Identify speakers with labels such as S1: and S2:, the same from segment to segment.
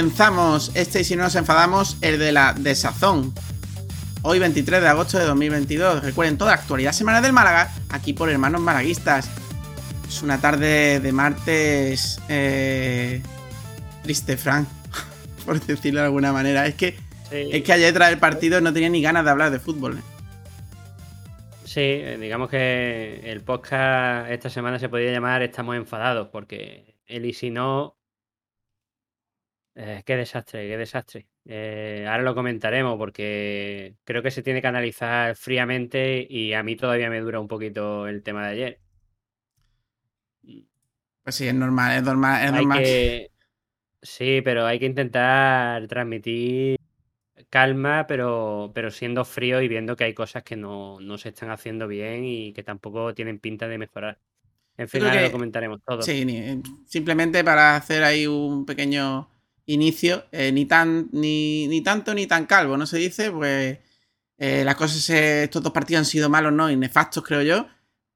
S1: Comenzamos este y si no nos enfadamos, el de la desazón. Hoy 23 de agosto de 2022. Recuerden toda la actualidad semanal del Málaga, aquí por Hermanos Malaguistas. Es una tarde de martes eh, triste, Frank, por decirlo de alguna manera. Es que, es que ayer tras el partido no tenía ni ganas de hablar de fútbol. ¿eh?
S2: Sí, eh, digamos que el podcast esta semana se podría llamar Estamos enfadados, porque él y si no eh, qué desastre, qué desastre. Eh, ahora lo comentaremos porque creo que se tiene que analizar fríamente y a mí todavía me dura un poquito el tema de ayer.
S1: Pues sí, es normal, es normal, es normal.
S2: Sí, pero hay que intentar transmitir calma, pero, pero siendo frío y viendo que hay cosas que no, se están haciendo bien y que tampoco tienen pinta de mejorar. En fin, ahora lo comentaremos todo.
S1: Sí, simplemente para hacer ahí un pequeño inicio, eh, ni, tan, ni, ni, tanto ni tan calvo, ¿no se dice? Pues eh, las cosas, estos dos partidos han sido malos, ¿no? Y nefastos, creo yo.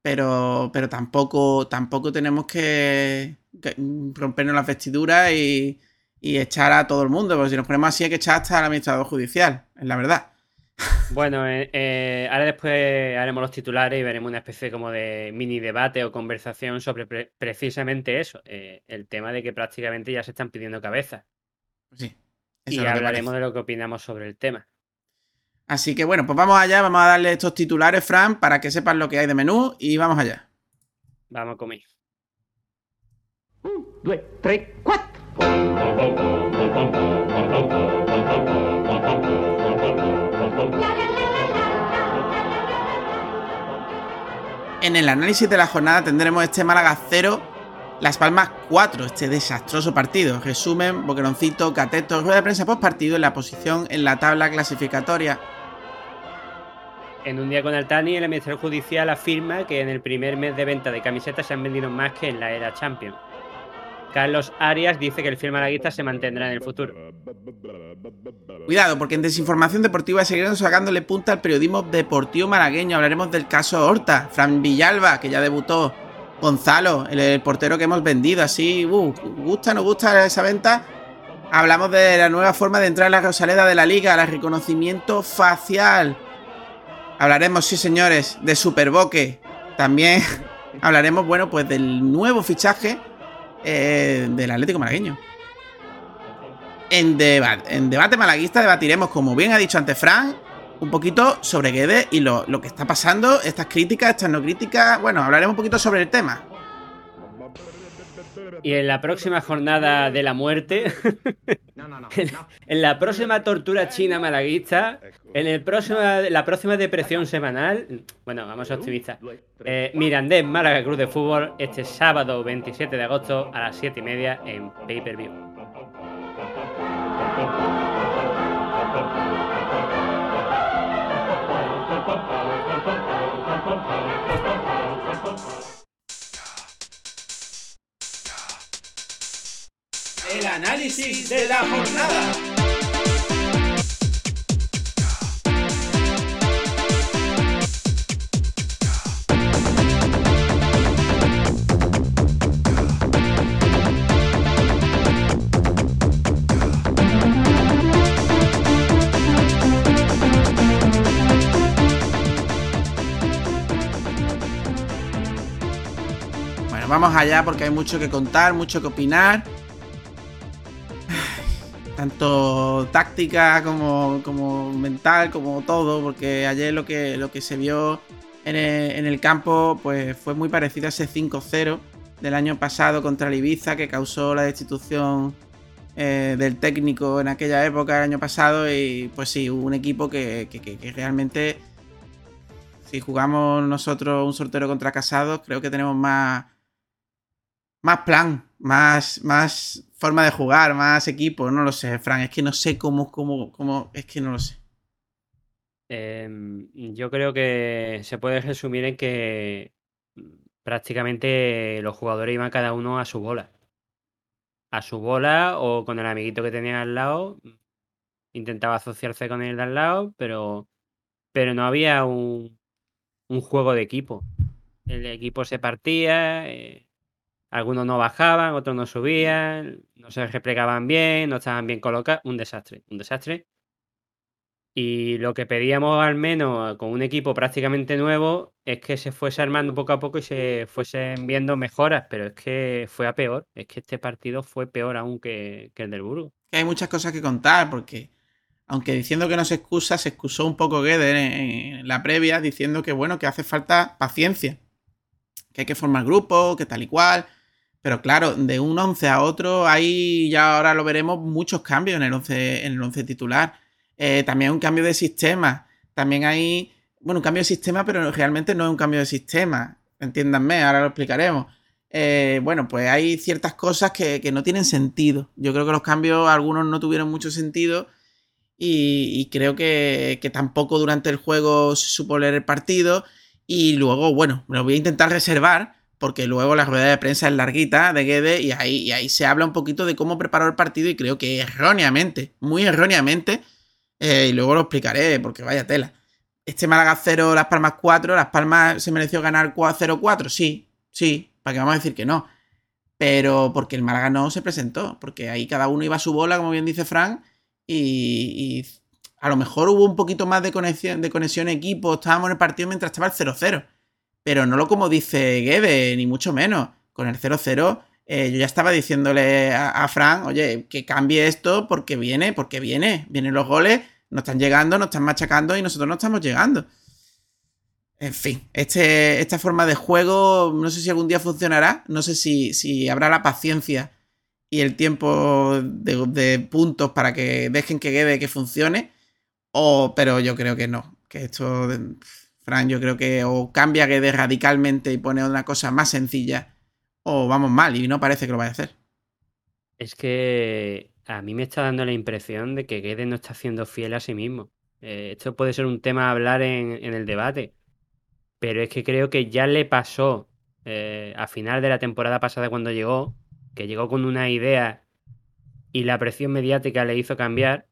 S1: Pero, pero tampoco, tampoco tenemos que, rompernos las vestiduras y, echar a todo el mundo, porque si nos ponemos así hay que echar hasta al administrador judicial, es la verdad.
S2: Bueno, eh, ahora después haremos los titulares y veremos una especie como de mini debate o conversación sobre precisamente eso, el tema de que prácticamente ya se están pidiendo cabezas.
S1: Sí.
S2: Y hablaremos de lo que opinamos sobre el tema.
S1: Así que bueno, pues vamos allá, vamos a darle estos titulares, Fran, para que sepan lo que hay de menú y vamos allá.
S2: Vamos a comer.
S3: Un, dos, tres, cuatro.
S1: En el análisis de la jornada tendremos este Málaga 0, las Palmas 4, este desastroso partido. Resumen, Boqueroncito, Cateto, rueda de prensa post partido en la posición en la tabla clasificatoria.
S2: En un día con Altani, el Ministerio Judicial afirma que en el primer mes de venta de camisetas se han vendido más que en la era Champions. Carlos Arias dice que el film malaguista se mantendrá en el futuro.
S1: Cuidado, porque en Desinformación Deportiva seguiremos sacándole punta al periodismo deportivo malagueño. Hablaremos del caso Horta, Fran Villalba, que ya debutó Gonzalo, el, portero que hemos vendido, así, uh, gusta, no gusta esa venta. Hablamos de la nueva forma de entrar en la Rosaleda de la Liga, el reconocimiento facial. Hablaremos, sí señores, de Superboque. También hablaremos, bueno, pues del nuevo fichaje eh, del Atlético Malagueño. En, en debate malaguista debatiremos, como bien ha dicho antes Fran, un poquito sobre Guedes y lo, que está pasando, estas críticas, estas no críticas. Bueno, hablaremos un poquito sobre el tema.
S2: Y en la próxima jornada de la muerte, en la próxima tortura china malaguista, en el próximo, la próxima depresión semanal, bueno, vamos a optimizar. Eh, Mirandés Málaga Cruz de Fútbol este sábado 27 de agosto a las 7 y media en Pay Per View.
S1: Análisis de la jornada. Bueno, vamos allá porque hay mucho que contar, mucho que opinar tanto táctica como, como, mental, como todo, porque ayer lo que, lo que se vio en el, campo pues fue muy parecido a ese 5-0 del año pasado contra el Ibiza que causó la destitución eh, del técnico en aquella época, el año pasado, y pues sí, hubo un equipo que, que realmente, si jugamos nosotros un sortero contra Casados, creo que tenemos más, más plan, más, más forma de jugar, más equipo, no lo sé, Fran, es que no sé cómo, cómo, cómo, es que no lo sé.
S2: Em, yo creo que se puede resumir en que prácticamente los jugadores iban cada uno a su bola. A su bola o con el amiguito que tenía al lado. Intentaba asociarse con él de al lado, pero, pero no había un, un juego de equipo. El equipo se partía, eh, algunos no bajaban, otros no subían, no se replegaban bien, no estaban bien colocados. Un desastre, un desastre. Y lo que pedíamos al menos con un equipo prácticamente nuevo es que se fuese armando poco a poco y se fuesen viendo mejoras, pero es que fue a peor, es que este partido fue peor aún que, el del Burgo.
S1: Hay muchas cosas que contar porque aunque diciendo que no se excusa, se excusó un poco Geder en, la previa diciendo que bueno, que hace falta paciencia, que hay que formar grupos, que tal y cual. Pero claro, de un 11 a otro hay, ya ahora lo veremos, muchos cambios en el 11, en el 11 titular. Eh, también un cambio de sistema. También hay, bueno, un cambio de sistema, pero realmente no es un cambio de sistema. Entiéndanme, ahora lo explicaremos. Eh, bueno, pues hay ciertas cosas que, no tienen sentido. Yo creo que los cambios, algunos no tuvieron mucho sentido. Y, creo que, tampoco durante el juego se supo leer el partido. Y luego, bueno, me lo voy a intentar reservar. Porque luego la rueda de prensa es larguita de Gede y ahí, y ahí se habla un poquito de cómo preparó el partido. Y creo que erróneamente, muy erróneamente, eh, y luego lo explicaré, porque vaya tela. Este Málaga 0, Las Palmas 4, Las Palmas se mereció ganar 0-4, sí, sí, para que vamos a decir que no. Pero porque el Málaga no se presentó, porque ahí cada uno iba a su bola, como bien dice Frank, y, a lo mejor hubo un poquito más de conexión, de conexión equipo, estábamos en el partido mientras estaba el 0-0. Pero no lo como dice Gebe, ni mucho menos. Con el 0-0 eh, yo ya estaba diciéndole a, a Fran, oye, que cambie esto porque viene, porque viene, vienen los goles, nos están llegando, nos están machacando y nosotros no estamos llegando. En fin, este, esta forma de juego no sé si algún día funcionará, no sé si, si habrá la paciencia y el tiempo de, puntos para que dejen que quede, que funcione, o, pero yo creo que no, que esto, Fran, yo creo que o cambia Gede radicalmente y pone una cosa más sencilla o vamos mal y no parece que lo vaya a hacer.
S2: Es que a mí me está dando la impresión de que Guedes no está siendo fiel a sí mismo. Eh, esto puede ser un tema a hablar en, el debate, pero es que creo que ya le pasó eh, a final de la temporada pasada cuando llegó, que llegó con una idea y la presión mediática le hizo cambiar.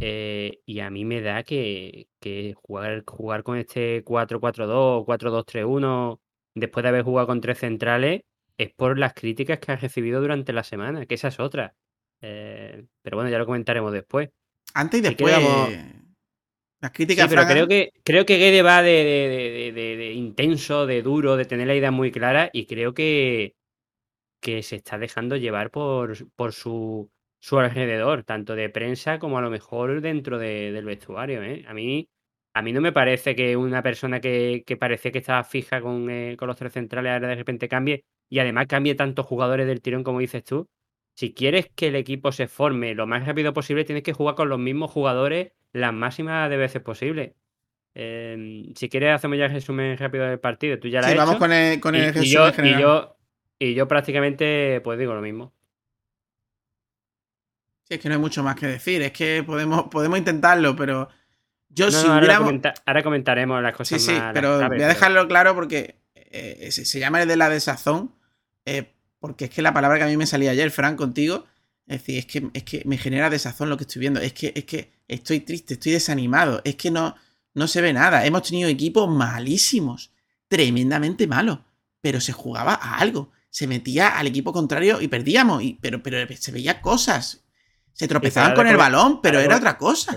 S2: Eh, y a mí me da que, que jugar, jugar con este 4-4-2 o 4-2-3-1 después de haber jugado con tres centrales, es por las críticas que ha recibido durante la semana, que esa es otra. Eh, pero bueno, ya lo comentaremos después.
S1: Antes y después. Las críticas.
S2: Sí, pero creo que, creo que Gede va de, intenso, de duro, de tener la idea muy clara y creo que, que se está dejando llevar por, por su, su alrededor, tanto de prensa como a lo mejor dentro del vestuario. ¿eh? A mí a mí no me parece que una persona que, que parecía que estaba fija con, eh, con, los tres centrales ahora de repente cambie y además cambie tantos jugadores del tirón como dices tú. Si quieres que el equipo se forme lo más rápido posible, tienes que jugar con los mismos jugadores las máximas de veces posible. Em, si quieres, hacemos ya el resumen rápido del partido. Tú ya la sí,
S1: vamos con el, con el
S2: y, yo, y, yo, y yo prácticamente, pues digo lo mismo.
S1: Sí, es que no hay mucho más que decir. Es que podemos, podemos intentarlo, pero
S2: yo si ahora, comentaremos las cosas
S1: sí, sí, pero voy a dejarlo claro porque eh, se, llama el de la desazón, eh, porque es que la palabra que a mí me salía ayer, Fran, contigo, es decir, es que, es que me genera desazón lo que estoy viendo, es que, es que estoy triste, estoy desanimado, es que no, no se ve nada. Hemos tenido equipos malísimos, tremendamente malos, pero se jugaba a algo. Se metía al equipo contrario y perdíamos, y, pero, pero se veía cosas. Se tropezaban con el balón, pero era otra cosa.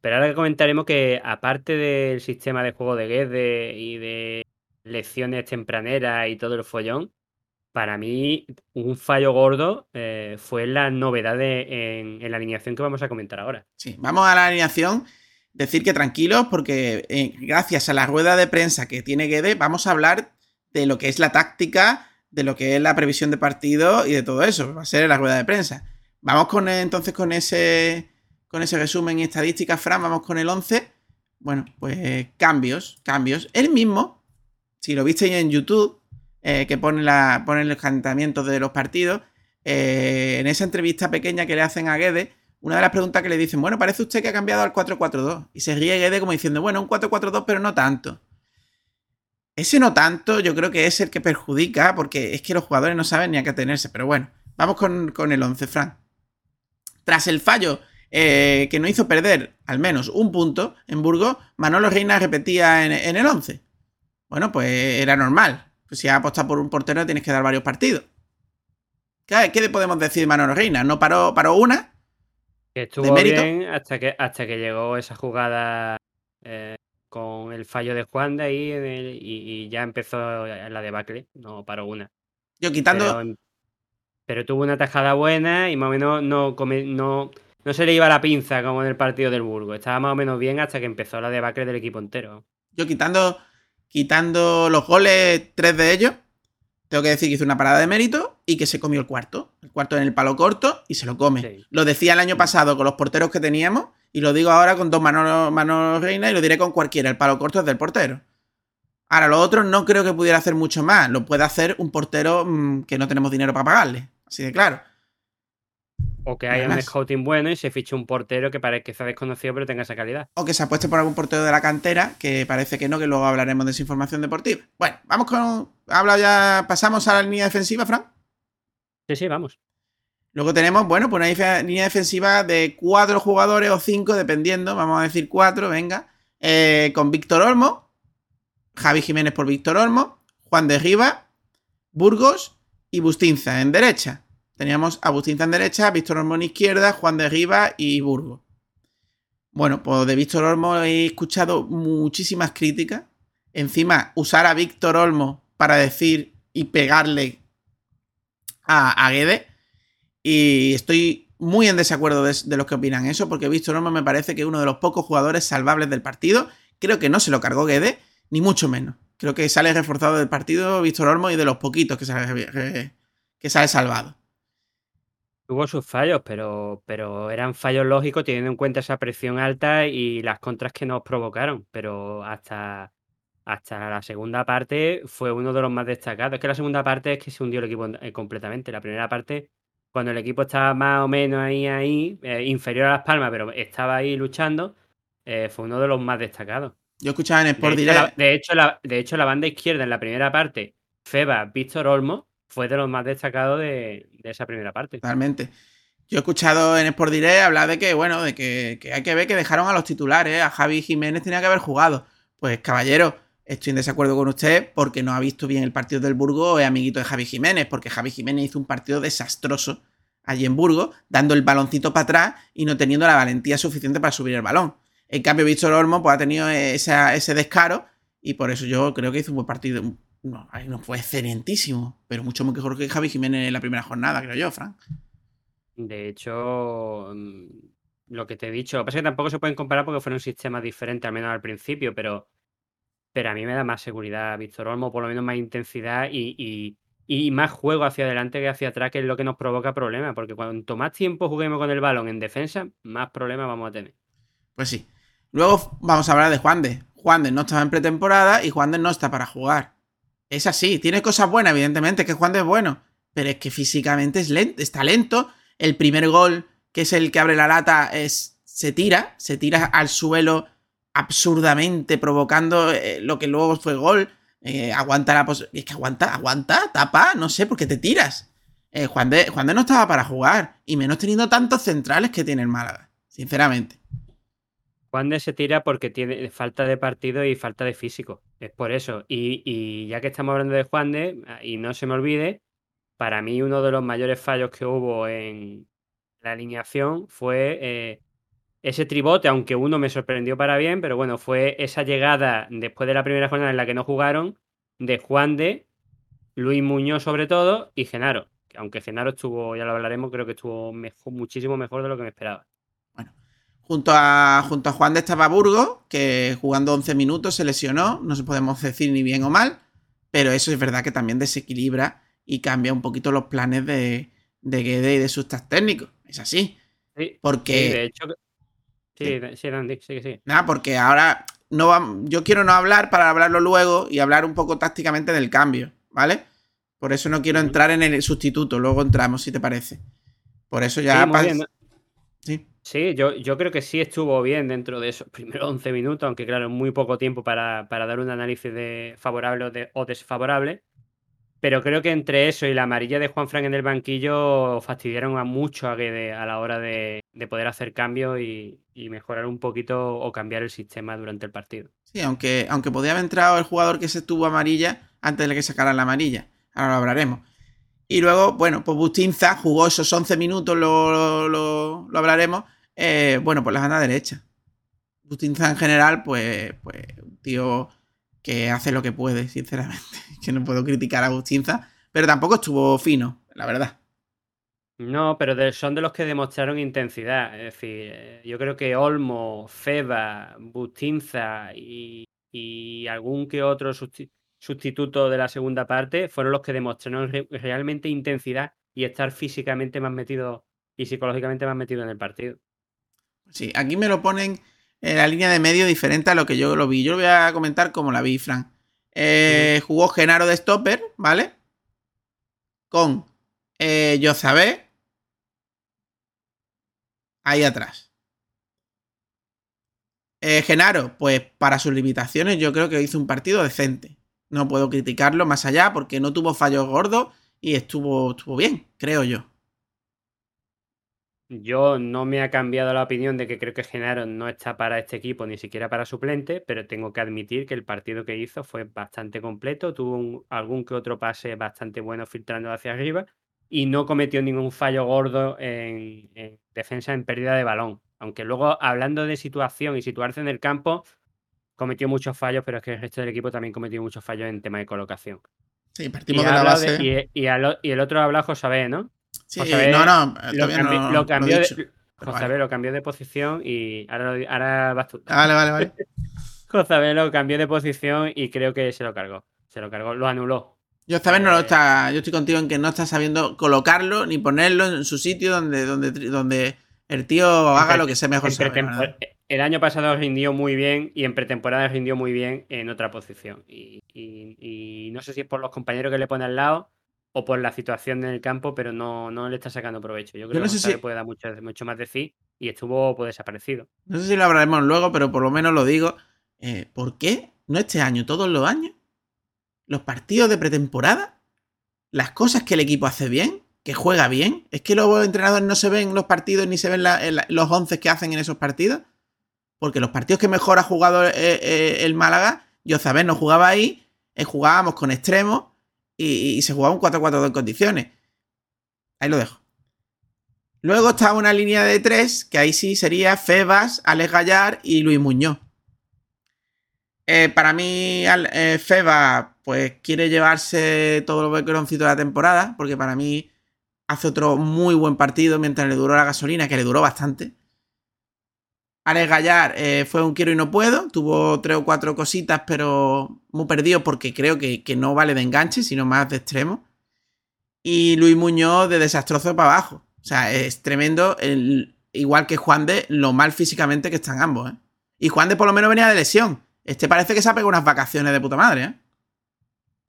S2: Pero ahora que comentaremos que aparte del sistema de juego de Gede y de lecciones tempraneras y todo el follón, para mí un fallo gordo eh, fue la novedad en, la alineación que vamos a comentar ahora.
S1: Sí, vamos a la alineación. Decir que tranquilos porque eh, gracias a la rueda de prensa que tiene Gede vamos a hablar de lo que es la táctica, de lo que es la previsión de partido y de todo eso. Va a ser la rueda de prensa. Vamos con entonces con ese con ese resumen y estadísticas, Fran, vamos con el 11. Bueno, pues cambios, cambios. El mismo, si lo visteis en YouTube, eh, que pone, la, pone los calentamientos de los partidos, eh, en esa entrevista pequeña que le hacen a Guede, una de las preguntas que le dicen, bueno, parece usted que ha cambiado al 4-4-2. Y se ríe Guede como diciendo, bueno, un 4-4-2, pero no tanto. Ese no tanto yo creo que es el que perjudica, porque es que los jugadores no saben ni a qué tenerse. Pero bueno, vamos con, el 11, Frank. Tras el fallo eh, que no hizo perder al menos un punto en Burgos, Manolo Reina repetía en, en el 11. Bueno, pues era normal. Pues si has apostado por un portero tienes que dar varios partidos. ¿Qué, qué podemos decir de Manolo Reina? ¿No paró, paró una?
S2: Que estuvo bien hasta que, hasta que llegó esa jugada eh, con el fallo de Juan de ahí y, ya empezó la debacle. No paró una.
S1: Yo quitando.
S2: Pero, tuvo una tajada buena y más o menos no, no, no se le iba la pinza como en el partido del Burgo. Estaba más o menos bien hasta que empezó la debacle del equipo entero.
S1: Yo quitando quitando los goles, tres de ellos, tengo que decir que hizo una parada de mérito y que se comió el cuarto. El cuarto en el palo corto y se lo come. Lo decía el año pasado con los porteros que teníamos y lo digo ahora con dos manos, manos reina y lo diré con cualquiera. El palo corto es del portero. Ahora, los otros no creo que pudiera hacer mucho más. Lo puede hacer un portero mm, que no tenemos dinero para pagarle. Así de claro.
S2: O que haya un scouting bueno y se fiche un portero que parece que sea desconocido pero tenga esa calidad.
S1: O que se apueste por algún portero de la cantera, que parece que no, que luego hablaremos de esa información deportiva. Bueno, vamos con. Habla ya. Pasamos a la línea defensiva, Fran.
S2: Sí, sí, vamos.
S1: Luego tenemos, bueno, pues una línea defensiva de cuatro jugadores o cinco, dependiendo. Vamos a decir cuatro, venga. Eh, con Víctor Olmo, Javi Jiménez por Víctor Olmo, Juan de Riva, Burgos y Bustinza en derecha. Teníamos a Bustinza en derecha, Víctor Olmo en izquierda, Juan de Riva y Burgo. Bueno, pues de Víctor Olmo he escuchado muchísimas críticas. Encima, usar a Víctor Olmo para decir y pegarle a, a Guede. Y estoy muy en desacuerdo de, de, los que opinan eso, porque Víctor Olmo me parece que es uno de los pocos jugadores salvables del partido. Creo que no se lo cargó Guede, ni mucho menos. Creo que sale reforzado del partido Víctor Olmo y de los poquitos que sale, que salvado.
S2: Tuvo sus fallos, pero, pero eran fallos lógicos teniendo en cuenta esa presión alta y las contras que nos provocaron. Pero hasta, hasta la segunda parte fue uno de los más destacados. Es que la segunda parte es que se hundió el equipo eh, completamente. La primera parte, cuando el equipo estaba más o menos ahí, ahí, eh, inferior a Las Palmas, pero estaba ahí luchando, eh, fue uno de los más destacados.
S1: Yo escuchaba en Sport
S2: de hecho, de, hecho, la, de hecho, la banda izquierda en la primera parte, Feba, Víctor Olmo, fue de los más destacados de, esa primera parte.
S1: Totalmente. Yo he escuchado en Sport Direct hablar de que, bueno, de que, hay que ver que dejaron a los titulares. A Javi Jiménez tenía que haber jugado. Pues, caballero, estoy en desacuerdo con usted porque no ha visto bien el partido del Burgo, es amiguito de Javi Jiménez, porque Javi Jiménez hizo un partido desastroso allí en Burgo, dando el baloncito para atrás y no teniendo la valentía suficiente para subir el balón. En cambio, Víctor Olmo pues, ha tenido ese descaro y por eso yo creo que hizo un buen partido, no, no fue excelentísimo, pero mucho mejor que Javi Jiménez en la primera jornada, creo yo, Frank.
S2: De hecho, mm, lo que te he dicho, lo que pasa es que tampoco se pueden comparar porque fueron sistemas diferentes, al menos al principio, pero, pero a mí me da más seguridad Víctor Olmo, por lo menos más intensidad y, más juego hacia adelante que hacia atrás, que es lo que nos provoca problemas, porque cuanto más tiempo juguemos con el balón en defensa, más problemas vamos a tener.
S1: Pues sí. Luego vamos a hablar de Juan de. Juan de no estaba en pretemporada y Juan de no está para jugar. Es así, tiene cosas buenas, evidentemente, que Juan de es bueno, pero es que físicamente es lento, está lento. El primer gol, que es el que abre la lata, es se tira, se tira al suelo absurdamente, provocando eh, lo que luego fue gol. Eh, aguanta la Es que aguanta, aguanta, tapa, no sé, porque te tiras. Eh, Juan, de, Juan de no estaba para jugar, y menos teniendo tantos centrales que tiene el Málaga, sinceramente.
S2: Juan de se tira porque tiene falta de partido y falta de físico. Es por eso. Y, ya que estamos hablando de Juan de, ah, y no se me olvide, para mí uno de los mayores fallos que hubo en la alineación fue eh, ese tribote, aunque uno me sorprendió para bien, pero bueno, fue esa llegada después de la primera jornada en la que no jugaron de Juan de, Luis Muñoz sobre todo y Genaro. Aunque Genaro estuvo, ya lo hablaremos, creo que estuvo muchísimo mejor de lo que me esperaba.
S1: Junto a, junto a Juan de estaba Burgos, que jugando 11 minutos se lesionó, no se podemos decir ni bien o mal, pero eso es verdad que también desequilibra y cambia un poquito los planes de, de Guede y de sus técnicos. Es así.
S2: Sí, porque. Sí, de hecho. Sí, sí, sí, sí,
S1: Nada, porque ahora no yo quiero no hablar para hablarlo luego y hablar un poco tácticamente del cambio, ¿vale? Por eso no quiero entrar en el sustituto, luego entramos, si te parece. Por eso ya...
S2: Sí, sí. yo, yo creo que sí estuvo bien dentro de esos primeros 11 minutos, aunque claro, muy poco tiempo para, dar un análisis de favorable o, desfavorable. Pero creo que entre eso y la amarilla de Juan Frank en el banquillo fastidiaron a mucho a Guede a la hora de, poder hacer cambios y, mejorar un poquito o cambiar el sistema durante el partido.
S1: Sí, aunque, aunque podía haber entrado el jugador que se tuvo amarilla antes de que sacaran la amarilla. Ahora lo hablaremos. Y luego, bueno, pues Bustinza jugó esos 11 minutos, lo, lo, hablaremos. Eh, bueno, por la banda derecha. Bustinza en general, pues, pues un tío que hace lo que puede, sinceramente. Que no puedo criticar a Bustinza, pero tampoco estuvo fino, la verdad.
S2: No, pero son de los que demostraron intensidad. Es decir, eh, yo creo que Olmo, Feba, Bustinza y, y algún que otro sustituto de la segunda parte fueron los que demostraron realmente intensidad y estar físicamente más metido y psicológicamente más metido en el partido.
S1: Sí, aquí me lo ponen en la línea de medio diferente a lo que yo lo vi. Yo lo voy a comentar como la vi, Frank. Eh, jugó Genaro de Stopper, ¿vale? Con eh, Yozabé ahí atrás. Eh, Genaro, pues para sus limitaciones yo creo que hizo un partido decente. No puedo criticarlo más allá porque no tuvo fallos gordos y estuvo, estuvo bien, creo yo.
S2: Yo no me ha cambiado la opinión de que creo que Genaro no está para este equipo, ni siquiera para suplente, pero tengo que admitir que el partido que hizo fue bastante completo, tuvo algún que otro pase bastante bueno filtrando hacia arriba y no cometió ningún fallo gordo en, en defensa en pérdida de balón. Aunque luego, hablando de situación y situarse en el campo, cometió muchos fallos, pero es que el resto del equipo también cometió muchos fallos en tema de colocación.
S1: Sí, partimos de la base.
S2: y, el otro habla José ¿no?
S1: Sí, no, no,
S2: lo, cambió de, José lo cambió de posición y ahora, ahora vas tú.
S1: Vale, vale, vale.
S2: José lo cambió de posición y creo que se lo cargó. Se lo cargó, lo anuló.
S1: Yo esta no lo eh, está. Yo estoy contigo en que no está sabiendo colocarlo ni ponerlo en su sitio donde, donde, donde el tío haga lo que sea mejor.
S2: el año pasado rindió muy bien y en pretemporada rindió muy bien en otra posición. Y, no sé si es por los compañeros que le pone al lado o por la situación en el campo, pero no, no le está sacando provecho. Yo creo que puede dar mucho, mucho más de sí y estuvo pues, desaparecido.
S1: No sé si lo hablaremos luego, pero por lo menos lo digo. Eh, ¿Por qué no este año, todos los años? Los partidos de pretemporada, las cosas que el equipo hace bien, que juega bien. Es que los entrenadores no se ven los partidos ni se ven los once que hacen en esos partidos. Porque los partidos que mejor ha jugado eh, eh, el Málaga, yo sabés, no jugaba ahí, eh, jugábamos con extremos y, se jugaba un 4-4-2 en condiciones. Ahí lo dejo. Luego está una línea de tres, que ahí sí sería Febas, Alex Gallar y Luis Muñoz. para mí, Febas, pues quiere llevarse todos los becroncitos de la temporada, porque para mí hace otro muy buen partido mientras le duró la gasolina, que le duró bastante. Alex Gallar eh, fue un quiero y no puedo, tuvo tres o cuatro cositas, pero muy perdido porque creo que, no vale de enganche, sino más de extremo. Y Luis Muñoz de desastroso para abajo. O sea, es tremendo, igual que Juan de, lo mal físicamente que están ambos. ¿eh? Y Juan de por lo menos venía de lesión. Este parece que se ha pegado unas vacaciones de puta madre. ¿eh?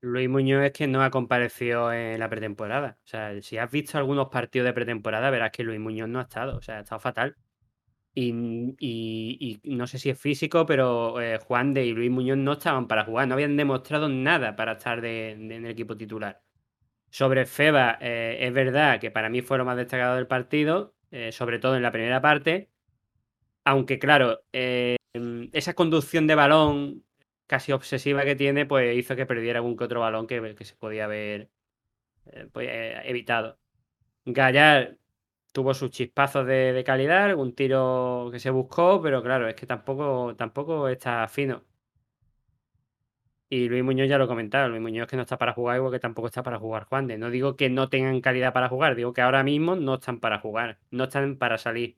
S2: Luis Muñoz es que no ha comparecido en la pretemporada. O sea, si has visto algunos partidos de pretemporada, verás que Luis Muñoz no ha estado. O sea, ha estado fatal. Y, no sé si es físico, pero eh, Juan de y Luis Muñoz no estaban para jugar. No habían demostrado nada para estar en el equipo titular. Sobre Feba, eh, es verdad que para mí fue lo más destacado del partido, eh, sobre todo en la primera parte. Aunque, claro, esa conducción de balón casi obsesiva que tiene, pues hizo que perdiera algún que otro balón que, se podía haber pues, evitado. Gallar tuvo sus chispazos de, calidad, un tiro que se buscó, pero claro, es que tampoco, tampoco está fino. Y Luis Muñoz ya lo comentaba, Luis Muñoz que no está para jugar, igual que tampoco está para jugar Juan de. No digo que no tengan calidad para jugar, digo que ahora mismo no están para jugar, no están para salir.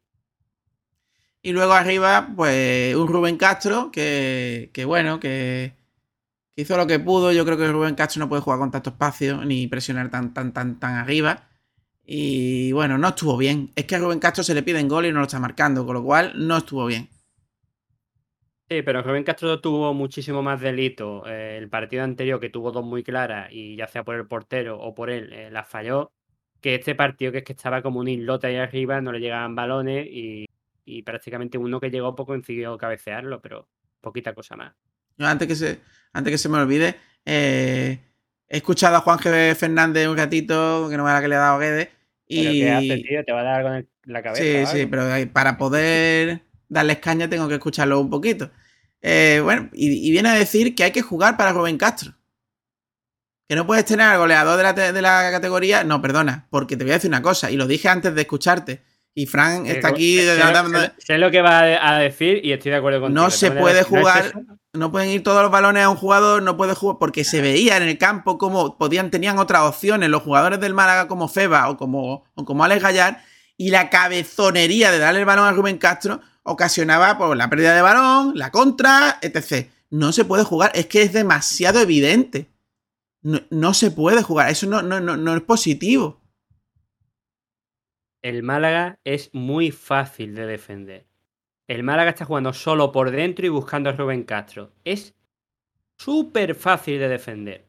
S1: Y luego arriba, pues un Rubén Castro que, que bueno, que, hizo lo que pudo. Yo creo que Rubén Castro no puede jugar con tanto espacio ni presionar tan, tan, tan, tan arriba. Y bueno, no estuvo bien. Es que a Rubén Castro se le piden gol y no lo está marcando, con lo cual no estuvo bien.
S2: Sí, pero Rubén Castro tuvo muchísimo más delito. Eh, el partido anterior, que tuvo dos muy claras, y ya sea por el portero o por él, eh, las falló. Que este partido, que es que estaba como un islote ahí arriba, no le llegaban balones y, prácticamente uno que llegó poco consiguió cabecearlo, pero poquita cosa más.
S1: antes que se, antes que se me olvide, eh, he escuchado a Juan G. Fernández un ratito, que no me la que le ha dado Guedes. Y...
S2: ¿Qué hace, tío? ¿Te va a dar en la cabeza?
S1: Sí, sí, pero para poder darles caña tengo que escucharlo un poquito. Eh, bueno, y, viene a decir que hay que jugar para Rubén Castro. Que no puedes tener al goleador de la, categoría. No, perdona, porque te voy a decir una cosa, y lo dije antes de escucharte. Y Frank está aquí.
S2: Sé, lo que va a decir y estoy de acuerdo contigo.
S1: No se puede jugar, no, pueden ir todos los balones a un jugador, no puede jugar, porque se veía en el campo como podían, tenían otras opciones los jugadores del Málaga como Feba o como, o como Alex Gallar, y la cabezonería de darle el balón a Rubén Castro ocasionaba por la pérdida de balón, la contra, etc. No se puede jugar, es que es demasiado evidente. No, se puede jugar, eso no, no, no, es positivo.
S2: El Málaga es muy fácil de defender. El Málaga está jugando solo por dentro y buscando a Rubén Castro. Es súper fácil de defender.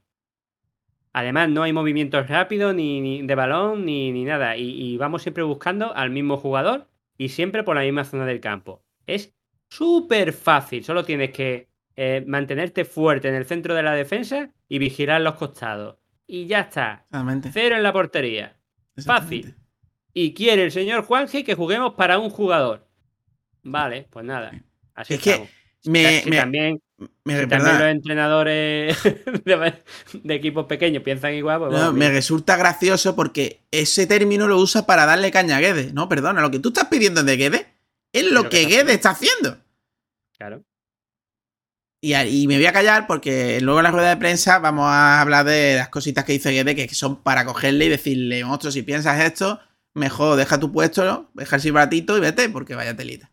S2: Además, no hay movimientos rápidos ni, de balón ni, ni nada. y, vamos siempre buscando al mismo jugador y siempre por la misma zona del campo. Es súper fácil, solo tienes que eh, mantenerte fuerte en el centro de la defensa y vigilar los costados. Y ya está. Cero en la portería. Fácil. Y quiere el señor Juanje que juguemos para un jugador. Vale, pues nada. Así
S1: es que me,
S2: también, también los entrenadores de, equipos pequeños piensan igual.
S1: Pues me resulta gracioso porque ese término lo usa para darle caña a Guedes. No, perdona, lo que tú estás pidiendo de Guedes es lo que, Guedes está haciendo.
S2: Claro.
S1: Y, y, me voy a callar porque luego en la rueda de prensa vamos a hablar de las cositas que dice Guedes que son para cogerle y decirle, monstruo, si piensas esto, mejor deja tu puesto, deja el silbatito y vete porque vaya telita.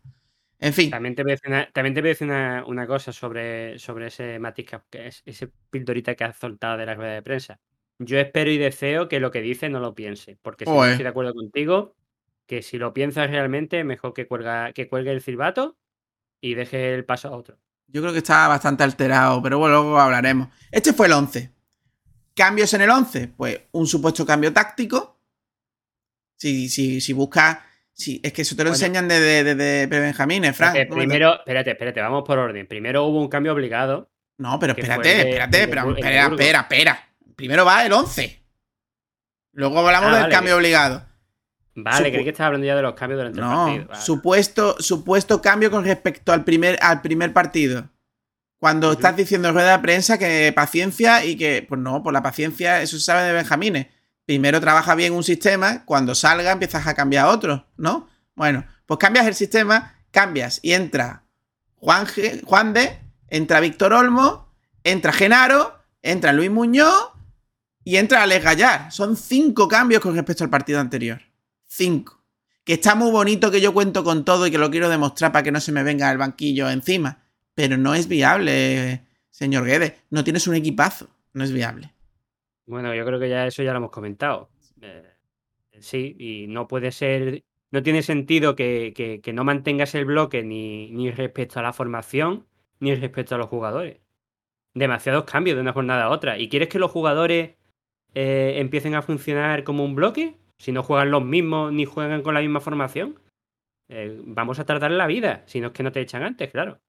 S1: En fin.
S2: También te voy a decir una, también te voy a decir una, cosa sobre, sobre ese matiz que es ese pildorita que has soltado de la rueda de prensa. Yo espero y deseo que lo que dice no lo piense, porque si no estoy de acuerdo contigo, que si lo piensas realmente, mejor que, cuelga, que cuelgue el silbato y deje el paso a otro.
S1: Yo creo que está bastante alterado, pero bueno, luego hablaremos. Este fue el 11. ¿Cambios en el 11? Pues un supuesto cambio táctico. Si, si, si buscas Sí, es que eso te lo enseñan de, de, de, Benjamín, Frank.
S2: primero, espérate, espérate, vamos por orden. Primero hubo un cambio obligado.
S1: No, pero espérate, espérate, espera, espera, espera. Primero va el 11. Luego hablamos ah, del cambio obligado.
S2: Vale, creí que estás hablando ya de los cambios durante el partido.
S1: Supuesto, supuesto cambio con respecto al primer, al primer partido. Cuando estás diciendo en rueda de prensa que paciencia y que, pues no, por la paciencia, eso se sabe de Benjamín primero trabaja bien un sistema, cuando salga empiezas a cambiar otro, ¿no? Bueno, pues cambias el sistema, cambias y entra Juan, Juan de, entra Víctor Olmo, entra Genaro, entra Luis Muñoz y entra Alex Gallar. Son cinco cambios con respecto al partido anterior. Cinco. Que está muy bonito que yo cuento con todo y que lo quiero demostrar para que no se me venga el banquillo encima. Pero no es viable, señor Guedes. No tienes un equipazo. No es viable.
S2: Bueno, yo creo que ya eso ya lo hemos comentado. Eh, sí, y no puede ser, no tiene sentido que, no mantengas el bloque ni, ni, respecto a la formación ni respecto a los jugadores. Demasiados cambios de una jornada a otra. ¿Y quieres que los jugadores eh, empiecen a funcionar como un bloque? Si no juegan los mismos ni juegan con la misma formación. Eh, vamos a tardar la vida, si no es que no te echan antes, claro.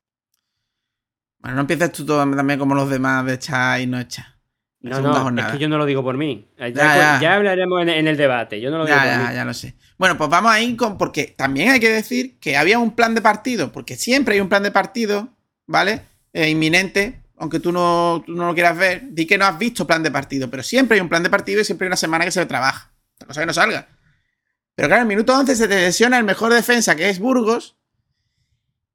S1: Bueno, no empieces tú también como los demás de echar y no echar.
S2: No, no, es que yo no lo digo por mí. Ya, hablaremos en, el debate. Yo no lo digo por
S1: mí. Ya lo sé. Bueno, pues vamos a ir con. Porque también hay que decir que había un plan de partido, porque siempre hay un plan de partido, ¿vale? Eh, inminente, aunque tú no, no, lo quieras ver. Di que no has visto plan de partido, pero siempre hay un plan de partido y siempre hay una semana que se trabaja. La cosa que no salga. Pero claro, en el minuto 11 se te lesiona el mejor defensa, que es Burgos.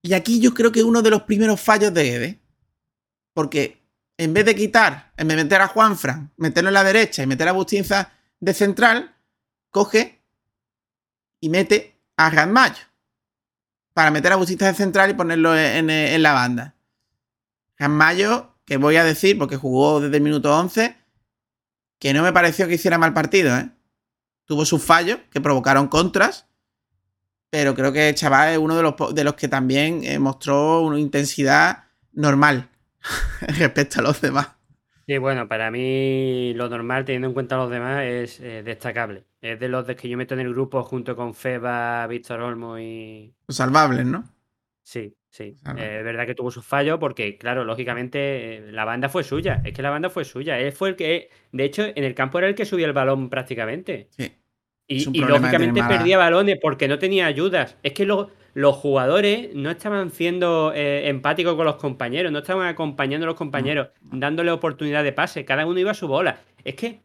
S1: Y aquí yo creo que uno de los primeros fallos de Ede. Porque en vez de quitar, en vez de meter a Juanfran, meterlo en la derecha y meter a Bustinza de central, coge y mete a Mayo para meter a Bustinza de central y ponerlo en, la banda. Mayo, que voy a decir, porque jugó desde el minuto 11, que no me pareció que hiciera mal partido, ¿eh? Tuvo sus fallos que provocaron contras, pero creo que el chaval es uno de los, de los que también eh, mostró una intensidad normal respecto a los demás.
S2: Sí, bueno, para mí lo normal, teniendo en cuenta a los demás, es eh, destacable. Es de los de que yo meto en el grupo junto con Feba, Víctor Olmo y.
S1: Salvables, ¿no?
S2: Sí, sí. Eh, es verdad que tuvo sus fallos porque, claro, lógicamente eh, la banda fue suya. Es que la banda fue suya. Él fue el que. De hecho, en el campo era el que subía el balón prácticamente.
S1: Sí.
S2: Y, lógicamente perdía balones porque no tenía ayudas. Es que los jugadores no estaban siendo eh, empáticos con los compañeros, no estaban acompañando a los compañeros, dándole oportunidad de pase. Cada uno iba a su bola. Es que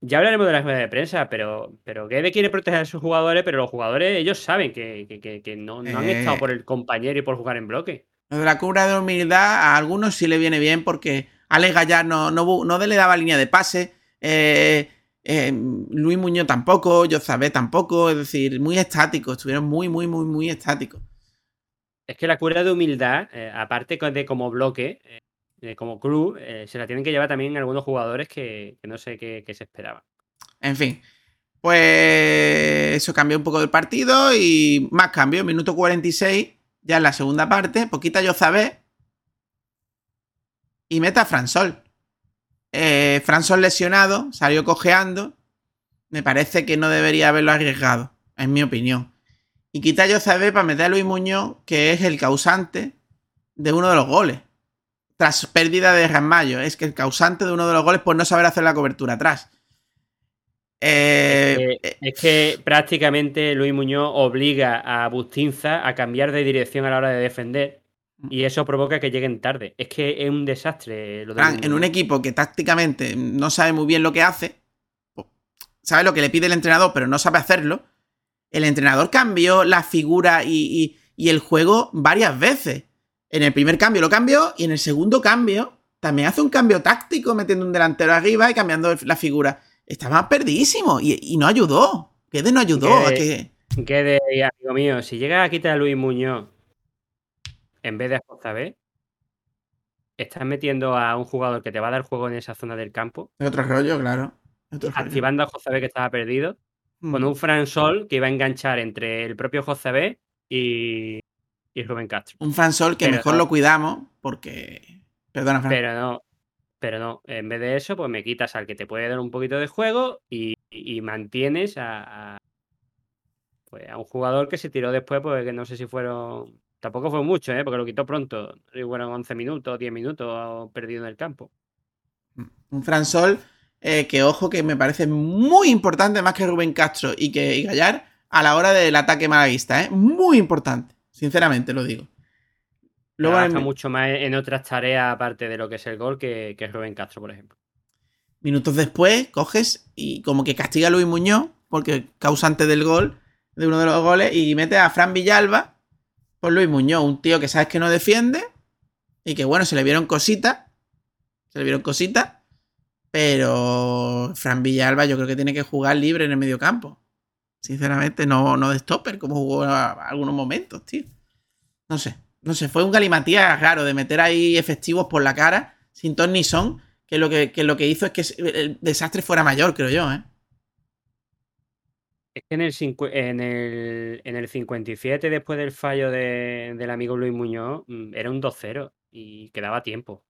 S2: ya hablaremos de la rueda de prensa, pero, pero Guede quiere proteger a sus jugadores, pero los jugadores, ellos saben que, no, han estado
S1: Eh.
S2: por el compañero y por jugar en bloque.
S1: Lo de la cura de humildad a algunos sí le viene bien porque Alex Gallar no, no, no le daba línea de pase. eh, eh, Luis Muñoz tampoco, Yozabé tampoco, es decir, muy estáticos, estuvieron muy, muy, muy, muy estáticos.
S2: Es que la cura de humildad, eh, aparte de como bloque, eh, como club, se la tienen que llevar también algunos jugadores que, que no sé qué, qué se esperaban.
S1: En fin, pues eso cambió un poco del partido y más cambios. Minuto 46, ya en la segunda parte, poquita Yozabé y meta Fransol. Eh, Fransol lesionado, salió cojeando. Me parece que no debería haberlo arriesgado, en mi opinión. Y quita a Yozabé para meter a Luis Muñoz, que es el causante de uno de los goles. Tras pérdida de Ramallo. Es que el causante de uno de los goles por no saber hacer la cobertura atrás. Eh,
S2: Eh, es que prácticamente Luis Muñoz obliga a Bustinza a cambiar de dirección a la hora de defender y eso provoca que lleguen tarde. Es que es un desastre lo de
S1: en un equipo que tácticamente no sabe muy bien lo que hace, sabe lo que le pide el entrenador, pero no sabe hacerlo, el entrenador cambió la figura y, y- y el juego varias veces. En el primer cambio lo cambió y en el segundo cambio también hace un cambio táctico metiendo un delantero arriba y cambiando la figura. Estaba perdidísimo y, y no ayudó. Quede no ayudó a
S2: Que- amigo mío, si llegas a quitar a Luis Muñoz en vez de a Jozabé, estás metiendo a un jugador que te va a dar juego en esa zona del campo,
S1: Es otro rollo, claro. Rollo.
S2: activando a Jozabé que estaba perdido, con un Fran Sol que iba a enganchar entre el propio Jozabé y, y Rubén Castro.
S1: Un Fran Sol que
S2: Pero
S1: mejor
S2: no.
S1: lo cuidamos porque... Perdona, Fran.
S2: Pero no, pero no, en vez de eso, pues me quitas al que te puede dar un poquito de juego y, y mantienes a, a- pues, a un jugador que se tiró después, pues que no sé si fueron. Tampoco fue mucho, ¿eh? porque lo quitó pronto. No sé si Fueron 11 minutos, 10 minutos perdido en el campo.
S1: Un Fran Sol eh, que, ojo, que me parece muy importante más que Rubén Castro y que y Gallar a la hora del ataque malaguista, ¿eh? Muy importante, sinceramente lo digo. Luego
S2: Trabaja mucho más en otras tareas aparte de lo que es el gol que, que Rubén Castro, por ejemplo.
S1: minutos después coges y como que castiga a Luis Muñoz, porque causante del gol, de uno de los goles, y mete a Fran Villalba por Luis Muñoz, un tío que sabes que no defiende y que bueno, se le vieron cositas, se le vieron cositas, pero Fran Villalba yo creo que tiene que jugar libre en el medio campo. Sinceramente, no, no de stopper, como jugó a, algunos momentos, tío. No sé, no sé, fue un galimatías raro de meter ahí efectivos por la cara, sin ton ni son, que lo que, que lo que hizo es que el desastre fuera mayor, creo yo, ¿eh?
S2: Es que en el, en el, en el 57, después del fallo de- del amigo Luis Muñoz, mm, era un 2-0 y quedaba tiempo.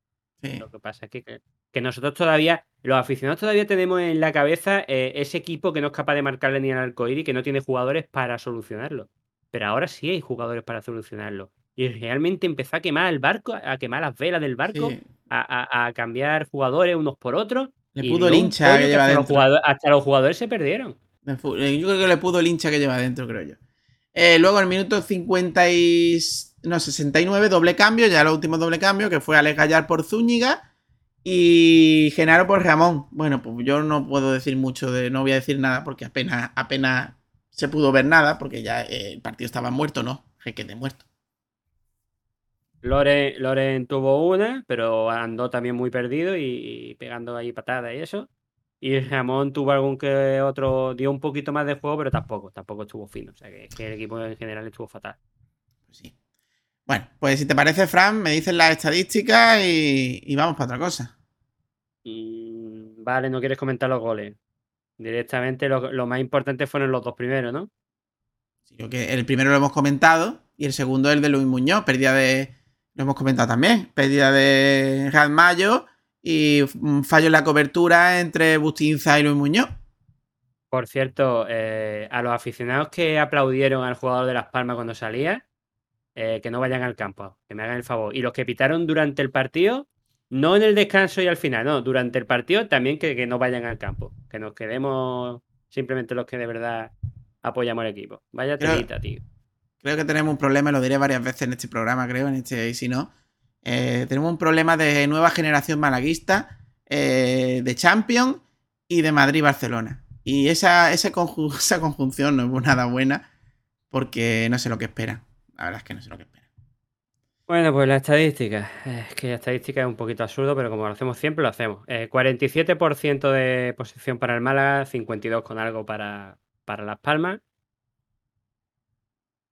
S1: Sí.
S2: Lo que pasa es que, que- nosotros todavía, los aficionados todavía tenemos en la cabeza eh, ese equipo que no es capaz de marcarle ni al arcoíris y que no tiene jugadores para solucionarlo. Pero ahora sí hay jugadores para solucionarlo. Y realmente empezó a quemar el barco, a quemar las velas del barco,
S1: Sí.
S2: a, a- a cambiar jugadores unos por otros.
S1: Le pudo el hincha que lleva
S2: hasta, los hasta los jugadores se perdieron.
S1: Eh, Yo creo que le pudo el hincha que lleva adentro, creo yo. Eh, luego, en el minuto 50 y... No, 69, doble cambio, ya el último doble cambio, que fue Alex Gallar por Zúñiga y Genaro por Ramón. Bueno, pues yo no puedo decir mucho de... No voy a decir nada porque apenas, apenas se pudo ver nada, porque ya eh, el partido estaba muerto, ¿no? Requete muerto.
S2: Loren, Loren tuvo una, pero andó también muy perdido y, y pegando ahí patadas y eso. Y Ramón tuvo algún que otro, dio un poquito más de juego, pero tampoco, tampoco estuvo fino. O sea que, que el equipo en general estuvo fatal.
S1: Pues sí. Bueno, pues si te parece, Fran, me dices las estadísticas y, y vamos para otra cosa.
S2: Mm, vale, no quieres comentar los goles. Directamente lo, lo más importante fueron los dos primeros, ¿no?
S1: Sino que el primero lo hemos comentado y el segundo el de Luis Muñoz, pérdida de. Lo hemos comentado también, pérdida de Real Mayo y un fallo en la cobertura entre Bustinza y Luis Muñoz.
S2: Por cierto, eh, a los aficionados que aplaudieron al jugador de Las Palmas cuando salía, eh, que no vayan al campo, que me hagan el favor. Y los que pitaron durante el partido, no en el descanso y al final, no, durante el partido también que, no vayan al campo, que nos quedemos simplemente los que de verdad apoyamos al equipo. Vaya telita, tío.
S1: Creo que tenemos un problema, lo diré varias veces en este programa, creo, en este, y si no. Eh, tenemos un problema de nueva generación malaguista, de Champions y de Madrid-Barcelona. Y esa, esa, conjunción no es nada buena porque no sé lo que esperan. La verdad es que no sé lo que esperan.
S2: Bueno, pues la estadística. Es que la estadística es un poquito absurdo, pero como lo hacemos siempre, lo hacemos. 47% eh, de posición para el Málaga, 52 con algo para, para Las Palmas.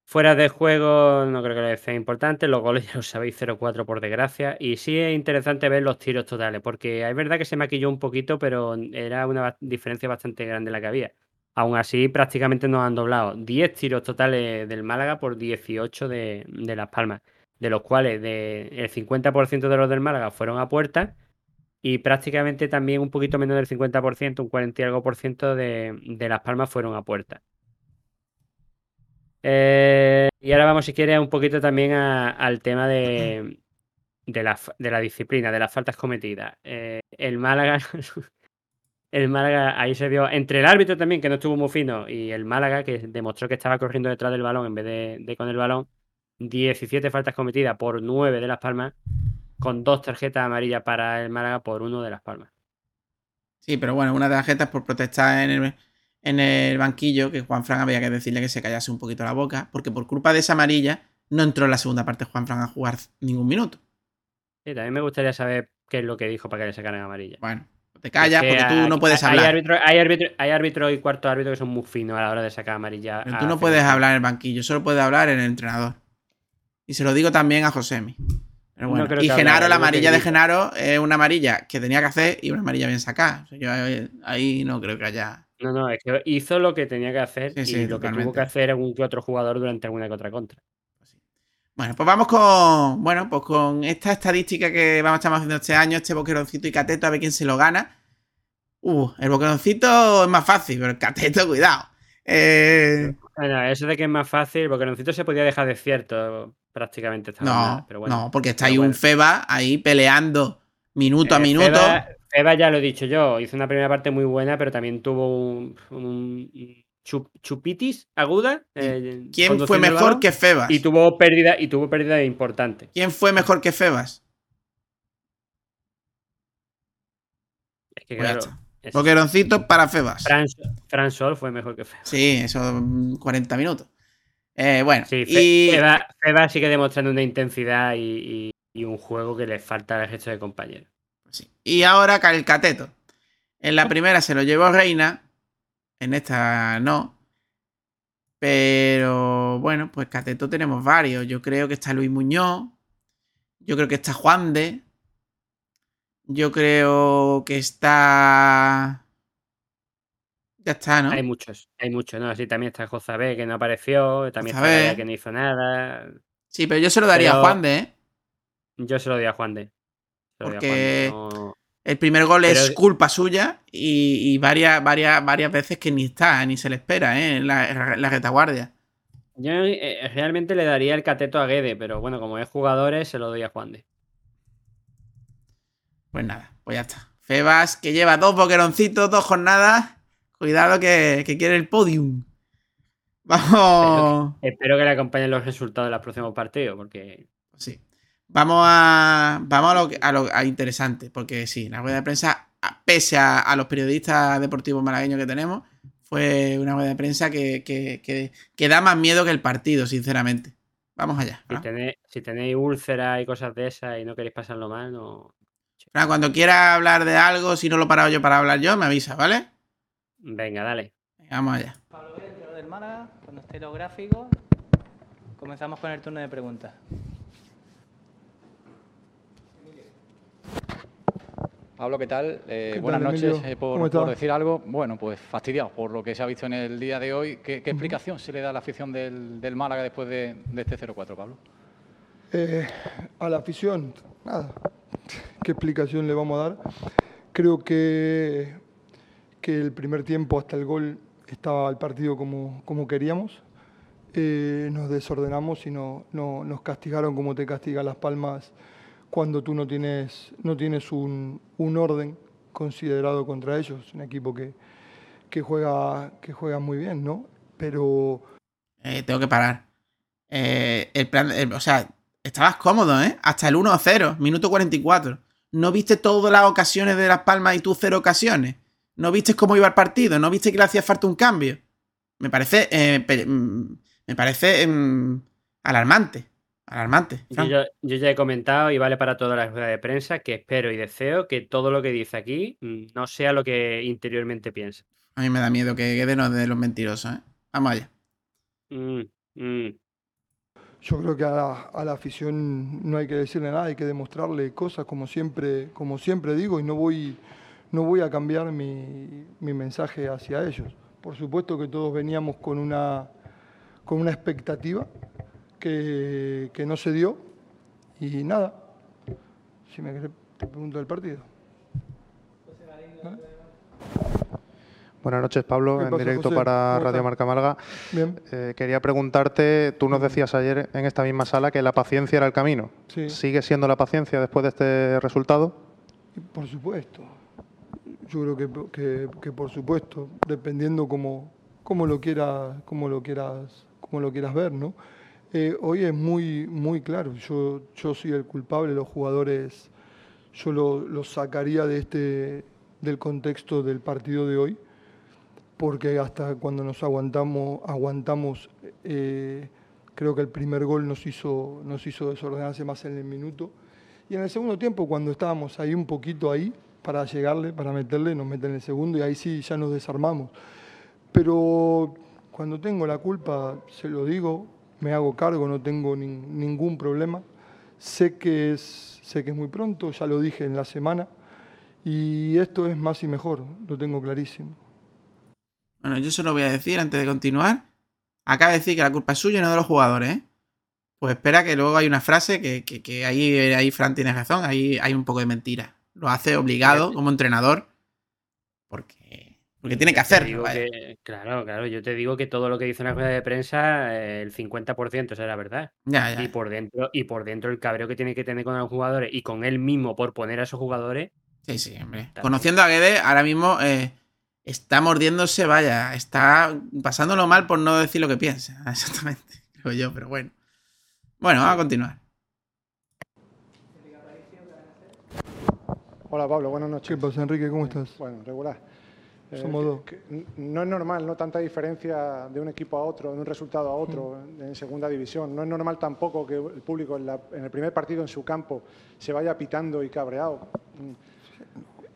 S2: Fuera de juego, no creo que sea importante. Los goles ya lo sabéis, 0-4 por desgracia. Y sí es interesante ver los tiros totales, porque es verdad que se maquilló un poquito, pero era una diferencia bastante grande la que había. Aún así, prácticamente nos han doblado 10 tiros totales del Málaga por 18 de, Las Palmas, de los cuales de, el 50% de los del Málaga fueron a puerta y prácticamente también un poquito menos del 50%, un 40 y algo por ciento de, de Las Palmas fueron a puerta. Eh, y ahora vamos, si quieres, un poquito también al tema de, de, la, disciplina, de las faltas cometidas. Eh, el Málaga, el Málaga, ahí se vio, entre el árbitro también, que no estuvo muy fino, y el Málaga, que demostró que estaba corriendo detrás del balón en vez de, con el balón, 17 faltas cometidas por 9 de Las Palmas, con dos tarjetas amarillas para el Málaga por uno de Las Palmas.
S1: Sí, pero bueno, una tarjeta es por protestar en el, en el banquillo que Juan Fran había que decirle que se callase un poquito la boca, porque por culpa de esa amarilla no entró en la segunda parte Juan Fran a jugar ningún minuto.
S2: Sí, también me gustaría saber qué es lo que dijo para que le sacaran amarilla.
S1: Bueno, te callas porque tú no puedes hablar.
S2: Hay árbitro, hay, árbitro, y cuarto árbitro que son muy finos a la hora de sacar amarilla.
S1: Pero tú no puedes hablar en el banquillo, solo puedes hablar en el entrenador. Y se lo digo también a Josemi. Pero bueno, y Genaro, la amarilla de Genaro es una amarilla que tenía que hacer y una amarilla bien sacada. yo ahí no creo que haya
S2: no, no, es que hizo lo que tenía que hacer y lo que tuvo que hacer algún que otro jugador durante alguna que otra contra. Pues
S1: bueno, pues vamos con. Bueno, pues con esta estadística que vamos a estar haciendo este año, este boqueroncito y cateto, a ver quién se lo gana. Uh, el boqueroncito es más fácil, pero el cateto, cuidado. Eh...
S2: Bueno, eso de que es más fácil, el boqueroncito se podía dejar de cierto prácticamente.
S1: no, pero bueno, no, porque está ahí un Feba ahí peleando minuto a eh, minuto.
S2: Eva ya lo he dicho yo, hizo una primera parte muy buena, pero también tuvo un, chupitis aguda.
S1: Eh, ¿Quién fue mejor que Febas?
S2: Y tuvo pérdida, y tuvo pérdida importante.
S1: ¿Quién fue mejor que Febas?
S2: Es que claro.
S1: Boqueroncito para Febas.
S2: Fran, Sol fue mejor que Febas.
S1: Sí, eso 40 minutos. Eh, bueno,
S2: sí, y... Febas, sigue demostrando una intensidad y, y, un juego que le falta al gesto de
S1: Y ahora el cateto. En la primera se lo llevó Reina. En esta no. Pero bueno, pues cateto tenemos varios. Yo creo que está Luis Muñoz. Yo creo que está Juan de. Yo creo que está. Ya está, ¿no?
S2: Hay muchos, hay muchos, ¿no? Así también está José B, que no apareció, también está que no hizo nada.
S1: Sí, pero yo se lo daría a Juan de, ¿eh?
S2: Yo se lo daría a Juan de.
S1: Porque el primer gol es culpa suya y, varias, varias, varias veces que ni está, ni se le espera ¿eh? en, la, retaguardia.
S2: Yo eh, realmente le daría el cateto a Guede, pero bueno, como es jugadores, se lo doy a Juan de.
S1: Pues nada, pues ya está. Febas, que lleva dos boqueroncitos, dos jornadas. Cuidado que, quiere el podium.
S2: Vamos. Espero que, le acompañen los resultados de los próximos partidos, porque.
S1: Sí. Vamos a, vamos a lo, a interesante, porque sí, la rueda de prensa, pese a, los periodistas deportivos malagueños que tenemos, fue una rueda de prensa que, que, da más miedo que el partido, sinceramente. Vamos allá.
S2: Si tenéis, úlceras y cosas de esas y no queréis pasarlo mal, no.
S1: cuando quiera hablar de algo, si no lo he parado yo para hablar yo, me avisa, ¿vale?
S2: Venga, dale.
S1: vamos allá.
S3: Pablo del Málaga, cuando esté los gráficos, comenzamos con el turno de preguntas.
S4: Pablo, ¿qué tal? Eh,
S5: ¿Qué
S4: buenas
S5: tal,
S4: noches. Eh,
S5: ¿Cómo
S4: por, decir algo, bueno, pues fastidiado por lo que se ha visto en el día de hoy. ¿Qué, qué explicación se le da a la afición del, del Málaga después de, de este 0-4, Pablo?
S5: Eh, a la afición, nada. ¿Qué explicación le vamos a dar? Creo que, que el primer tiempo hasta el gol estaba el partido como, como queríamos. Nos desordenamos y no, no- nos castigaron como te castigan las palmas cuando tú no tienes, no tienes un, un orden considerado contra ellos. Un equipo que, que, juega, que juega muy bien, ¿no? Pero
S1: Eh, tengo que parar. Eh, el plan, o sea, estabas cómodo, ¿eh? Hasta el 1-0, minuto 44. ¿No viste todas las ocasiones de Las Palmas y tú cero ocasiones? ¿No viste cómo iba el partido? ¿No viste que le hacía falta un cambio? Me parece. eh, mm, me parece mm, alarmante. Alarmante.
S2: Yo ya, yo ya he comentado y vale para toda la rueda de prensa que espero y deseo que todo lo que dice aquí mm, no sea lo que interiormente piensa.
S1: A mí me da miedo que quede no de los mentirosos, ¿eh? Vamos allá.
S2: Mm, mm.
S5: Yo creo que a la, a la afición no hay que decirle nada, hay que demostrarle cosas como siempre, como siempre digo, y no voy, no voy a cambiar mi, mi mensaje hacia ellos. Por supuesto que todos veníamos con una, con una expectativa que, que no se dio, y nada. Si me querés, te pregunto del partido.
S6: Buenas noches, Pablo,
S5: ¿Qué
S6: en
S5: pasa,
S6: directo
S5: José?
S6: para
S5: ¿Cómo
S6: Radio? Marca Málaga.
S5: Bien,
S6: Eh, quería preguntarte, tú nos decías ayer en esta misma sala que la paciencia era el camino.
S5: sí,
S6: ¿Sigue siendo la paciencia después de este resultado?
S5: por supuesto. Yo creo que, que- que por supuesto, dependiendo cómo, cómo lo quieras, cómo lo quieras, cómo lo quieras ver, ¿no? Eh, hoy es muy, muy claro. Yo, yo soy el culpable, los jugadores, yo lo- los sacaría de este, del contexto del partido de hoy, porque hasta cuando nos aguantamos, aguantamos, eh, creo que el primer gol nos hizo, nos hizo desordenarse más en el minuto. Y en el segundo tiempo, cuando estábamos ahí un poquito ahí, para llegarle, para meterle, nos meten el segundo y ahí sí ya nos desarmamos. Pero cuando tengo la culpa, se lo digo, me hago cargo, no tengo nin- ningún problema. Sé que, es, sé que es muy pronto, ya lo dije en la semana, y esto es más y mejor, lo tengo clarísimo.
S1: Bueno, yo solo voy a decir antes de continuar. Acaba de decir que la culpa es suya y no de los jugadores, ¿eh? Pues espera que luego hay una frase que, que- que ahí, ahí Fran tiene razón, ahí hay un poco de mentira. Lo hace obligado como entrenador porque, porque tiene que hacerlo.
S2: que- claro, claro, yo te digo que todo lo que dice en la rueda de prensa, eh, el 50% será verdad.
S1: Ya, ya.
S2: Y por dentro, y por dentro el cabreo que tiene que tener con los jugadores y con él mismo por poner a esos jugadores,
S1: Sí, sí, hombre.
S2: También.
S1: Conociendo a Guede, ahora mismo eh, está mordiéndose, vaya, está pasándolo mal por no decir lo que piensa. Exactamente, creo yo, pero bueno. Bueno, vamos a continuar.
S7: Hola Pablo, buenas noches.
S5: ¿Qué pasa, Enrique? ¿Cómo estás?
S7: Bueno, regular. Eh, que- no es normal, no tanta diferencia de un equipo a otro, de un resultado a otro
S5: Mm.
S7: en segunda división. No es normal tampoco que el público en, la- en el primer partido en su campo se vaya pitando y cabreado. Mm.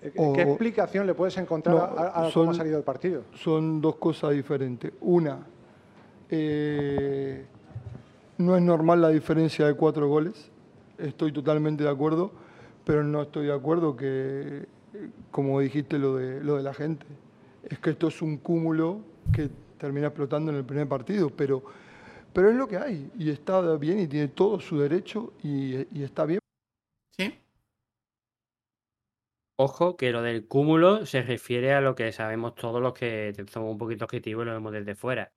S7: Eh,
S5: O-
S7: ¿Qué explicación le puedes encontrar
S5: No,
S7: a, a cómo
S5: son-
S7: ha salido el partido?
S5: son dos cosas diferentes. Una, eh, no es normal la diferencia de cuatro goles, estoy totalmente de acuerdo, pero no estoy de acuerdo que, como dijiste, lo de, lo de la gente. Es que esto es un cúmulo que termina explotando en el primer partido, pero, pero es lo que hay y está bien y tiene todo su derecho y, y está bien.
S1: ¿Sí?
S2: ojo que lo del cúmulo se refiere a lo que sabemos todos los que somos un poquito objetivos y lo vemos desde fuera.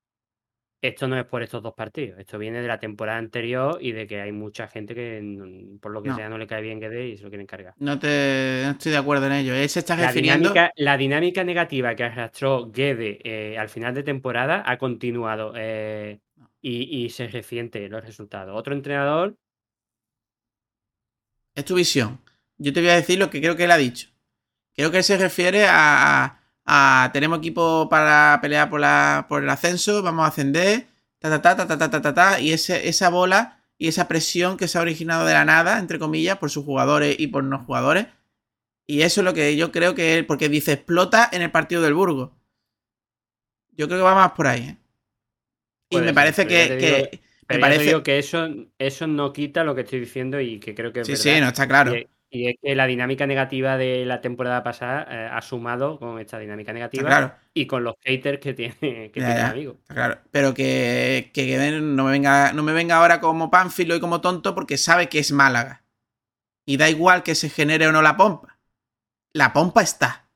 S2: Esto no es por estos dos partidos, esto viene de la temporada anterior y de que hay mucha gente que por lo que
S1: No.
S2: sea no le cae bien Guede y se lo quieren cargar.
S1: No, te, no estoy de acuerdo en ello. Se está
S2: La
S1: refiriendo.
S2: dinámica, la dinámica negativa que arrastró Guede eh, al final de temporada ha continuado eh, y, y se resiente los resultados. Otro entrenador,
S1: Es tu visión. Yo te voy a decir lo que creo que él ha dicho. Creo que él se refiere a, a- a tenemos equipo para pelear por, la, por el ascenso, vamos a ascender, ta ta ta ta ta ta ta, ta, ta, y ese, esa bola y esa presión que se ha originado de la nada, entre comillas, por sus jugadores y por no jugadores. Y eso es lo que yo creo que él, porque dice explota en el partido del Burgo. Yo creo que va más por ahí. ¿eh? Y
S2: Puede
S1: me parece que,
S2: digo-
S1: me parece-
S2: que eso, eso no quita lo que estoy diciendo y que creo que es
S1: Sí,
S2: verdad.
S1: sí, no está claro.
S2: Y, Y es que la dinámica negativa de la temporada pasada eh, ha sumado con esta dinámica negativa
S1: claro.
S2: y con los haters que tiene, que
S1: Ya,
S2: tiene
S1: ya,
S2: amigo.
S1: claro. Pero que, que- que no, me venga, no me venga ahora como pánfilo y como tonto porque sabe que es Málaga. Y da igual que se genere o no la pompa. La pompa está.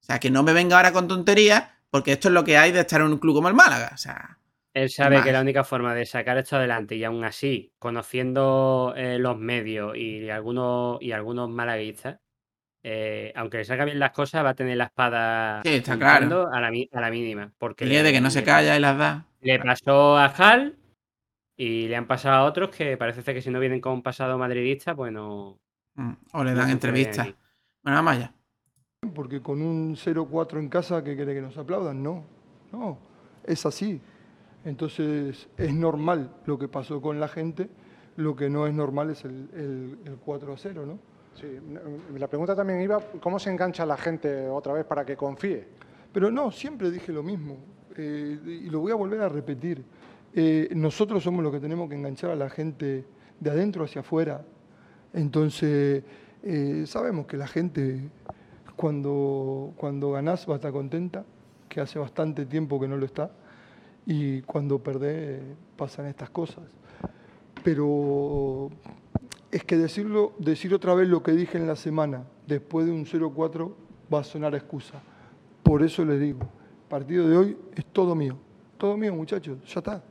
S1: O sea, que no me venga ahora con tonterías porque esto es lo que hay de estar en un club como el Málaga. O sea,
S2: Él sabe
S1: Más.
S2: que la única forma de sacar esto adelante y aún así, conociendo eh, los medios y algunos, y algunos malaguistas, eh, aunque le salga bien las cosas, va a tener la espada
S1: Sí, está
S2: puntando a la, mi- a la mínima. Porque
S1: día de que no se calla y las da.
S2: Le pasó a Hal y le han pasado a otros que parece ser que si no vienen con un pasado madridista, pues no.
S1: Mm, O le dan entrevistas. Bueno, vamos allá.
S5: Porque con un 0-4 en casa, ¿qué quiere que nos aplaudan? No, no, es así. Entonces es normal lo que pasó con la gente, lo que no es normal es el, el, el 4-0, ¿no?
S7: Sí, la pregunta también iba, ¿cómo se engancha la gente otra vez para que confíe?
S5: Pero no, siempre dije lo mismo, eh, y lo voy a volver a repetir. Eh, nosotros somos los que tenemos que enganchar a la gente de adentro hacia afuera. Entonces, eh, sabemos que la gente cuando, cuando ganás va a estar contenta, que hace bastante tiempo que no lo está, y cuando perdés pasan estas cosas. Pero es que decirlo, decir otra vez lo que dije en la semana, después de un 0-4, va a sonar excusa. Por eso les digo, el partido de hoy es todo mío. Todo mío, muchachos, ya está.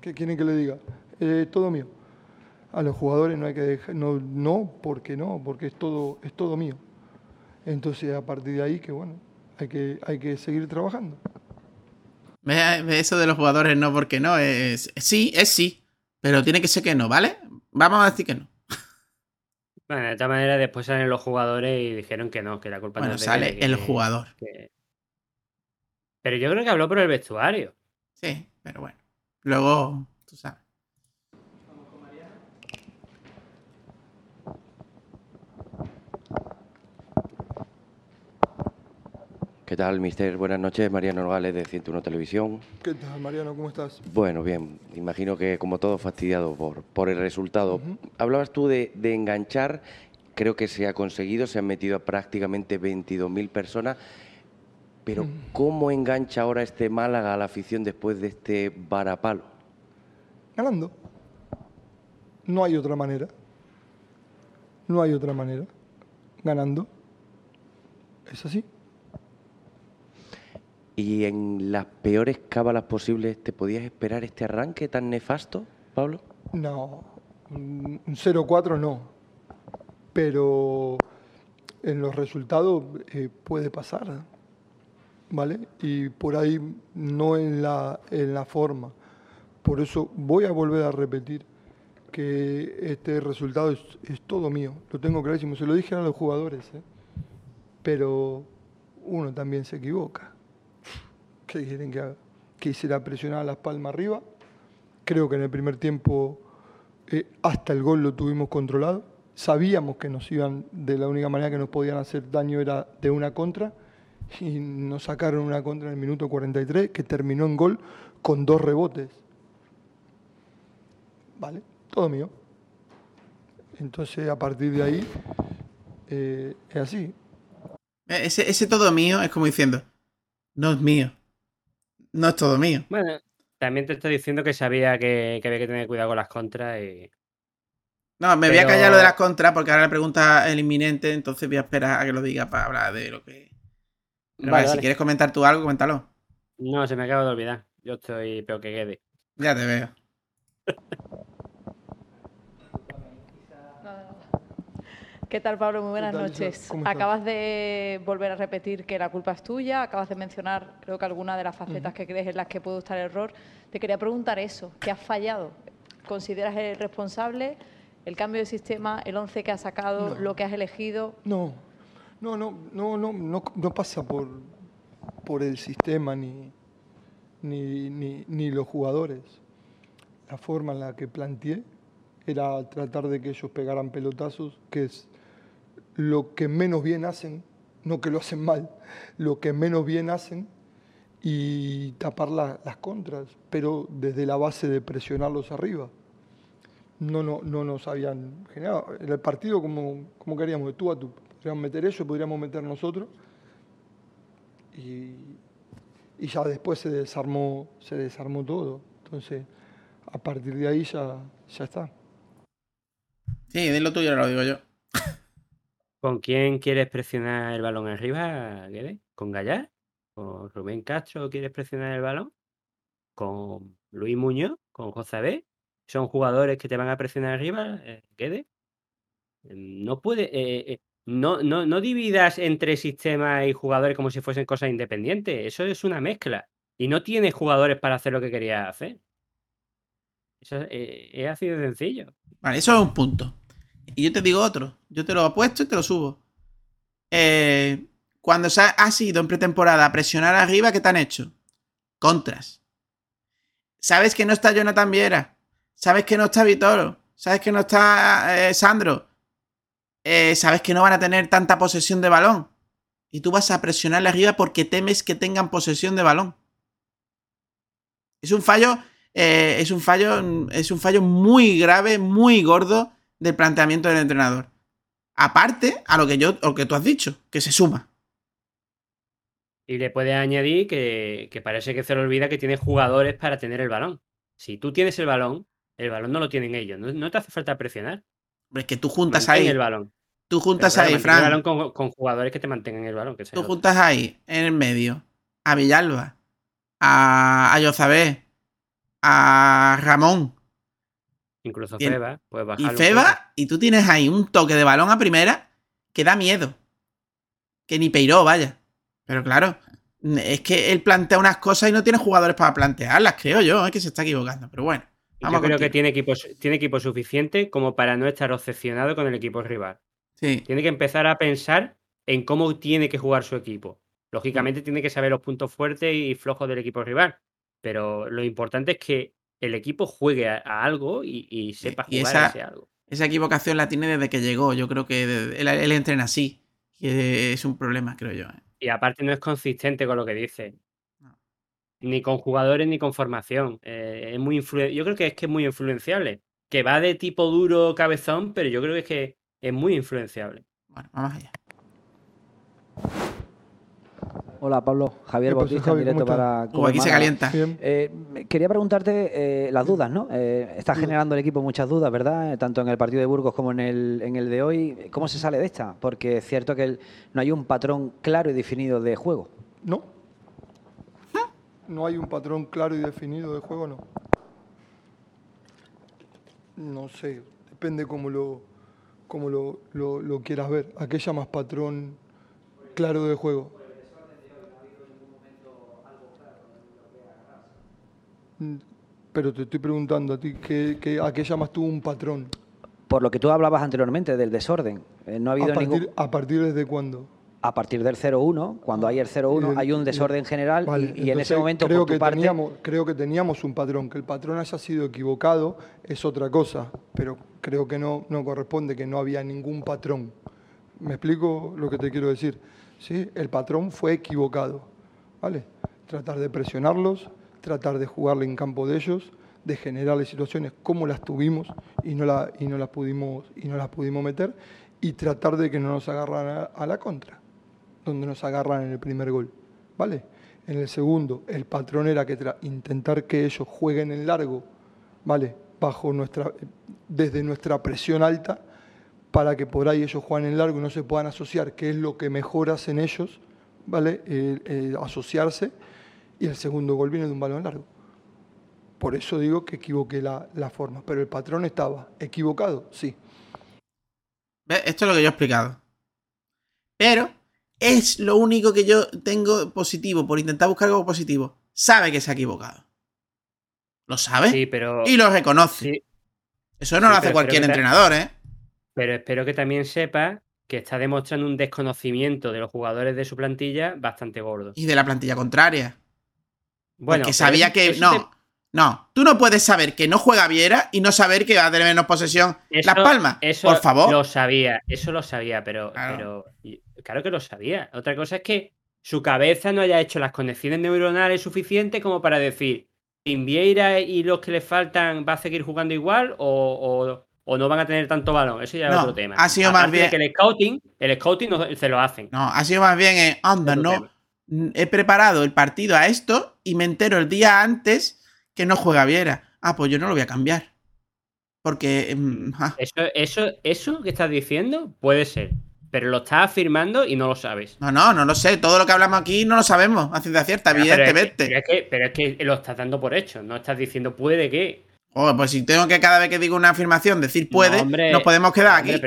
S5: ¿Qué quieren que le diga? Eh, todo mío. A los jugadores no hay que dejar, no, no, porque no, porque es todo, es todo mío. Entonces a partir de ahí que bueno, hay que, hay que seguir trabajando.
S1: Eso de los jugadores no, porque no. Es, sí, es sí. Pero tiene que ser que no, ¿vale? Vamos a decir que no.
S2: Bueno, de todas maneras, después salen los jugadores y dijeron que no, que la culpa no
S1: Bueno,
S2: es de
S1: sale
S2: que-
S1: el jugador.
S2: que- Pero yo creo que habló por el vestuario.
S1: Sí, pero bueno. Luego, tú sabes.
S8: ¿Qué tal, mister? Buenas noches, Mariano Nogales de 101 Televisión.
S5: ¿Qué tal, Mariano? ¿Cómo estás?
S8: Bueno, bien, imagino que como todo fastidiado por, por el resultado. Hablabas tú de, de enganchar, creo que se ha conseguido, se han metido a prácticamente 22.000 personas, pero
S5: Mm.
S8: ¿cómo engancha ahora este Málaga a la afición después de este varapalo?
S5: Ganando. No hay otra manera. No hay otra manera. Ganando. Es así.
S8: ¿Y en las peores cábalas posibles te podías esperar este arranque tan nefasto, Pablo?
S5: No, un un 0-4 no. Pero en los resultados eh, puede pasar, ¿vale? Y por ahí no en la, en la forma. Por eso voy a volver a repetir que este resultado es, es todo mío. Lo tengo clarísimo. Se lo dije a los jugadores, ¿eh? Pero uno también se equivoca. ¿Qué quieren que haga? Quisiera presionar las palmas arriba. Creo que en el primer tiempo eh, hasta el gol lo tuvimos controlado. Sabíamos que nos iban, de la única manera que nos podían hacer daño era de una contra. Y nos sacaron una contra en el minuto 43 que terminó en gol con dos rebotes. ¿Vale? Todo mío. Entonces a partir de ahí eh, es así.
S1: Eh, Ese, ese todo mío es como diciendo, no es mío. No es todo mío.
S2: Bueno, también te estoy diciendo que sabía que, que había que tener cuidado con las contras y.
S1: No, me voy a callar lo de las contras porque ahora la pregunta es el inminente, entonces voy a esperar a que lo diga para hablar de lo que... Pero
S2: Vale,
S1: vale, si
S2: vale.
S1: quieres comentar tú algo, coméntalo.
S2: No, se me acaba de olvidar. Yo estoy peor que quede.
S1: Ya te veo.
S9: ¿Qué tal, Pablo? Muy buenas noches. Acabas de volver a repetir que la culpa es tuya, acabas de mencionar, creo que alguna de las facetas que crees en las que puede estar error. Te quería preguntar eso, ¿qué has fallado? ¿Consideras el responsable el cambio de sistema, el 11 que has sacado,
S5: No.
S9: lo que has elegido?
S5: No, no, no, no, no, no, no pasa por, por el sistema ni, ni, ni, ni los jugadores. La forma en la que planteé era tratar de que ellos pegaran pelotazos, que es lo que menos bien hacen, no que lo hacen mal, lo que menos bien hacen y tapar la- las contras, pero desde la base de presionarlos arriba. no, no, no nos habían generado. En el partido, como, como queríamos, de tú a tú. Podríamos meter ellos, podríamos meter nosotros. Y, y ya después se desarmó, se desarmó todo. Entonces, a partir de ahí ya, ya está.
S1: Sí, de lo tuyo lo digo yo.
S2: ¿Con quién quieres presionar el balón arriba, Guede? ¿Con Gallar? ¿Con Rubén Castro quieres presionar el balón? ¿Con Luis Muñoz? ¿Con José B? ¿Son jugadores que te van a presionar arriba, eh, Guede? No puede. eh, eh, no, no, no dividas entre sistemas y jugadores como si fuesen cosas independientes. Eso es una mezcla. Y no tienes jugadores para hacer lo que querías hacer. Eso eh, es así de sencillo.
S1: Vale, eso es un punto. Y yo te digo otro. Yo te lo apuesto y te lo subo. Eh, cuando ha- has ido en pretemporada a presionar arriba, ¿qué te han hecho? Contras. Sabes que no está Jonathan Viera. Sabes que no está Vitoro. Sabes que no está eh, Sandro. Eh, sabes que no van a tener tanta posesión de balón. Y tú vas a presionarle arriba porque temes que tengan posesión de balón. Es un fallo. eh, es un fallo. Es un fallo muy grave, muy gordo del planteamiento del entrenador. Aparte a lo que yo, lo que tú has dicho, que se suma.
S2: Y le puedes añadir que, que parece que se le olvida que tiene jugadores para tener el balón. Si tú tienes el balón, el balón no lo tienen ellos. No, no te hace falta presionar.
S1: Hombre, es que tú juntas
S2: Mantén
S1: ahí.
S2: el balón.
S1: Tú juntas
S2: Pero,
S1: ahí,
S2: el
S1: Fran.
S2: balón con, con jugadores que te mantengan el balón. Que
S1: Tú juntas ahí, en el medio, a Villalba, a, a Yozabé, a Ramón
S2: Incluso. Feba, puedes
S1: y
S2: bajarlo un
S1: Feba, y tú tienes ahí un toque de balón a primera que da miedo. Que ni Peiró, vaya. Pero claro, es que él plantea unas cosas y no tiene jugadores para plantearlas, creo yo, es que se está equivocando. Pero bueno,
S2: Yo creo que tiene equipo, tiene equipo suficiente como para no estar obsesionado con el equipo rival.
S1: Sí.
S2: Tiene que empezar a pensar en cómo tiene que jugar su equipo. Lógicamente tiene que saber los puntos fuertes y flojos del equipo rival. Pero lo importante es que el equipo juegue a, a algo y, y sepa
S1: Y
S2: jugar a
S1: esa,
S2: ese algo.
S1: esa equivocación la tiene desde que llegó. Yo creo que él, él entrena así. Que es un problema, creo yo. ¿eh?
S2: Y aparte no es consistente con lo que dice. Ni con jugadores ni con formación. Eh, es muy Yo creo que es que es muy influenciable. Que va de tipo duro cabezón, pero yo creo que es que es muy influenciable.
S1: Bueno, vamos allá.
S10: Hola Pablo, Javier
S5: ¿Qué pasa,
S10: Bautista, directo para Cope
S1: aquí se calienta.
S10: Eh, quería preguntarte eh, las dudas, ¿no? Eh, está generando el equipo muchas dudas, ¿verdad? Eh, Tanto en el partido de Burgos como en el, en el de hoy. ¿Cómo se sale de esta? Porque es cierto que el- no hay un patrón claro y definido de juego.
S5: No. No hay un patrón claro y definido de juego, no. No sé, depende cómo lo, cómo lo, lo, lo quieras ver. ¿A qué llamas patrón claro de juego? Pero te estoy preguntando a ti, ¿qué, qué- ¿a qué llamas tú un patrón?
S10: Por lo que tú hablabas anteriormente del desorden. Eh, no ha
S5: ¿A
S10: habido
S5: partir,
S10: ningún.
S5: ¿A partir desde cuándo?
S10: A partir del 0-1, cuando hay el 0-1,
S5: Y del-
S10: hay un desorden general y-
S5: Vale,
S10: y, en
S5: entonces
S10: ese momento,
S5: creo
S10: por tu
S5: que,
S10: parte.
S5: teníamos, creo que teníamos un patrón. Que el patrón haya sido equivocado es otra cosa, pero creo que no, no corresponde, que no había ningún patrón. ¿Me explico lo que te quiero decir? ¿Sí? El patrón fue equivocado. ¿vale? Tratar de presionarlos, tratar de jugarle en campo de ellos, de generarles situaciones como las tuvimos y no, la, y no, las, pudimos, y no las pudimos meter, y tratar de que no nos agarran a- la contra donde nos agarran en el primer gol. ¿Vale? En el segundo, el patrón era que intentar que ellos jueguen en largo, ¿vale? Bajo nuestra, desde nuestra presión alta, para que por ahí ellos jueguen en largo y no se puedan asociar, que es lo que mejor hacen ellos, ¿vale? El- el asociarse. Y el segundo gol viene de un balón largo. Por eso digo que equivoqué la, la forma. Pero el patrón estaba equivocado, sí.
S1: ¿Ves? Esto es lo que yo he explicado. Pero es lo único que yo tengo positivo por intentar buscar algo positivo. Sabe que se ha equivocado. Lo sabe
S2: Sí, pero.
S1: y lo reconoce.
S2: sí,
S1: Eso no
S2: Sí,
S1: lo hace cualquier entrenador, ¿eh?
S2: pero espero que también sepa que está demostrando un desconocimiento de los jugadores de su plantilla bastante gordo.
S1: Y de la plantilla contraria.
S2: Bueno,
S1: porque sabía que. No,
S2: te-
S1: no. Tú no puedes saber que no juega Viera y no saber que va a tener menos posesión
S2: Eso-
S1: Las Palmas.
S2: Eso
S1: Por favor.
S2: Lo sabía, eso lo sabía, pero
S1: Claro.
S2: pero y- claro que lo sabía. Otra cosa es que su cabeza no haya hecho las conexiones neuronales suficientes como para decir, sin Vieira y los que le faltan va a seguir jugando igual o, o, no van a tener tanto balón. Eso ya es otro tema.
S1: Ha sido más bien.
S2: Que el scouting, el scouting no, se lo hacen.
S1: No, ha sido más bien, eh, anda, no. He preparado el partido a esto y me entero el día antes que no juega Viera. Ah, pues yo no lo voy a cambiar. Porque. Mm,
S2: eso, eso, eso que estás diciendo puede ser. Pero lo estás afirmando y no lo sabes.
S1: No, no, no lo sé. Todo lo que hablamos aquí no lo sabemos a ciencia cierta, evidentemente.
S2: Pero es, que, pero es, que, lo estás dando por hecho. No estás diciendo puede que.
S1: Oh, pues si tengo que cada vez que digo una afirmación decir puede, nos podemos quedar aquí.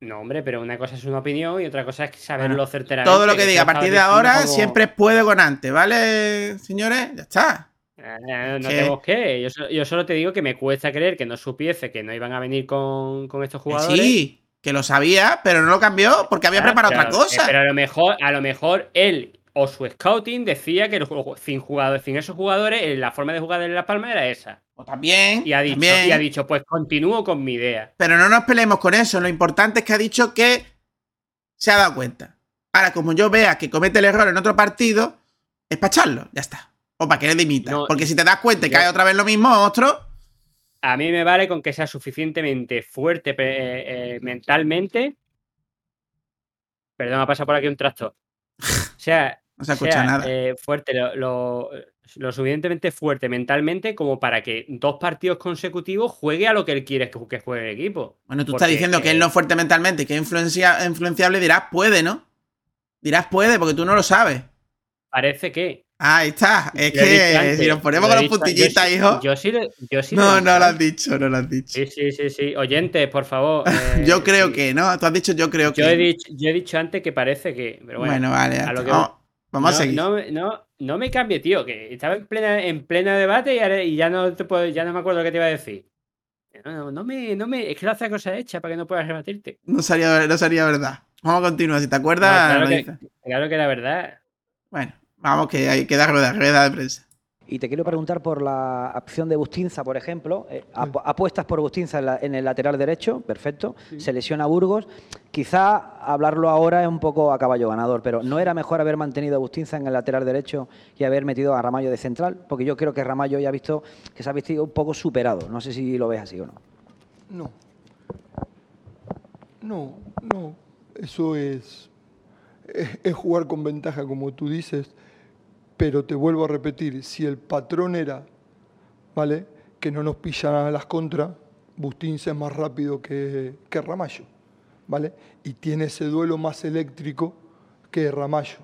S2: No, hombre, pero una cosa es una opinión y otra cosa es saberlo certeramente.
S1: Todo lo que, diga a partir de ahora siempre es puede con antes, ¿vale, señores? Ya está.
S2: Eh, no tengo que. Yo, solo te digo que me cuesta creer que no supiese que no iban a venir con, estos jugadores.
S1: Sí, que lo sabía, pero no lo cambió porque había preparado otra cosa.
S2: Pero a lo mejor, a lo mejor él o su scouting decía que sin jugadores, sin esos jugadores, eh, la forma de jugar en La Palma era esa.
S1: O también.
S2: Y ha dicho,
S1: y
S2: ha dicho, pues continúo con mi idea.
S1: Pero no nos peleemos con eso. Lo importante es que ha dicho que se ha dado cuenta. Ahora, como yo vea que comete el error en otro partido, es para echarlo. Ya está. O para que le dimita. Porque si te das cuenta y cae otra vez lo mismo, otro.
S2: A mí me vale con que sea suficientemente fuerte eh, eh, mentalmente. Perdón, ha pasado por aquí un tractor. O sea,
S1: no se escucha nada.
S2: Eh, fuerte, lo, suficientemente fuerte mentalmente como para que dos partidos consecutivos juegue a lo que él quiere que juegue el equipo.
S1: Bueno, tú estás diciendo que él no es fuerte mentalmente, que es influenciable, dirás puede, ¿no? Dirás puede, porque tú no lo sabes.
S2: Parece que.
S1: Ahí está. Es que si nos ponemos con los puntillitas, hijo.
S2: Yo sí, yo sí
S1: No, no lo has dicho, no lo has dicho.
S2: Sí, sí, sí, sí. Oyentes, por favor.
S1: yo eh, creo que, ¿no? Tú has dicho yo creo que.
S2: He dicho, yo he dicho antes que parece que. Pero bueno,
S1: vale. vamos, a seguir.
S2: No, no, no, me cambie, tío. Que estaba en plena, en plena debate y, ya no te puedo, ya no me acuerdo qué te iba a decir. No, no, me, no me. Es que lo hace cosa hecha para que no puedas rebatirte.
S1: No sería, no sería verdad. Vamos a continuar. Si te acuerdas.
S2: claro, que, claro que era verdad.
S1: Bueno. Vamos, que hay que dar rueda, rueda de prensa.
S10: Y te quiero preguntar por la opción de Bustinza, por ejemplo. Eh, apuestas por Bustinza en, el lateral derecho, perfecto. Se lesiona Burgos. Quizá hablarlo ahora es un poco a caballo ganador, pero ¿no era mejor haber mantenido a Bustinza en el lateral derecho y haber metido a Ramallo de central? Porque yo creo que Ramallo ya ha visto que se ha visto un poco superado. No sé si lo ves así o no.
S5: No. No, no. Eso es, es jugar con ventaja, como tú dices pero te vuelvo a repetir, si el patrón era, ¿vale? Que no nos pillan a las contras, Bustince es más rápido que, que Ramallo, ¿vale? Y tiene ese duelo más eléctrico que Ramallo.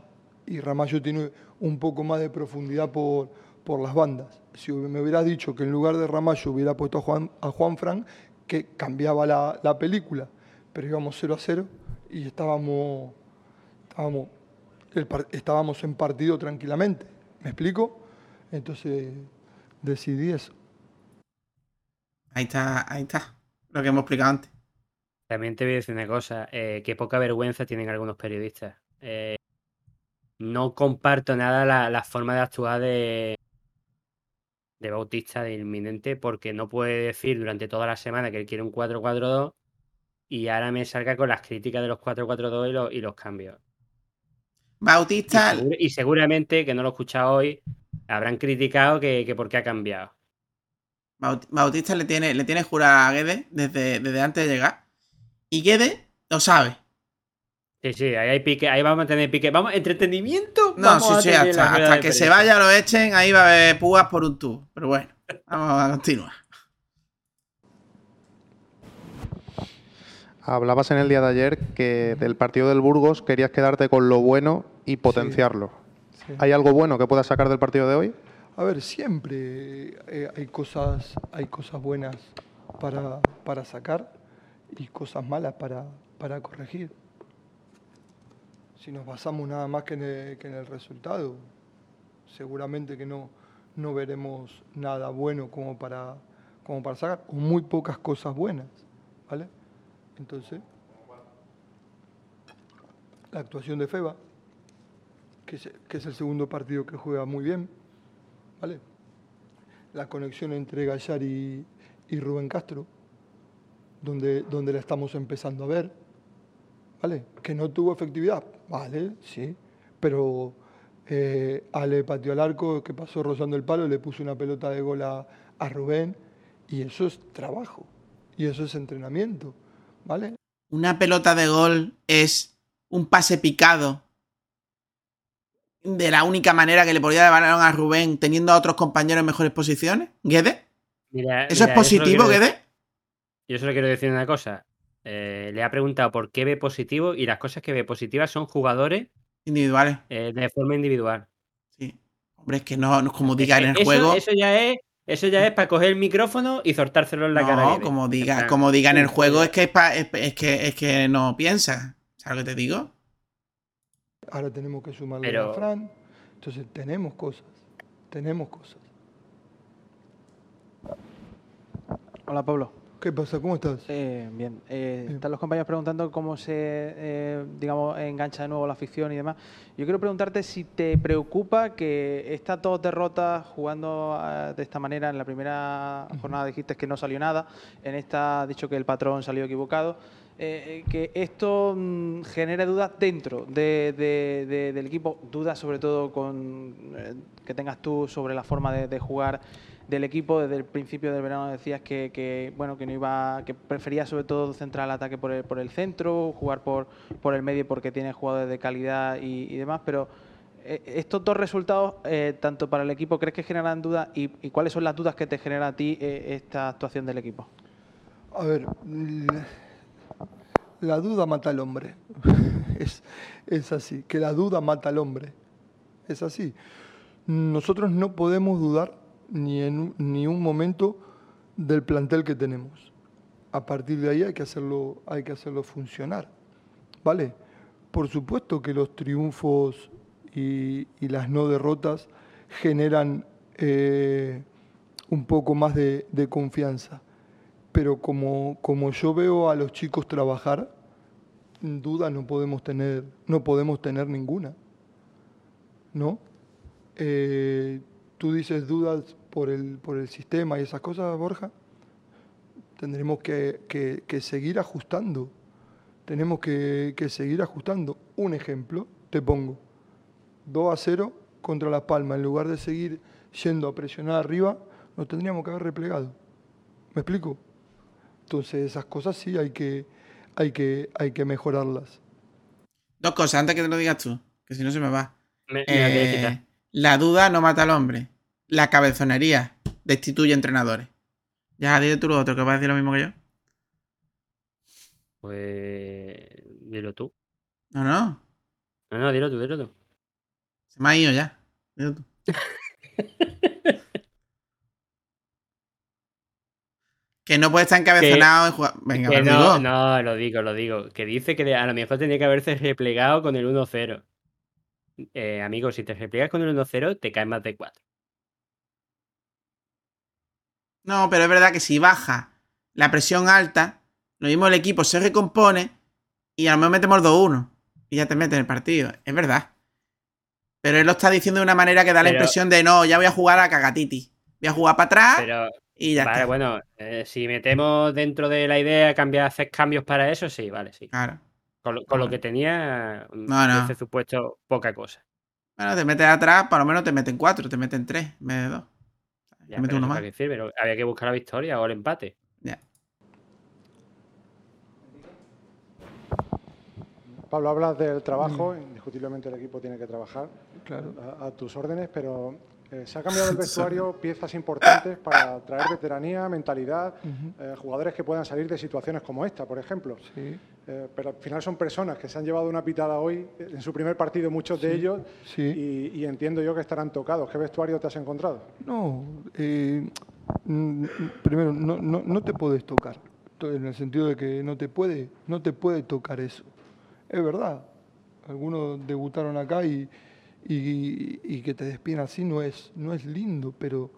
S5: Y Ramallo tiene un poco más de profundidad por, por las bandas. Si me hubieras dicho que en lugar de Ramallo hubiera puesto a Juan, a Juan Fran, que cambiaba la, la película, pero íbamos 0 a 0 y estábamos, estábamos estábamos en partido tranquilamente. ¿Me explico? Entonces decidí eso.
S1: Ahí está, ahí está. Lo que hemos explicado antes.
S2: También te voy a decir una cosa, eh, que poca vergüenza tienen algunos periodistas. Eh, no comparto nada la, forma de actuar de, de Bautista, de Inminente, porque no puede decir durante toda la semana que él quiere un 4-4-2 y ahora me salga con las críticas de los 4-4-2 y los cambios.
S1: Bautista.
S2: Y, seguramente, que no lo he escuchado hoy, habrán criticado que, que por qué ha cambiado.
S1: Bautista le tiene, le tiene jurada a Guede desde, desde antes de llegar. Y Guede lo sabe.
S2: Sí, sí, ahí hay pique, ahí vamos a tener pique. Vamos, entretenimiento.
S1: No, sí, sí, hasta, que se vaya, lo echen, ahí va a haber púas por un tubo. Pero bueno, vamos a continuar.
S6: Hablabas en el día de ayer que del partido del Burgos querías quedarte con lo bueno y potenciarlo. ¿Hay algo bueno que puedas sacar del partido de hoy?
S5: A ver, siempre eh, hay, cosas, hay cosas buenas para, para sacar y cosas malas para, para, corregir. Si nos basamos nada más que en el, que resultado, seguramente que no, no veremos nada bueno como para, como para sacar, o muy pocas cosas buenas. ¿vale? Entonces, la actuación de Feba, que es, el segundo partido que juega muy bien, ¿vale? La conexión entre Gallar y, Rubén Castro, donde, donde la estamos empezando a ver, ¿vale? Que no tuvo efectividad, vale, sí, pero, Eh, Ale pateó al arco, que pasó rozando el palo, le puso una pelota de gol a, a Rubén. Y eso es trabajo. Y eso es entrenamiento. ¿Vale?
S1: Una pelota de gol es un pase picado de la única manera que le podía dar balón a Rubén teniendo a otros compañeros en mejores posiciones? ¿Guede?
S2: Mira,
S1: ¿Eso
S2: mira,
S1: es positivo, Guede?
S2: Yo solo quiero decir una cosa. Eh, le ha preguntado por qué ve positivo y las cosas que ve positivas son jugadores
S1: Individuales.
S2: eh, de forma individual.
S1: Hombre, es que no, no es como diga en el
S2: eso,
S1: juego.
S2: Eso ya es, eso ya es para coger el micrófono y soltárselo en la cara. a
S1: No, como diga,
S2: plan,
S1: como diga en el juego, es que es, pa- es, es que es que no piensa. ¿Sabes lo que te digo?
S5: Ahora tenemos que sumarle
S2: Pero-
S5: a Fran. Entonces tenemos cosas. Tenemos cosas.
S11: Hola Pablo.
S5: ¿Qué pasa? ¿Cómo estás?
S11: Eh, bien. Eh, están los compañeros preguntando cómo se, eh, digamos, engancha de nuevo la afición y demás. Yo quiero preguntarte si te preocupa que estas dos derrotas jugando eh, de esta manera, en la primera jornada dijiste que no salió nada, en esta has dicho que el patrón salió equivocado, eh, que esto mm, genere dudas dentro de- de- de- del equipo, dudas sobre todo con que tengas tú sobre la forma de jugar del equipo desde el principio del verano decías que, que, bueno que no iba que prefería sobre todo centrar el ataque por el, por el centro jugar por, por el medio porque tiene jugadores de calidad y, demás pero eh, estos dos resultados eh, tanto para el equipo crees que generan dudas y, cuáles son las dudas que te genera a ti eh, esta actuación del equipo
S5: A ver, la, la duda mata al hombre. es, es así, que la duda mata al hombre. Es así. Nosotros no podemos dudar ni en ni un momento del plantel que tenemos. A partir de ahí hay que hacerlo, hay que hacerlo funcionar. ¿Vale? Por supuesto que los triunfos y, las no derrotas generan eh, un poco más de, de confianza. Pero como, como yo veo a los chicos trabajar, duda no podemos tener, no podemos tener ninguna. ¿No? Eh, Tú dices dudas por el, por el sistema y esas cosas, Borja. Tendremos que, que- que seguir ajustando. Tenemos que, que seguir ajustando. Un ejemplo, te pongo. 2 a 0 contra Las Palmas. En lugar de seguir yendo a presionar arriba, nos tendríamos que haber replegado. ¿Me explico? Entonces esas cosas sí hay que, hay que, hay que mejorarlas.
S1: Dos cosas, antes que te lo digas tú, que si no se me va.
S2: Me-
S1: Eh, la duda no mata al hombre. La cabezonería destituye entrenadores. Ya, dile tú lo otro, que vas a decir lo mismo que yo.
S2: Pues dilo tú.
S1: No, no,
S2: No, no, dilo tú, dilo tú.
S1: se me ha ido ya. Dilo tú. que no puede estar encabezonado en jugar. Venga,
S2: Que no, no, lo digo, lo digo. Que dice que a lo mejor tenía que haberse replegado con el 1-0. Eh, amigo, si te replegas con el 1-0, te caes más de 4.
S1: No, pero es verdad que si baja la presión alta, lo mismo el equipo se recompone y a lo mejor metemos 2-1 y ya te meten en el partido. Es verdad. Pero él lo está diciendo de una manera que da la impresión de no, ya voy a jugar a cagatiti. Voy a jugar para atrás
S2: Pero,
S1: y ya
S2: vale,
S1: está.
S2: bueno, eh, si metemos dentro de la idea cambiar, hacer cambios para eso, sí, vale, sí.
S1: Claro.
S2: Con, lo- que tenía,
S1: No, no.
S2: ese supuesto, poca cosa.
S1: Bueno, te metes atrás, por lo menos te meten 4, te meten 3 en vez de 2.
S2: Ya,
S1: Te metes
S2: pero
S1: uno más.
S2: ¿no? Había que buscar la victoria o el empate.
S1: Ya.
S7: Pablo, hablas del trabajo, indiscutiblemente el equipo tiene que trabajar
S5: Claro.
S7: a, a tus órdenes, pero eh, se ha cambiado el vestuario piezas importantes para traer veteranía, mentalidad, eh, jugadores que puedan salir de situaciones como esta, por ejemplo.
S5: Sí.
S7: Eh, pero al final son personas que se han llevado una pitada hoy en su primer partido, muchos de ellos,
S5: sí.
S7: y, y entiendo yo que estarán tocados. ¿Qué vestuario te has encontrado?
S5: No, eh, primero, no, no, no te puedes tocar, to- en el sentido de que no te puede, no te puede tocar eso. Es verdad, algunos debutaron acá y, y- y que te despiden así no es, no es lindo, pero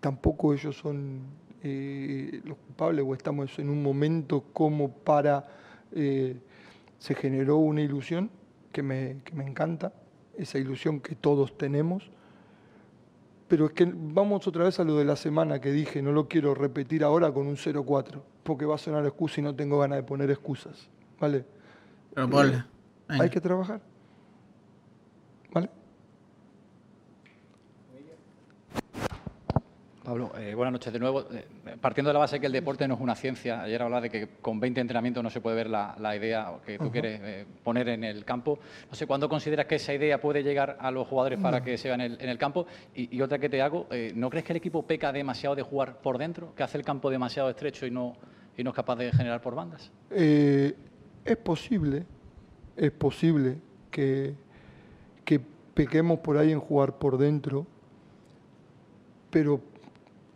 S5: tampoco ellos son eh, los culpables o estamos en un momento como para... eh, se generó una ilusión que me, que me encanta, esa ilusión que todos tenemos, pero es que vamos otra vez a lo de la semana que dije, no lo quiero repetir ahora con un 0-4, porque va a sonar excusa y no tengo ganas de poner excusas, ¿vale?
S1: Pero
S5: Eh. Hay que trabajar, ¿vale?
S4: Pablo, eh, buenas noches de nuevo. Eh, partiendo de la base que el deporte no es una ciencia, ayer hablaba de que con 20 entrenamientos no se puede ver la, idea que tú quieres eh, poner en el campo. No sé, ¿cuándo consideras que esa idea puede llegar a los jugadores para que se vean en el, campo? Y, otra que te hago, ¿no crees que el equipo peca demasiado de jugar por dentro? ¿Que hace el campo demasiado estrecho y no, y no es capaz de generar por bandas?
S5: es posible, es posible que, que pequemos por ahí en jugar por dentro, pero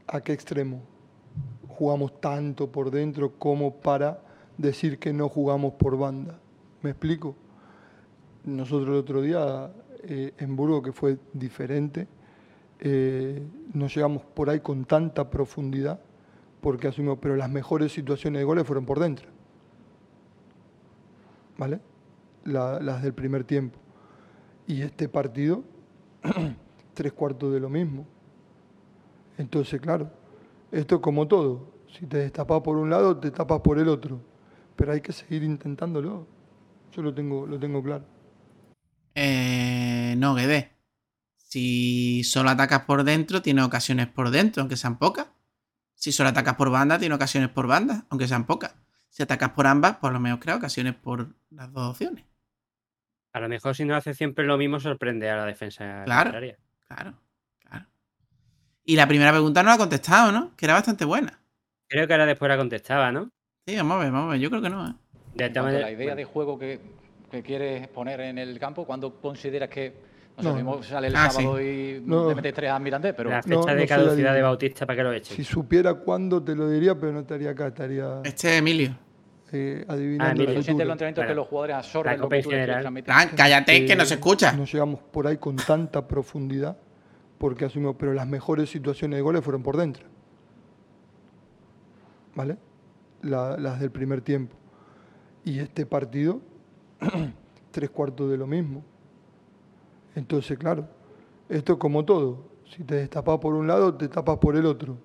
S5: ¿a qué extremo? Jugamos tanto por dentro como para decir que no jugamos por banda. ¿Me explico? Nosotros el otro día eh, en Burgo, que fue diferente, eh, nos llegamos por ahí con tanta profundidad, porque asumimos, pero las mejores situaciones de goles fueron por dentro. ¿Vale? las del primer tiempo. Y este partido, tres cuartos de lo mismo. Entonces, claro, esto es como todo. Si te destapas por un lado, te tapas por el otro. Pero hay que seguir intentándolo. Yo lo tengo, lo tengo claro.
S1: Eh, no, Guede. Si solo atacas por dentro, tiene ocasiones por dentro, aunque sean pocas. Si solo atacas por banda, tiene ocasiones por banda, aunque sean pocas. Si atacas por ambas, por lo menos crea ocasiones por las dos opciones.
S2: A lo mejor si no hace siempre lo mismo, sorprende a la defensa
S1: claro, Claro. Y la primera pregunta no la ha contestado, ¿no? Que era bastante buena.
S2: Creo que ahora después la contestaba, ¿no?
S1: Sí, vamos a ver, vamos a ver. Yo creo que no, ¿eh?
S4: la idea de juego que, quieres poner en el campo, ¿cuándo consideras que no, mismo sale el ah, sábado y no, te metes tres a Mirandés, pero...
S2: La fecha de caducidad de Bautista, ¿para que lo eche?
S5: Si supiera cuándo te lo diría, pero no estaría acá, estaría...
S1: Este es Emilio.
S5: Eh, adivinando
S4: ah, el futuro. los que los jugadores absorben lo que tú
S1: cállate, que no se escucha.
S5: Nos llegamos por ahí con tanta profundidad porque asumimos, pero las mejores situaciones de goles fueron por dentro. ¿Vale? las del primer tiempo. Y este partido, tres cuartos de lo mismo. Entonces, claro, esto es como todo. Si te destapas por un lado, te tapas por el otro.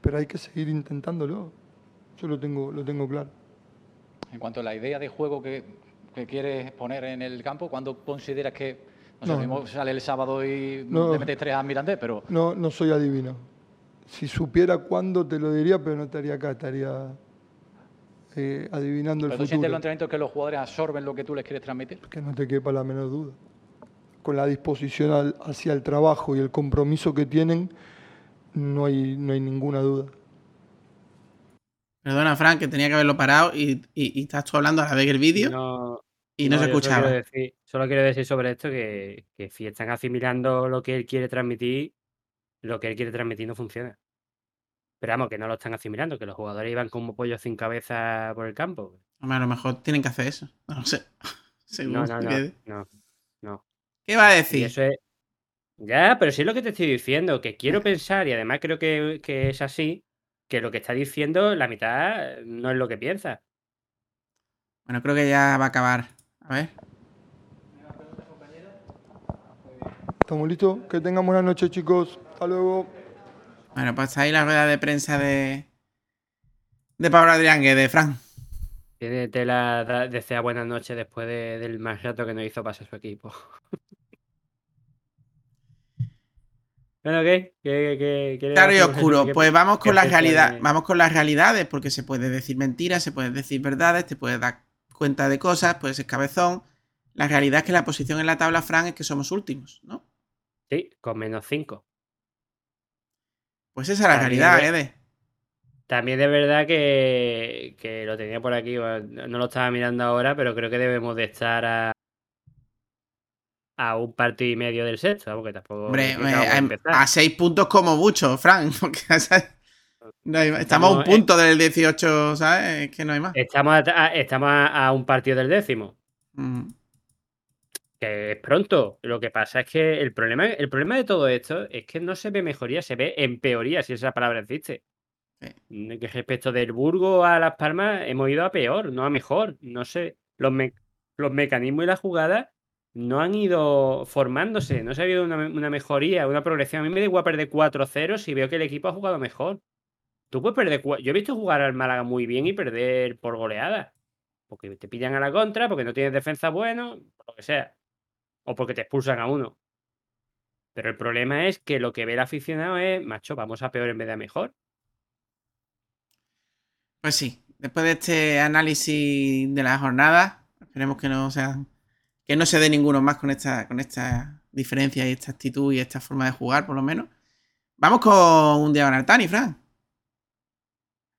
S5: Pero hay que seguir intentándolo. Yo lo tengo, lo tengo claro.
S4: En cuanto a la idea de juego que, que quieres poner en el campo, ¿cuándo consideras que no, mismo sale el sábado y no, te metes tres a Mirandés, pero...
S5: No, no soy adivino. Si supiera cuándo te lo diría, pero no estaría acá, estaría eh, adivinando el
S4: ¿Pero
S5: futuro. ¿Tú
S4: sientes los entrenamientos que los jugadores absorben lo que tú les quieres transmitir?
S5: Que no te quepa la menor duda. Con la disposición hacia el trabajo y el compromiso que tienen, no hay, no hay ninguna duda.
S1: Perdona, Frank, que tenía que haberlo parado y, y, estás tú hablando a la vez el vídeo.
S2: No,
S1: y no, se escuchaba.
S2: Solo quiero, decir, sobre esto que, si están asimilando lo que él quiere transmitir, lo que él quiere transmitir no funciona. Pero vamos, que no lo están asimilando, que los jugadores iban como pollos sin cabeza por el campo.
S1: a lo mejor tienen que hacer eso. No sé.
S2: no, no, no, no,
S1: ¿Qué va a decir?
S2: Eso es... Ya, pero sí es lo que te estoy diciendo, que quiero pensar, y además creo que, que es así, que lo que está diciendo, la mitad no es lo que piensa.
S1: Bueno, creo que ya va a acabar. A ver.
S5: ¿Estamos listos? Que tengan buena noche, chicos. Hasta luego.
S1: Bueno, pues ahí la rueda de prensa de. de Pablo Adrián, de Fran.
S2: Tiene tela desea buenas noches después del más rato que no hizo pasar su equipo. bueno, ¿qué? ¿Qué, qué,
S1: claro y oscuro. Pues vamos con la realidad, vamos con las realidades, porque se puede decir mentiras, se puede decir verdades, te puede dar cuenta de cosas, puede ser cabezón. La realidad es que la posición en la tabla, Fran, es que somos últimos, ¿no?
S2: Sí, con menos 5.
S1: Pues esa es la realidad, Ede.
S2: También de verdad que, que, lo tenía por aquí, no lo estaba mirando ahora, pero creo que debemos de estar a, a un partido y medio del sexto, porque tampoco...
S1: Hombre, eh, a seis puntos como mucho, Frank, porque estamos a un punto del 18, ¿sabes? Es que no hay más.
S2: Estamos a, estamos a, un partido del décimo. Mm. Que es pronto. Lo que pasa es que el problema, el problema de todo esto es que no se ve mejoría, se ve empeoría, si esa palabra existe. Que respecto del Burgo a Las Palmas hemos ido a peor, no a mejor. No sé, los, los mecanismos y la jugada no han ido formándose, no se ha habido una, una mejoría, una progresión. A mí me da igual perder 4-0 si veo que el equipo ha jugado mejor. Tú puedes perder. Yo he visto jugar al Málaga muy bien y perder por goleada. Porque te pillan a la contra, porque no tienes defensa bueno, lo que sea. O porque te expulsan a uno. Pero el problema es que lo que ve el aficionado es, macho, vamos a peor en vez de a mejor.
S1: Pues sí, después de este análisis de la jornada, esperemos que no sea, que no se dé ninguno más con esta, con esta diferencia y esta actitud y esta forma de jugar, por lo menos. Vamos con un día con Artani, Fran.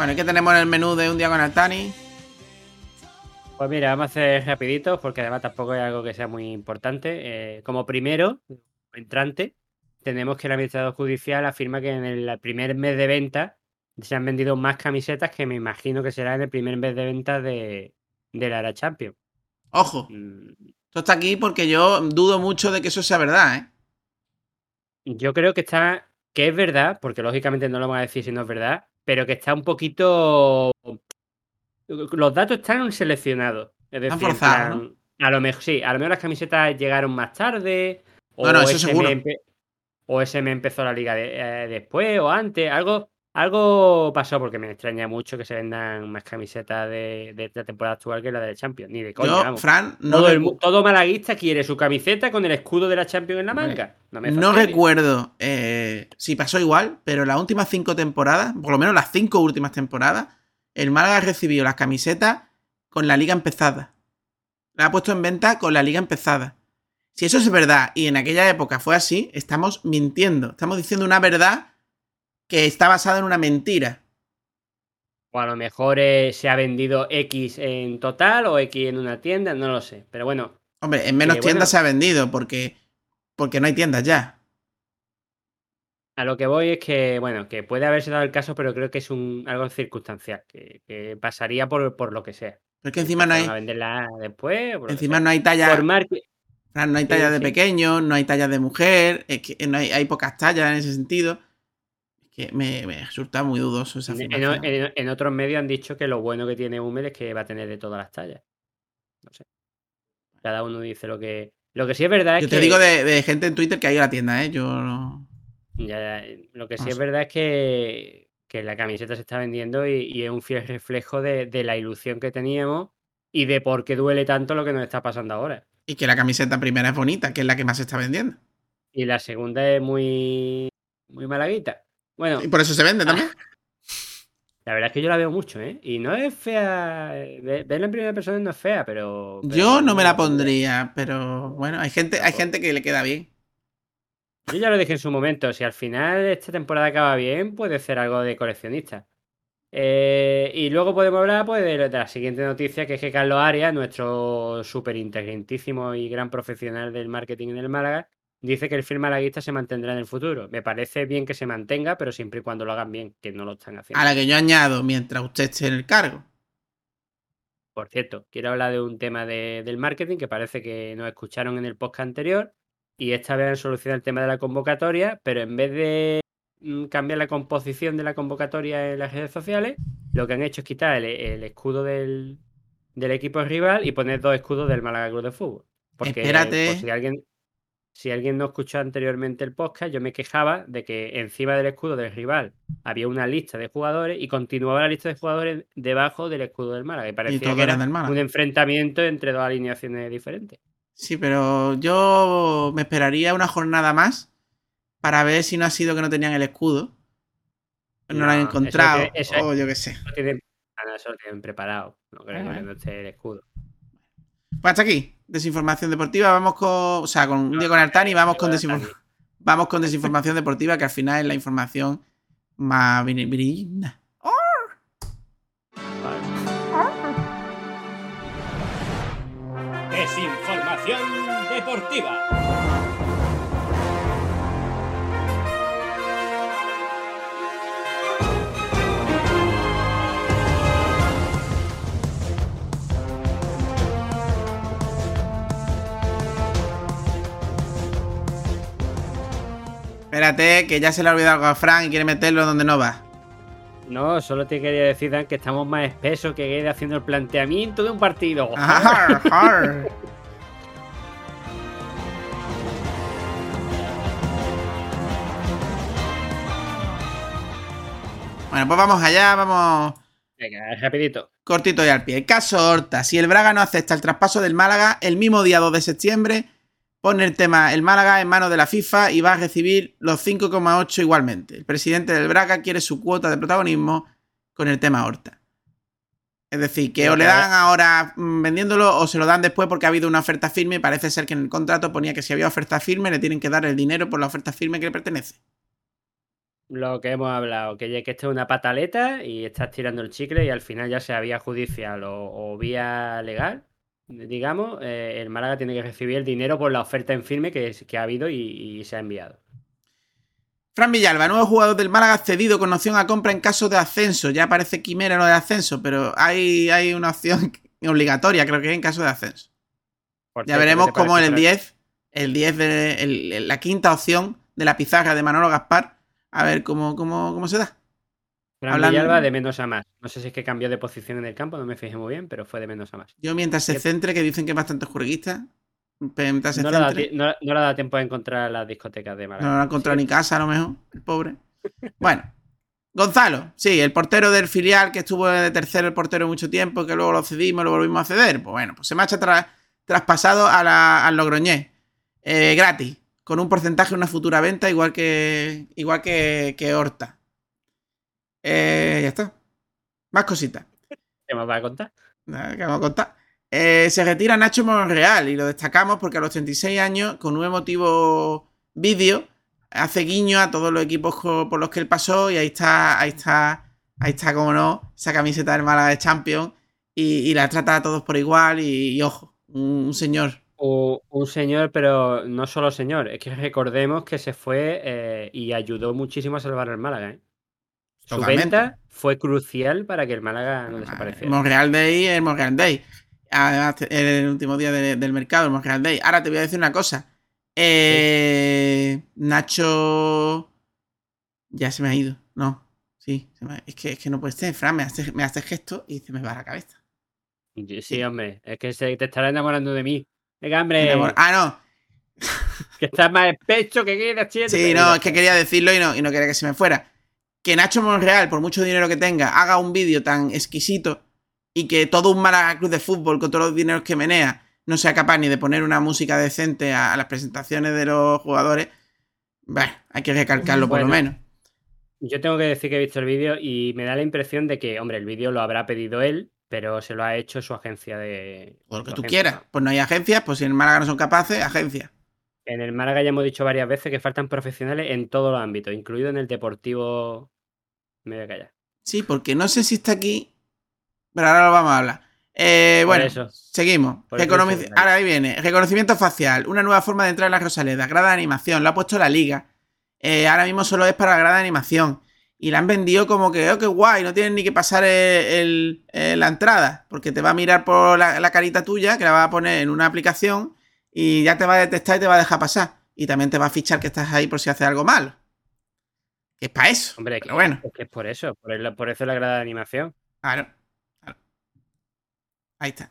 S1: Bueno, ¿qué tenemos en el menú de un día con Altani?
S2: Pues mira, vamos a hacer rapiditos porque además tampoco es algo que sea muy importante. Eh, como primero, entrante, tenemos que el administrador judicial afirma que en el primer mes de venta se han vendido más camisetas que me imagino que será en el primer mes de venta de, de la Era Champions.
S1: Ojo. Mm. Esto está aquí porque yo dudo mucho de que eso sea verdad, ¿eh?
S2: Yo creo que está, que es verdad, porque lógicamente no lo vamos a decir si no es verdad, pero que está un poquito. Los datos están seleccionados. Es decir, a lo mejor sí, a lo mejor las camisetas llegaron más tarde.
S1: O eso seguro.
S2: o SM empezó la liga eh, después o antes. Algo, algo pasó porque me extraña mucho que se vendan más camisetas de, de esta temporada actual que la de Champions. Ni de coña,
S1: Fran,
S2: todo, todo, malaguista quiere su camiseta con el escudo de la Champions en la manga.
S1: No, recuerdo eh, si pasó igual, pero las últimas cinco temporadas, por lo menos las cinco últimas temporadas, el Málaga ha recibido las camisetas con la liga empezada. La ha puesto en venta con la liga empezada. Si eso es verdad y en aquella época fue así, estamos mintiendo. Estamos diciendo una verdad que está basada en una mentira.
S2: O a lo mejor eh, se ha vendido X en total o X en una tienda, no lo sé. Pero bueno.
S1: Hombre, en menos tiendas se ha vendido porque, porque no hay tiendas ya.
S2: A lo que voy es que, bueno, que puede haberse dado el caso, pero creo que es un algo circunstancial, que, pasaría por, por, lo que sea.
S1: Es que encima no hay.
S2: venderla después.
S1: Encima no hay talla. No hay talla de pequeño, no hay talla de mujer, es que no hay, hay pocas tallas en ese sentido me, resulta muy dudoso esa
S2: en, otros medios han dicho que lo bueno que tiene Hummel es que va a tener de todas las tallas. No sé. Cada uno dice lo que. Lo que sí es verdad es
S1: Yo
S2: te
S1: digo de, gente en Twitter que hay en la tienda, ¿eh? Yo no.
S2: Ya, lo que sí es verdad es que, que, la camiseta se está vendiendo y, es un fiel reflejo de, de, la ilusión que teníamos y de por qué duele tanto lo que nos está pasando ahora.
S1: Y que la camiseta primera es bonita, que es la que más se está vendiendo.
S2: Y la segunda es muy, muy malaguita. Bueno.
S1: Y por eso se vende también.
S2: La verdad es que yo la veo mucho, ¿eh? Y no es fea. Verla en primera persona no es fea, pero.
S1: yo no me la pondría, pero bueno, hay gente, hay gente que le queda bien.
S2: Yo ya lo dije en su momento. Si al final esta temporada acaba bien, puede ser algo de coleccionista. Eh, y luego podemos hablar pues, de, la siguiente noticia, que es que Carlos Arias, nuestro súper inteligentísimo y gran profesional del marketing en el Málaga, dice que el film malaguista se mantendrá en el futuro. Me parece bien que se mantenga, pero siempre y cuando lo hagan bien, que no lo están haciendo.
S1: A la que yo añado, mientras usted esté en el cargo.
S2: Por cierto, quiero hablar de un tema del marketing que parece que nos escucharon en el podcast anterior y esta vez han solucionado el tema de la convocatoria, pero en vez de mm, cambiar la composición de la convocatoria en las redes sociales, lo que han hecho es quitar el, escudo del, equipo rival y poner dos escudos del Málaga Club de Fútbol. Porque
S1: Espérate.
S2: si alguien si alguien no escuchó anteriormente el podcast, yo me quejaba de que encima del escudo del rival había una lista de jugadores y continuaba la lista de jugadores debajo del escudo del Málaga. Y parecía que era un enfrentamiento entre dos alineaciones diferentes.
S1: Sí, pero yo me esperaría una jornada más para ver si no ha sido que no tenían el escudo. No, lo han encontrado. o yo qué sé.
S2: Ah, eso lo tienen preparado. No creo que no esté el escudo.
S1: Pues hasta aquí, desinformación deportiva. Vamos con, o sea, con un día con Artani, vamos con desinformación. Vamos con desinformación deportiva, que al final es la información más brillante.
S12: Desinformación deportiva.
S1: Espérate, que ya se le ha olvidado algo a Frank y quiere meterlo donde no va.
S2: No, solo te quería decir, Dan, que estamos más espesos que Guede haciendo el planteamiento de un partido.
S1: Arr, arr. Bueno, pues vamos allá, vamos
S2: Venga, rapidito.
S1: cortito y al pie. Caso Horta. Si el Braga no acepta el traspaso del Málaga, el mismo día 2 de septiembre pone el tema el Málaga en manos de la FIFA y va a recibir los 5,8 igualmente. El presidente del Braga quiere su cuota de protagonismo con el tema Horta. Es decir, que o le dan ahora mm, vendiéndolo o se lo dan después porque ha habido una oferta firme y parece ser que en el contrato ponía que si había oferta firme le tienen que dar el dinero por la oferta firme que le pertenece.
S2: Lo que hemos hablado, que, que esto es una pataleta y estás tirando el chicle y al final ya sea vía judicial o, o vía legal, digamos, eh, el Málaga tiene que recibir el dinero por la oferta en firme que, es- que ha habido y, y se ha enviado.
S1: Fran Villalba, nuevo jugador del Málaga cedido con opción a compra en caso de ascenso. Ya parece quimera lo de ascenso, pero hay, hay una opción obligatoria, creo que es en caso de ascenso. Ya veremos
S2: ¿qué te
S1: cómo en el
S2: parece,
S1: 10, el 10 de el- la quinta opción de la pizarra de Manolo Gaspar, a ver cómo, cómo, cómo se da.
S2: Fran
S1: Hablando-
S2: Villalba de menos a más. No sé si es que cambió de posición en el campo, no me fijé muy bien, pero fue de menos a más.
S1: Yo mientras se centre, que dicen que es bastante juerguista, mientras se
S2: No le, ha dado,
S1: centre,
S2: no, no le ha dado tiempo a encontrar las discotecas de Málaga.
S1: no lo ha encontrado ni casa a lo mejor, el pobre. Bueno, Gonzalo, sí, el portero del filial que estuvo de tercero el portero mucho tiempo, que luego lo cedimos, lo volvimos a ceder. Pues bueno, pues se marcha tra- traspasado a la- al Logroñés. Eh, gratis, con un porcentaje una futura venta, igual que, igual que, que Horta. Eh, ya está. Más cositas.
S2: ¿Qué más va a contar?
S1: Nada, que vamos a contar. Eh, se retira Nacho Monreal y lo destacamos porque a los 36 años, con un emotivo vídeo, hace guiño a todos los equipos por los que él pasó y ahí está, ahí está, ahí está, como no, esa camiseta del Málaga de Champions y, y la trata a todos por igual y, y ojo, un, un señor.
S2: O- un señor, pero no solo señor, es que recordemos que se fue eh, y ayudó muchísimo a salvar al Málaga. ¿eh? Su
S1: Totalmente.
S2: venta fue crucial para que el Málaga no
S1: El
S2: desapareciera.
S1: Monreal Day es el Monreal Day. Además, el último día de- del mercado, el Monreal Day. Ahora te voy a decir una cosa. Eh, Nacho. Ya se me ha ido. No. Sí. se me ha- Es, que, es que no puede ser. Fran, me hace, me hace gesto y se me va la cabeza.
S2: Sí, hombre, es que se te estará enamorando de mí. Venga, hombre,
S1: Ah, no.
S2: que estás más pecho que quieras.
S1: Sí, no, es que quería decirlo y no, y no quería que se me fuera. Que Nacho Monreal, por mucho dinero que tenga, haga un vídeo tan exquisito y que todo un Málaga Club de Fútbol con todos los dineros que menea no sea capaz ni de poner una música decente a, a las presentaciones de los jugadores, bueno, hay que recalcarlo por lo menos.
S2: Yo tengo que decir que he visto el vídeo y me da la impresión de que, hombre, el vídeo lo habrá pedido él, pero se lo ha hecho su agencia de.
S1: O lo que tú
S2: agencia.
S1: quieras. Pues no hay agencias, pues si en Málaga no son capaces, agencias.
S2: En el Málaga ya hemos dicho varias veces que faltan profesionales en todos los ámbitos, incluido en el deportivo. Me voy a callar.
S1: Sí, porque no sé si está aquí, pero ahora lo vamos a hablar. Eh, bueno,
S2: eso.
S1: seguimos.
S2: Eso.
S1: Ahora ahí viene. Reconocimiento facial. Una nueva forma de entrar en la Rosaleda. Grada de animación. Lo ha puesto la liga. Eh, ahora mismo solo es para la grada de animación. Y la han vendido como que, oh, qué guay. No tienes ni que pasar el- el- eh, la entrada. Porque te va a mirar por la, la carita tuya, que la va a poner en una aplicación. Y ya te va a detectar y te va a dejar pasar. Y también te va a fichar que estás ahí por si haces algo malo. Que es para eso.
S2: Hombre,
S1: Pero bueno.
S2: es que es por eso, por, el- por eso la grada de animación.
S1: Claro. claro. Ahí está.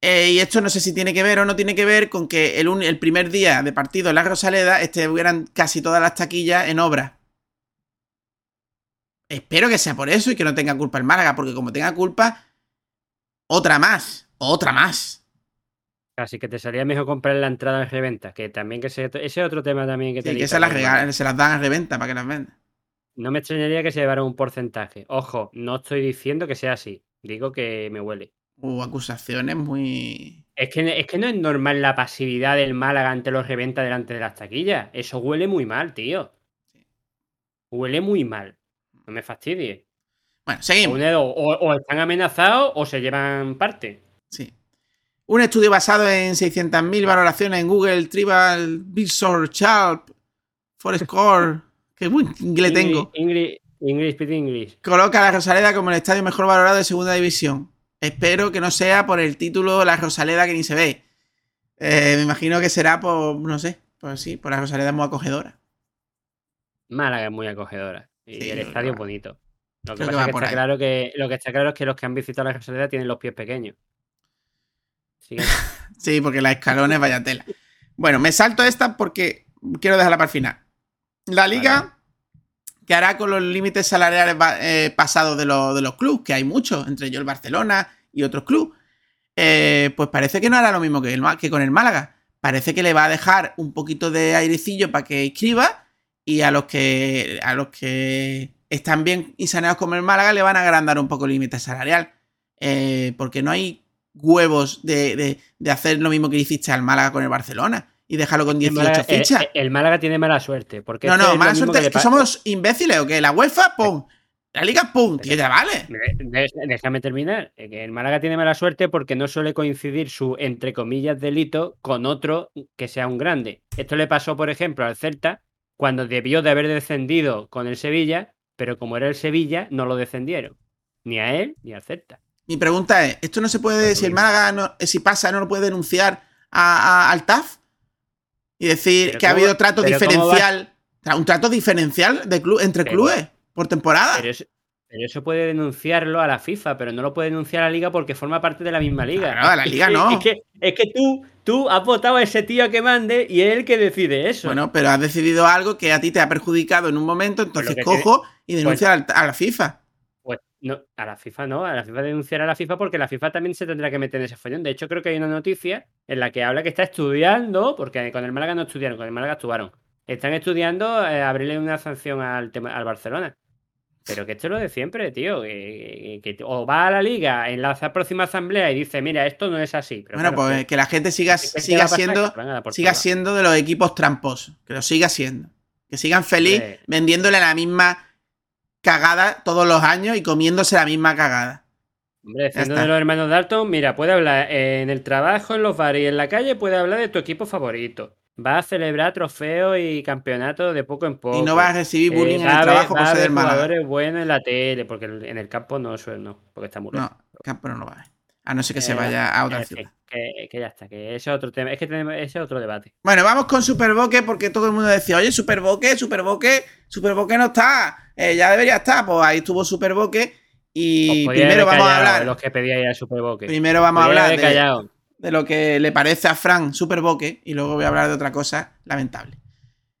S1: Eh, y esto no sé si tiene que ver o no tiene que ver con que el, un- el primer día de partido en la Rosaleda estuvieran casi todas las taquillas en obra. Espero que sea por eso y que no tenga culpa el Málaga, porque como tenga culpa, otra más, otra más.
S2: Así que te salía mejor comprar la entrada en reventa, que también que ese, ese es otro tema también que
S1: Sí,
S2: te
S1: que se las, regalan, se las dan a reventa para que las vendan.
S2: No me extrañaría que se llevara un porcentaje. Ojo, no estoy diciendo que sea así. Digo que me huele.
S1: Hubo acusaciones muy...
S2: Es que, es que no es normal la pasividad del Málaga ante los reventa delante de las taquillas. Eso huele muy mal, tío. Huele muy mal. No me fastidies.
S1: Bueno, seguimos.
S2: O están amenazados o se llevan parte.
S1: Un estudio basado en 600.000 valoraciones en Google Tribal Visor Chalp Forescore. Qué buen inglés tengo.
S2: English, English, speak English.
S1: Coloca a la Rosaleda como el estadio mejor valorado de segunda división. Espero que no sea por el título La Rosaleda que ni se ve. Eh, me imagino que será por, no sé, pues sí, por la Rosaleda muy acogedora.
S2: Málaga es muy acogedora y
S1: Sí,
S2: el estadio es bonito. Lo que
S1: por
S2: está claro que lo que está claro es que los que han visitado la Rosaleda tienen los pies pequeños. Siguiente.
S1: Sí, porque la escalones vaya tela. Bueno, me salto esta porque quiero dejarla para el final. La liga, ¿qué hará con los límites salariales eh, pasados de, los- de los clubes? Que hay muchos, entre ellos el Barcelona y otros clubes. Eh, pues parece que no hará lo mismo que, el que con el Málaga. Parece que le va a dejar un poquito de airecillo para que inscriba y a los que, a los que están bien y saneados como el Málaga le van a agrandar un poco el límite salarial. Eh, porque no hay huevos de, de- de hacer lo mismo que hiciste al Málaga con el Barcelona y dejarlo con
S2: El
S1: 18
S2: Málaga, el-
S1: fichas.
S2: el- el Málaga tiene mala suerte. Porque
S1: no,
S2: esto
S1: no, mala suerte.
S2: le
S1: es que somos imbéciles o que la UEFA, pum. La liga, pum. Tío, ya vale.
S2: Déjame terminar. Eh, que El Málaga tiene mala suerte porque no suele coincidir su, entre comillas, delito con otro que sea un grande. Esto le pasó, por ejemplo, al Celta cuando debió de haber descendido con el Sevilla, pero como era el Sevilla, no lo descendieron. Ni a él ni al Celta.
S1: Mi pregunta es: ¿esto no se puede, si el Málaga, no- eh, si pasa, no lo puede denunciar a- a- al TAF? Y decir que ha habido trato diferencial, un trato diferencial de club, entre
S2: Pero-
S1: clubes por temporada.
S2: Pero eso, pero eso puede denunciarlo a la FIFA, pero no lo puede denunciar a la liga porque forma parte de la misma liga.
S1: Claro, a la liga
S2: que-
S1: no.
S2: Es que, es que tú, tú has votado a ese tío que mande y es el que decide eso.
S1: Bueno, pero has decidido algo que a ti te ha perjudicado en un momento, entonces
S2: que
S1: cojo y denuncio al- a la FIFA.
S2: No, a la FIFA no, a la FIFA denunciar a la FIFA porque la FIFA también se tendrá que meter en ese follón. De hecho, creo que hay una noticia en la que habla que está estudiando, porque con el Málaga no estudiaron, con el Málaga actuaron. Están estudiando eh, abrirle una sanción al tema, al Barcelona. Pero que esto es lo de siempre, tío. Que, que- que o va a la liga en la próxima asamblea y dice, mira, esto no es así. Pero
S1: Bueno,
S2: claro,
S1: pues que la gente siga,
S2: ¿qué- qué va
S1: siga
S2: a
S1: siendo,
S2: a
S1: siga siendo de los equipos tramposos. Que lo siga siendo. Que sigan feliz vendiéndole la misma cagada todos los años y comiéndose la misma cagada.
S2: Hombre, siendo de los hermanos Dalton, mira, puede hablar en el trabajo, en los bares y en la calle, puede hablar de tu equipo favorito. Va a celebrar trofeos y campeonatos de poco en poco.
S1: Y no vas a recibir bullying en
S2: va
S1: el trabajo por ser
S2: jugadores buenos en la tele, porque en el campo no suele, no, porque está muy lejos.
S1: No, campo no lo va a ver. A no ser que se
S2: Eh,
S1: vaya a otra
S2: en
S1: ciudad.
S2: Que, que ya está, que ese es otro tema. Es que tenemos, ese es otro debate.
S1: Bueno, vamos con Superboque porque todo el mundo decía, oye, Superboque, Superboque, Superboque no está, eh, ya debería estar. Pues ahí estuvo Superboque y primero vamos a hablar.
S2: Los que pedíais al Superboque.
S1: Primero vamos a hablar de, lo que le parece a Fran Superboque y luego voy a hablar de otra cosa lamentable.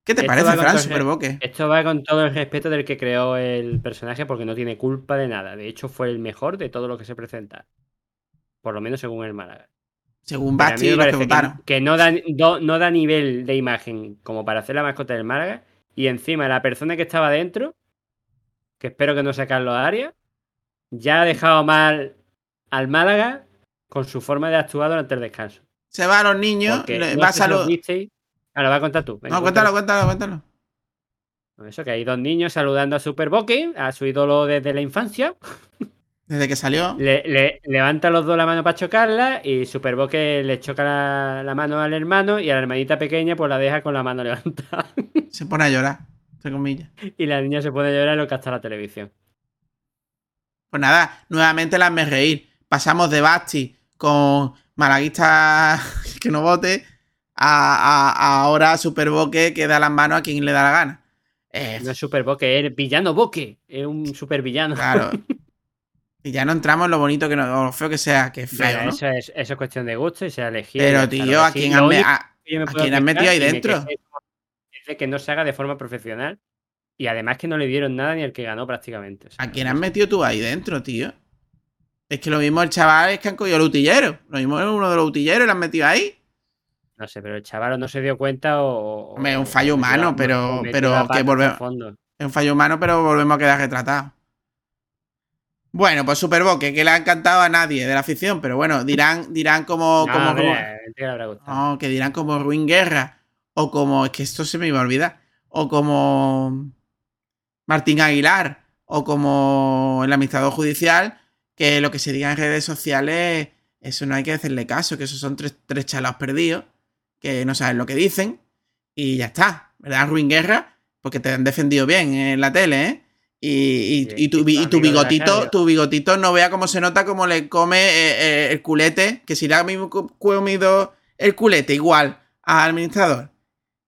S1: ¿Qué te
S2: Esto
S1: parece, Fran Superboque?
S2: Esto va con todo el respeto del que creó el personaje porque no tiene culpa de nada. De hecho, fue el mejor de todo lo que se presenta. Por lo menos según el Málaga.
S1: Según y los que
S2: no, da, no da nivel de imagen como para hacer la mascota del Málaga. Y encima la persona que estaba dentro, que espero que no sea Carlos Arias, ya ha dejado mal al Málaga con su forma de actuar durante el descanso.
S1: Se va a los niños,
S2: Porque
S1: le-
S2: no
S1: va a
S2: si
S1: saludar.
S2: visteis. Ah, lo va a contar tú. Venga,
S1: No, cuéntalo, cuéntalo, cuéntalo.
S2: Eso, que hay dos niños saludando a Superboque, a su ídolo desde la infancia.
S1: Desde que salió.
S2: Le, le- levanta los dos la mano para chocarla y Superboque le choca la, la mano al hermano y a la hermanita pequeña pues la deja con la mano levantada.
S1: Se pone a llorar, entre comillas.
S2: y la niña se pone a llorar lo que hasta la televisión.
S1: Pues nada, nuevamente las me reír. Pasamos de Basti con Malaguista que no vote a, a- a ahora Superboque que da las manos a quien le da la gana. Eh,
S2: No es Superboque, es villano Boque. Es un supervillano.
S1: Claro. Y ya no entramos en lo bonito que no, o lo feo que sea, que es feo,
S2: eso, es, eso es cuestión de gusto y se ha elegido.
S1: Pero, tío, ¿a quién han a-
S2: me
S1: a quién metido ahí dentro?
S2: Es de que no se haga de forma profesional y además que no le dieron nada ni el que ganó prácticamente. O sea,
S1: ¿A quién has metido tú ahí dentro, tío? Es que lo mismo el chaval es que han cogido el utillero. Lo mismo es uno de los utilleros y lo han metido ahí.
S2: No sé, pero el chaval no se dio cuenta o.
S1: Es un fallo humano, pero, pero que volvemos. Es un fallo humano, pero volvemos a quedar retratados. Bueno, pues Superboque, que le ha encantado a nadie de la afición, pero bueno, dirán, dirán como.
S2: No,
S1: como
S2: hombre, gustado.
S1: no, que dirán como Ruin Guerra. O como. Es que esto se me iba a olvidar. O como. Martín Aguilar. O como el administrador judicial. Que lo que se diga en redes sociales. Eso no hay que hacerle caso. Que esos son tres, tres chalaos perdidos. Que no saben lo que dicen. Y ya está. ¿Verdad, Ruin Guerra? Porque te han defendido bien en la tele, ¿eh? Y, y- y tu, y tu bigotito, tu bigotito no vea cómo se nota cómo le come eh, eh, el culete, que si le ha comido el culete igual al administrador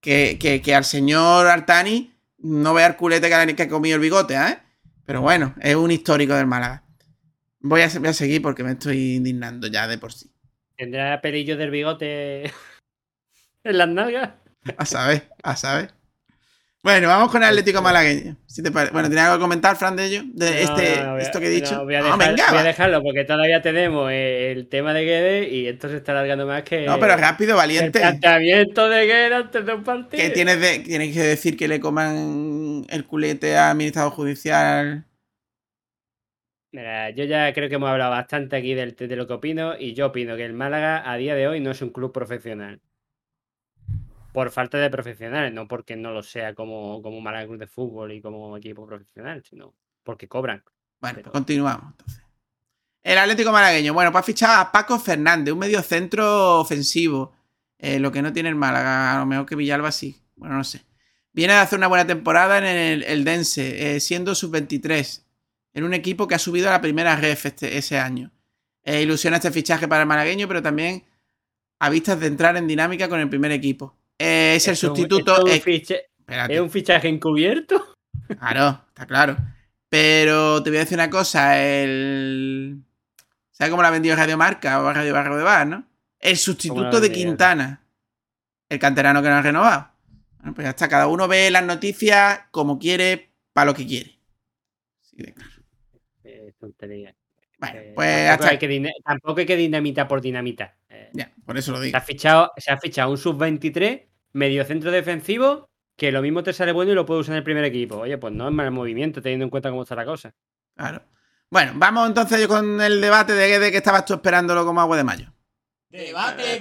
S1: que, que- que al señor Artani, no vea el culete que ha comido el bigote, ¿eh? Pero bueno, es un histórico del Málaga. Voy a, voy a seguir porque me estoy indignando ya de por sí.
S2: ¿Tendrá pelillos del bigote en las nalgas?
S1: A saber, a saber. Bueno, vamos con el Atlético Malagueño. Si te Bueno, ¿tienes algo que comentar, Fran, de ello? De este, esto que he dicho.
S2: voy, a dejarlo porque todavía tenemos el tema de Guede y esto se está alargando más que.
S1: No, pero rápido, valiente.
S2: El planteamiento de Guede antes de un partido.
S1: ¿Qué tienes, de, tienes que decir que le coman el culete al administrador judicial?
S2: Mira, yo ya creo que hemos hablado bastante aquí de, de lo que opino y yo opino que el Málaga a día de hoy no es un club profesional por falta de profesionales, no porque no lo sea como, como Málaga Club de Fútbol y como equipo profesional, sino porque cobran.
S1: Bueno, pues continuamos entonces. El Atlético Malagueño. Bueno, pues ha fichado a Paco Fernández, un medio centro ofensivo. Eh, lo que no tiene el Málaga, a lo mejor que Villalba sí. Bueno, no sé. Viene de hacer una buena temporada en el, Dense, eh, siendo sub-23, en un equipo que ha subido a la primera ref este, ese año. Eh, ilusiona este fichaje para el malagueño, pero también a vistas de entrar en dinámica con el primer equipo. Eh, es el sustituto.
S2: ¿Es un, fichaje encubierto?
S1: Claro, está claro. Pero te voy a decir una cosa, el... ¿Sabes cómo la ha vendido Radio Marca o Radio Barrio de Bar, no? El sustituto de Quintana. El canterano que no ha renovado. Bueno, pues ya está, cada uno ve las noticias como quiere, para lo que quiere. Sí, de claro.
S2: Eh, tontería.
S1: Bueno, eh, pues tampoco,
S2: hay que tampoco hay que dinamita por dinamita.
S1: Ya, por eso lo digo.
S2: Se ha fichado, se ha fichado un sub-23 medio centro defensivo que lo mismo te sale bueno y lo puedes usar en el primer equipo. Oye, pues no es mal movimiento teniendo en cuenta cómo está la cosa.
S1: Claro. Bueno, vamos entonces con el debate de Guede que estabas tú esperándolo como agua de mayo.
S12: Debate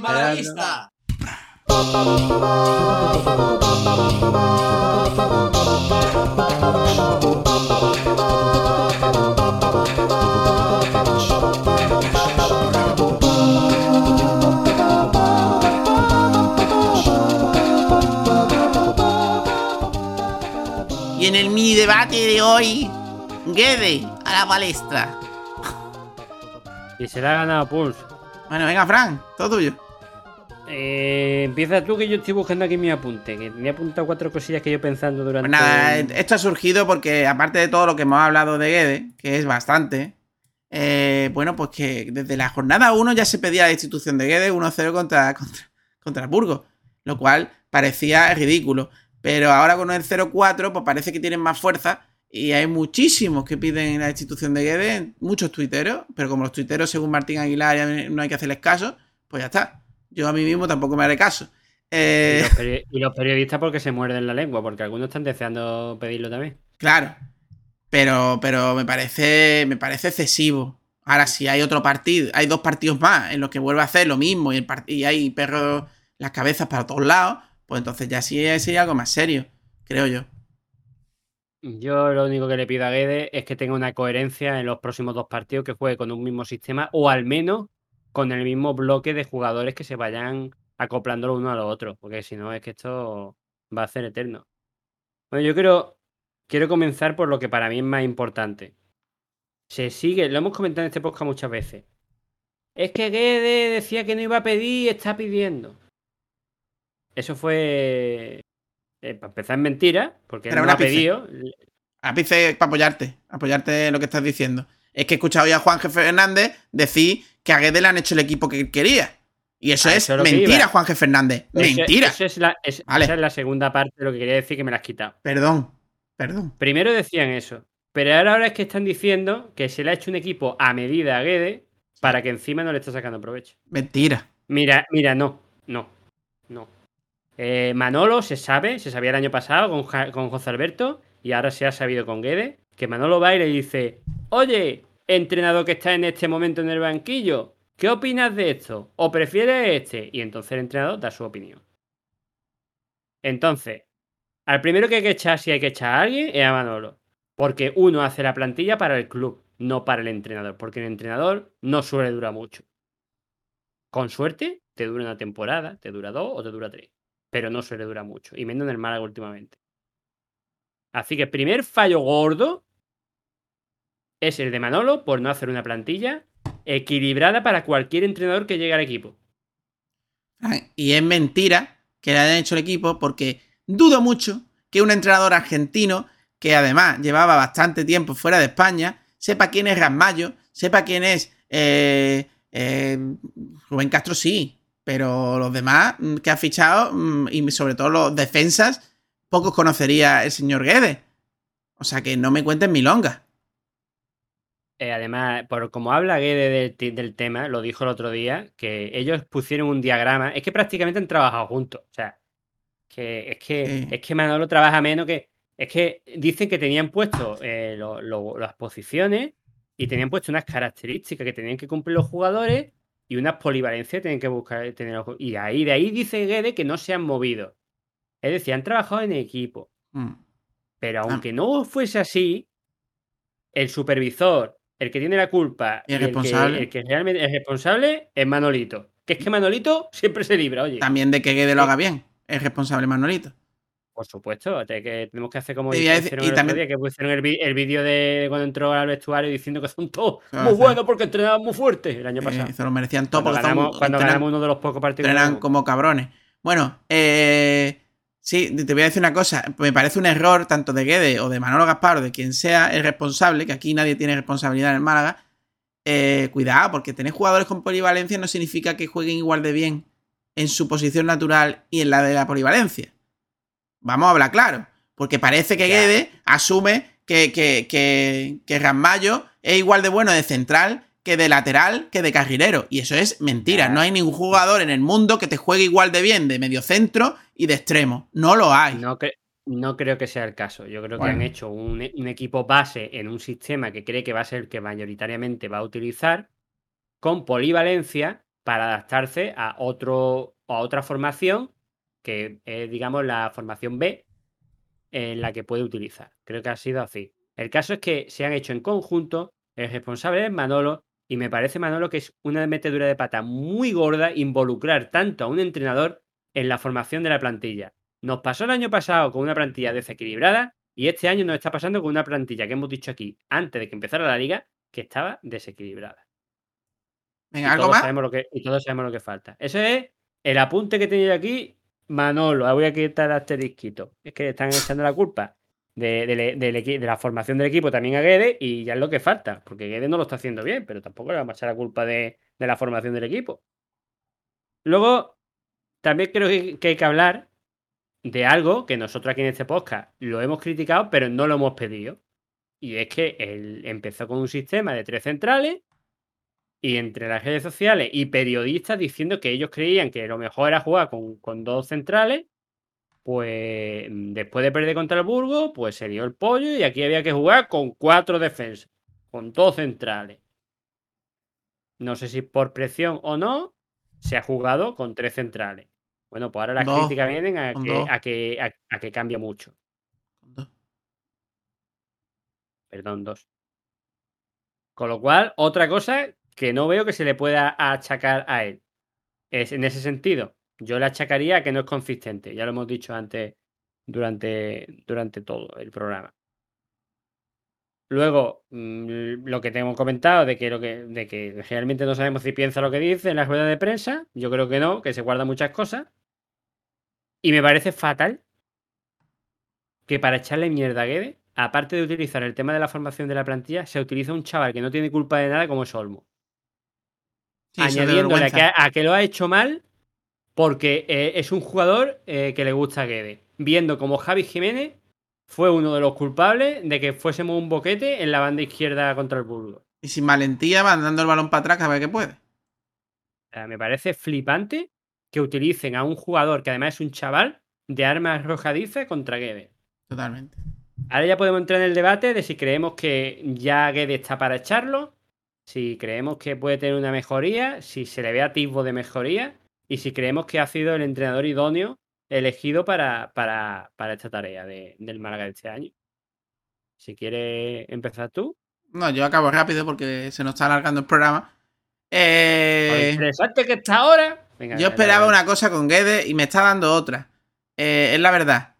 S1: en el mini debate de hoy, Guede a la palestra.
S2: Y se le ha ganado Pulse.
S1: Bueno, venga, Fran, todo tuyo.
S2: Eh, empieza tú que yo estoy buscando aquí mi apunte, que he apuntado cuatro cosillas que yo pensando durante...
S1: Pues nada, esto ha surgido porque aparte de todo lo que hemos hablado de Guede, que es bastante, eh, bueno, pues que desde la jornada 1 ya se pedía la institución de Guede 1-0 contra, contra, contra Burgos, lo cual parecía ridículo. Pero ahora con el 0-4, pues parece que tienen más fuerza. Y hay muchísimos que piden la institución de Guede, muchos tuiteros, pero como los tuiteros, según Martín Aguilar, no hay que hacerles caso, pues ya está. Yo a mí mismo tampoco me haré caso.
S2: Eh, y, los periodistas porque se muerden la lengua, porque algunos están deseando pedirlo también.
S1: Claro. Pero, pero me parece. Me parece excesivo. Ahora, si hay otro partido, hay dos partidos más en los que vuelve a hacer lo mismo y, el y hay perros las cabezas para todos lados, pues entonces ya sí sería algo más serio, creo yo.
S2: Yo lo único que le pido a Guede es que tenga una coherencia en los próximos dos partidos, que juegue con un mismo sistema o al menos con el mismo bloque de jugadores que se vayan acoplando uno a lo otro, porque si no es que esto va a ser eterno. Bueno, yo quiero, quiero comenzar por lo que para mí es más importante. Se sigue, lo hemos comentado en este podcast muchas veces. Es que Guede decía que no iba a pedir y está pidiendo. Eso fue. Eh, para empezar en mentira, porque Era no ha pedido.
S1: Ápice para apoyarte, apoyarte en lo que estás diciendo. Es que he escuchado ya a Juan Jefe Fernández decir que a Guede le han hecho el equipo que quería. Y eso es mentira, Juan. Fernández. mentira.
S2: es la, Esa es la segunda parte de lo que quería decir que me la has quitado.
S1: Perdón, perdón.
S2: Primero decían eso. Pero ahora, ahora es que están diciendo que se le ha hecho un equipo a medida a Guede para que encima no le está sacando provecho.
S1: Mentira.
S2: Mira, mira, no, no, no. Eh, Manolo se sabe, se sabía el año pasado con, José Alberto y ahora se ha sabido con Guede, que Manolo va y le dice, oye, entrenador que está en este momento en el banquillo, ¿qué opinas de esto? ¿O prefieres este? Y entonces el entrenador da su opinión. Entonces, al primero que hay que echar, si hay que echar a alguien, es a Manolo. Porque uno hace la plantilla para el club, no para el entrenador. Porque el entrenador no suele durar mucho. Con suerte, te dura una temporada, te dura dos o te dura tres pero no se le dura mucho, y menos en el Málaga últimamente. Así que primer fallo gordo es el de Manolo por no hacer una plantilla equilibrada para cualquier entrenador que llegue al equipo.
S1: Y es mentira que le hayan hecho el equipo porque dudo mucho que un entrenador argentino, que además llevaba bastante tiempo fuera de España, sepa quién es Rasmayo, sepa quién es eh, eh, Rubén Castro, sí, pero los demás mm, que ha fichado, mm, y sobre todo los defensas, pocos conocería el señor Guedes. O sea que no me cuenten milonga.
S2: Eh, además, por como habla Guede del, tema, lo dijo el otro día, que ellos pusieron un diagrama. Es que prácticamente han trabajado juntos. O sea, que es que, es que Manolo trabaja menos que. Es que dicen que tenían puesto eh, las posiciones y tenían puesto unas características que tenían que cumplir los jugadores y unas polivalencias que tienen que buscar tener Y ahí, de ahí dice Guede que no se han movido. Es decir, han trabajado en equipo.
S1: Mm.
S2: Pero ah. aunque no fuese así, el supervisor el que tiene la culpa
S1: y el, responsable?
S2: El, que, realmente es responsable es Manolito. Que es que Manolito siempre se libra, oye.
S1: También de que Guede lo haga bien. Es responsable Manolito.
S2: Por supuesto, que tenemos que hacer como y, el también... día, que pusieron el, vídeo de cuando entró al vestuario diciendo que son todos muy buenos porque entrenaban muy fuerte el año pasado.
S1: se lo merecían todos
S2: cuando, ganamos, cuando ganamos uno de los pocos partidos.
S1: Entrenan como cabrones. Bueno, eh, Sí, te voy a decir una cosa. Me parece un error tanto de Guede o de Manolo Gaspar o de quien sea el responsable, que aquí nadie tiene responsabilidad en el Málaga. Eh, cuidado, porque tener jugadores con polivalencia no significa que jueguen igual de bien en su posición natural y en la de la polivalencia. Vamos a hablar claro. Porque parece que Guede asume que, que, que, que Ramallo es igual de bueno de central que de lateral que de carrilero. Y eso es mentira. No hay ningún jugador en el mundo que te juegue igual de bien de medio centro y de extremo. No lo hay.
S2: No, no creo que sea el caso. Yo creo que han hecho un, equipo base en un sistema que cree que va a ser el que mayoritariamente va a utilizar con polivalencia para adaptarse a, otro, a otra formación que es, digamos, la formación B en la que puede utilizar. Creo que ha sido así. El caso es que se han hecho en conjunto. El responsable es Manolo y me parece, Manolo, que es una metedura de pata muy gorda involucrar tanto a un entrenador en la formación de la plantilla. Nos pasó el año pasado con una plantilla desequilibrada y este año nos está pasando con una plantilla que hemos dicho aquí antes de que empezara la liga que estaba desequilibrada.
S1: Venga, ¿algo más?
S2: Sabemos lo que, y todos sabemos lo que falta. Ese es el apunte que tenía aquí Manolo. Voy a quitar el asterisquito. Es que están echando la culpa de, la formación del equipo también a Guede y ya es lo que falta, porque Guede no lo está haciendo bien, pero tampoco le va a echar la culpa de, la formación del equipo. Luego, también creo que, hay que hablar de algo que nosotros aquí en este podcast lo hemos criticado, pero no lo hemos pedido. Y es que él empezó con un sistema de tres centrales y entre las redes sociales y periodistas diciendo que ellos creían que lo mejor era jugar con, con dos centrales pues mm, después de perder contra el Burgo, pues se dio el pollo y aquí había que jugar con cuatro defensas, con dos centrales. No sé si por presión o no, se ha jugado con tres centrales. Bueno, pues ahora las críticas vienen a que, a que, cambia mucho. Perdón, dos. Con lo cual, otra cosa que no veo que se le pueda achacar a él. Es en ese sentido. Yo le achacaría que no es consistente, ya lo hemos dicho antes durante, durante todo el programa. Luego, mm, lo que tengo comentado de que, lo que, de que realmente no sabemos si piensa lo que dice en la rueda de prensa, yo creo que no, que se guarda muchas cosas. Y me parece fatal que para echarle mierda a Guede, aparte de utilizar el tema de la formación de la plantilla, se utiliza un chaval que no tiene culpa de nada como es Olmo. Añadiéndole a que lo ha hecho mal porque eh, es un jugador eh, que le gusta a Guede. Viendo como Javi Jiménez fue uno de los culpables de que fuésemos un boquete en la banda izquierda contra el Burgos.
S1: Y sin valentía mandando el balón para atrás a ver qué puede.
S2: me parece flipante que utilicen a un jugador que además es un chaval de armas arrojadizas contra Guede.
S1: Totalmente.
S2: Ahora ya podemos entrar en el debate de si creemos que ya Guede está para echarlo, si creemos que puede tener una mejoría, si se le ve atisbo de mejoría y si creemos que ha sido el entrenador idóneo elegido para, para, esta tarea del Málaga de este año. Si quieres empezar tú.
S1: No, yo acabo rápido porque se nos está alargando el programa. Eh...
S2: interesante que está ahora.
S1: yo esperaba una cosa con Guedes y me está dando otra. Eh, es la verdad.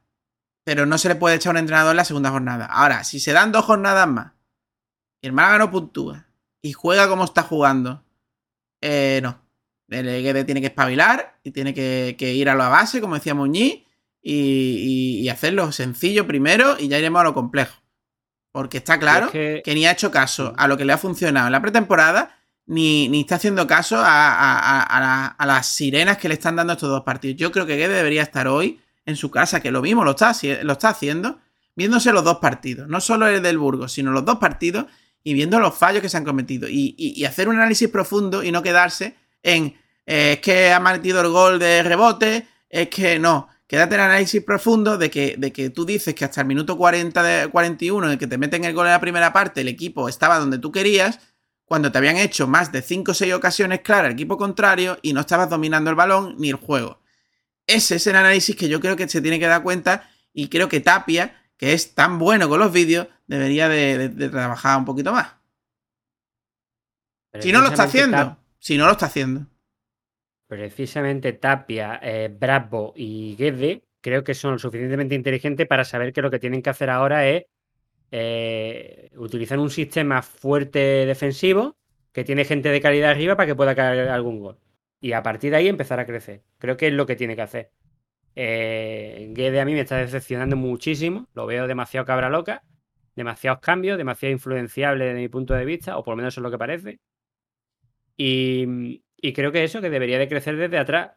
S1: Pero no se le puede echar a un entrenador en la segunda jornada. Ahora, si se dan dos jornadas más y el Málaga no puntúa y juega como está jugando, eh, no. El Guede tiene que espabilar y tiene que, ir a la base, como decía Muñiz, y, y hacerlo sencillo primero y ya iremos a lo complejo. Porque está claro que... ni ha hecho caso a lo que le ha funcionado en la pretemporada, ni, ni está haciendo caso a, las sirenas que le están dando estos dos partidos. Yo creo que Guede debería estar hoy en su casa, que lo mismo lo está, lo está haciendo, viéndose los dos partidos. No solo el del Burgos, sino los dos partidos y viendo los fallos que se han cometido. Y, hacer un análisis profundo y no quedarse en eh, es que ha metido el gol de rebote, es que no quédate en el análisis profundo de que, de que tú dices que hasta el minuto 40 de 41 en el que te meten el gol en la primera parte, el equipo estaba donde tú querías, cuando te habían hecho más de 5 o 6 ocasiones claras el equipo contrario y no estabas dominando el balón ni el juego. Ese es el análisis que yo creo que se tiene que dar cuenta y creo que Tapia, que es tan bueno con los vídeos, debería de, trabajar un poquito más. si no lo está haciendo, si no lo está haciendo
S2: precisamente Tapia, eh, Bravo y Guede creo que son lo suficientemente inteligentes para saber que lo que tienen que hacer ahora es eh, utilizar un sistema fuerte defensivo que tiene gente de calidad arriba para que pueda caer algún gol. Y a partir de ahí empezar a crecer. Creo que es lo que tiene que hacer. Eh, Guede a mí me está decepcionando muchísimo. Lo veo demasiado cabra loca. Demasiados cambios, demasiado influenciable desde mi punto de vista, o por lo menos eso es lo que parece. Y, y creo que eso, que debería de crecer desde atrás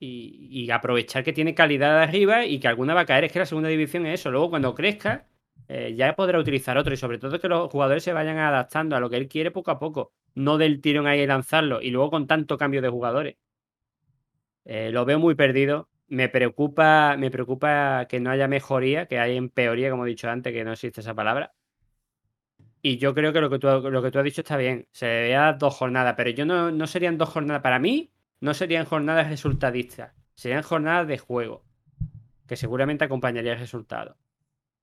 S2: y, aprovechar que tiene calidad de arriba y que alguna va a caer. Es que la segunda división es eso. Luego, cuando crezca, eh, ya podrá utilizar otro. Y sobre todo que los jugadores se vayan adaptando a lo que él quiere poco a poco. No del tirón ahí y lanzarlo. Y luego con tanto cambio de jugadores. Eh, lo veo muy perdido. Me preocupa, me preocupa que no haya mejoría, que haya empeoría, como he dicho antes, que no existe esa palabra. Y yo creo que lo que tú, lo que tú has dicho está bien. Serían dos jornadas, pero yo no, no serían dos jornadas. Para mí, no serían jornadas resultadistas. Serían jornadas de juego. Que seguramente acompañaría el resultado.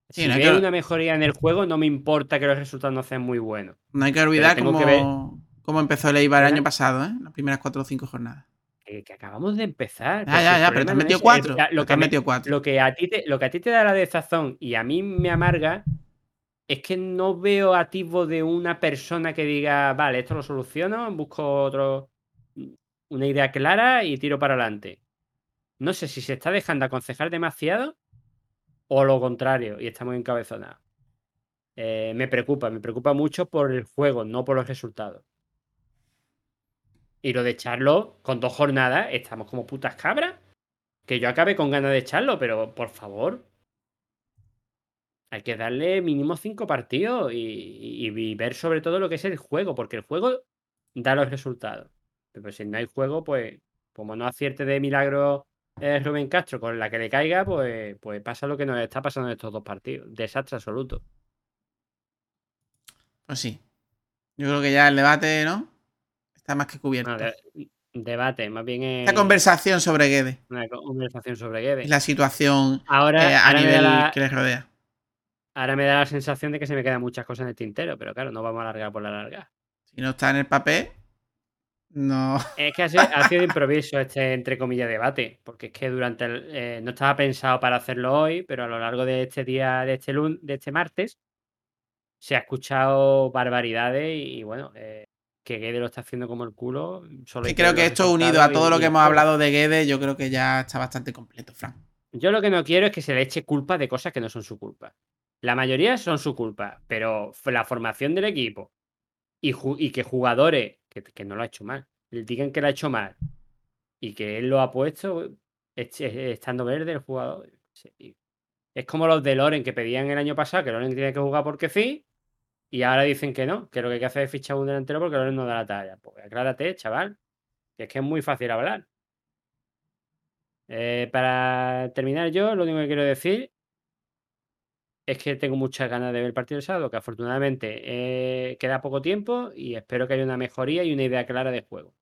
S2: si no hay una mejoría en el juego, no me importa que los resultados no sean muy buenos.
S1: No hay que olvidar cómo, empezó el Eibar el año pasado, ¿eh? Las primeras cuatro o cinco jornadas.
S2: Que, acabamos de empezar.
S1: Ya, ya, ya, pero te has metido cuatro.
S2: lo, que metido cuatro. Lo que, a ti te, lo que a ti te da la desazón y a mí me amarga es que no veo activo de una persona que diga, vale, esto lo soluciono, busco otro, una idea clara y tiro para adelante. No sé si se está dejando aconsejar demasiado o lo contrario y estamos encabezonados. Eh, me preocupa, me preocupa mucho por el juego, no por los resultados. Y lo de echarlo con dos jornadas, estamos como putas cabras. Que yo acabe con ganas de echarlo, pero por favor, hay que darle mínimo cinco partidos y, ver sobre todo lo que es el juego, porque el juego da los resultados. Pero si no hay juego, pues como no acierte de milagro eh, Rubén Castro con la que le caiga, pues, pues pasa lo que nos está pasando en estos dos partidos. Desastre absoluto.
S1: Pues sí. Yo creo que ya el debate, ¿no? Está más que cubierto.
S2: debate, más bien es...
S1: La conversación sobre Guede.
S2: Una conversación sobre Guede.
S1: La situación ahora, eh, a nivel que les rodea.
S2: Ahora me da la sensación de que se me quedan muchas cosas en el tintero, pero claro, no vamos a alargar por la larga.
S1: Si no está en el papel, no.
S2: Es que ha sido, improviso este, entre comillas, debate, porque es que durante el, eh, no estaba pensado para hacerlo hoy, pero a lo largo de este día, de este, de este martes, se ha escuchado barbaridades y, bueno, eh, que Guede lo está haciendo como el culo.
S1: Solo creo que esto unido a todo lo que hemos hablado de Guede, yo creo que ya está bastante completo, Frank.
S2: Yo lo que no quiero es que se le eche culpa de cosas que no son su culpa. La mayoría son su culpa, pero la formación del equipo y, que jugadores, que, no lo ha hecho mal, le digan que lo ha hecho mal y que él lo ha puesto estando verde el jugador. Es como los de Loren que pedían el año pasado que Loren tiene que jugar porque sí y ahora dicen que no, que lo que hay que hacer es fichar un delantero porque Loren no da la talla. Pues aclárate, chaval, que es que es muy fácil hablar. Eh, para terminar yo, lo único que quiero decir es que tengo muchas ganas de ver el partido del sábado, que afortunadamente eh, queda poco tiempo y espero que haya una mejoría y una idea clara de juego.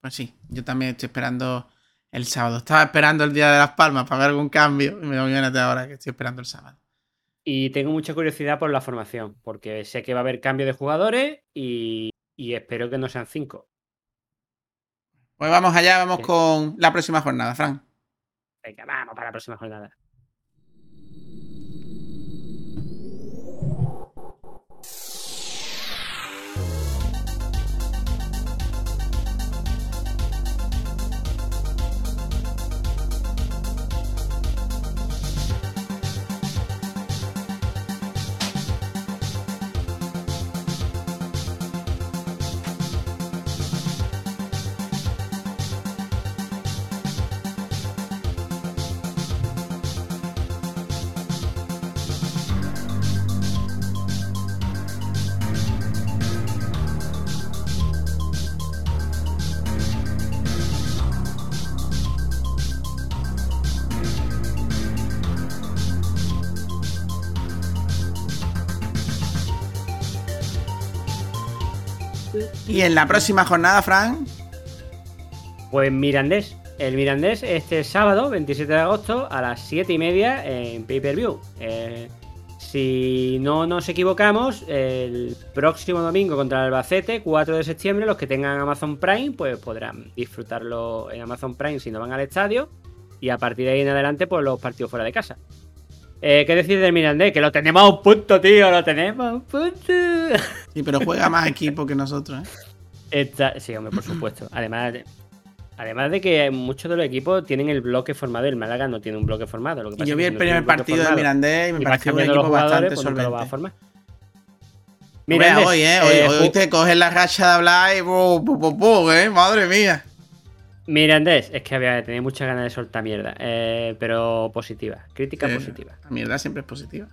S1: Pues sí, yo también estoy esperando el sábado. Estaba esperando el día de las palmas para ver algún cambio y me a ahora que estoy esperando el sábado.
S2: Y tengo mucha curiosidad por la formación, porque sé que va a haber cambio de jugadores y, espero que no sean cinco.
S1: Pues vamos allá, vamos con la próxima jornada, Fran.
S2: Venga, vamos para la próxima jornada.
S1: Y en la próxima jornada, Fran.
S2: Pues Mirandés. El Mirandés este sábado, 27 de agosto, a las 7 y media en pay-per-view. Eh, si no nos equivocamos, el próximo domingo contra el Albacete, 4 de septiembre, los que tengan Amazon Prime, pues podrán disfrutarlo en Amazon Prime si no van al estadio. Y a partir de ahí en adelante, pues los partidos fuera de casa. Eh, ¿Qué decir del Mirandés? Que lo tenemos a un punto, tío, lo tenemos a un punto.
S1: Sí, pero juega más equipo que nosotros,
S2: ¿eh? sí, hombre, por supuesto. Además, Además de que muchos de los equipos tienen el bloque formado, el Málaga no tiene un bloque formado. Lo que
S1: yo vi el primer partido de Mirandés y me pareció un equipo bastante solvente. Mirandés, hoy, ¿eh? Hoy, eh, hoy, te coges la racha de hablar y ¿eh? Madre mía.
S2: Mirandés, es que había tenido muchas ganas de soltar mierda, eh, pero positiva, crítica positiva.
S1: La mierda siempre es positiva.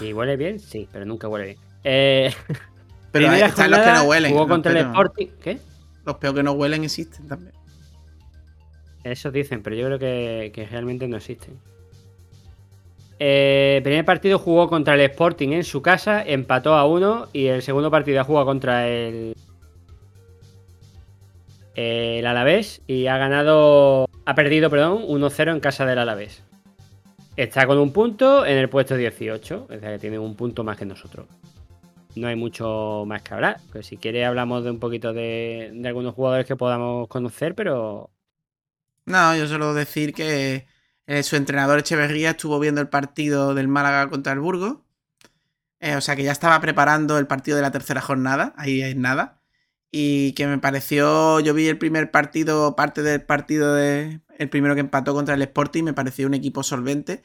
S2: Si huele bien, sí, pero nunca huele bien. Eh,
S1: pero están los que no huelen.
S2: Jugó contra el Sporting. ¿Qué?
S1: Los peos que no huelen existen también.
S2: Eso dicen, pero yo creo que, realmente no existen. Eh, el primer partido jugó contra el Sporting en su casa, empató a uno y el segundo partido ha jugado contra el, el Alavés y ha ganado, ha perdido, perdón, 1-0 en casa del Alavés. Está con un punto en el puesto 18, es decir, que tiene un punto más que nosotros no hay mucho más que hablar. Pues si quiere hablamos de un poquito de, algunos jugadores que podamos conocer, pero...
S1: No, yo solo decir que eh, su entrenador Echeverría estuvo viendo el partido del Málaga contra el Burgo. Eh, o sea que ya estaba preparando el partido de la tercera jornada, ahí es nada. Y que me pareció, yo vi el primer partido, parte del partido de, el primero que empató contra el Sporting, me pareció un equipo solvente,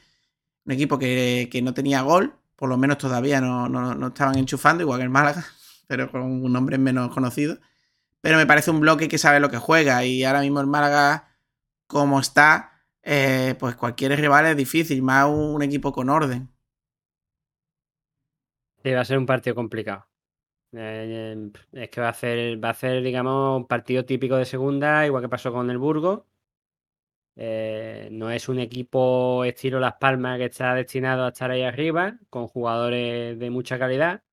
S1: un equipo que, que no tenía gol, por lo menos todavía no, estaban enchufando, igual que el Málaga, pero con un nombre menos conocido. Pero me parece un bloque que sabe lo que juega y ahora mismo el Málaga, como está, eh, pues cualquier rival es difícil, más un, equipo con orden.
S2: Sí, va a ser un partido complicado. Eh, es que va a ser, va a ser, digamos, un partido típico de segunda, igual que pasó con el Burgo. Eh, no es un equipo estilo Las Palmas que está destinado a estar ahí arriba, con jugadores de mucha calidad,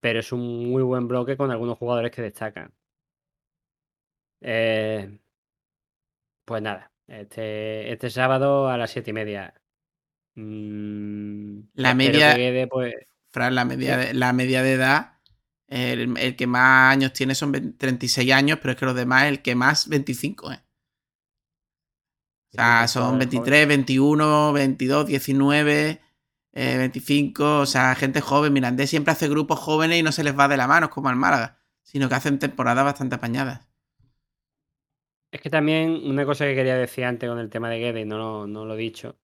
S2: pero es un muy buen bloque con algunos jugadores que destacan. Eh, pues nada, este, este sábado a las siete y media.
S1: Mm, la media. pues... la media, de, la media de edad, el, que más años tiene son 36 años, pero es que los demás, el que más 25, ¿eh? O sea, son 23, 21, 22, 19, 25, o sea, gente joven. Mirandés siempre hace grupos jóvenes y no se les va de la mano, como al Málaga, sino que hacen temporadas bastante apañadas.
S2: Es que también una cosa que quería decir antes con el tema de Guedes, no, no lo he dicho,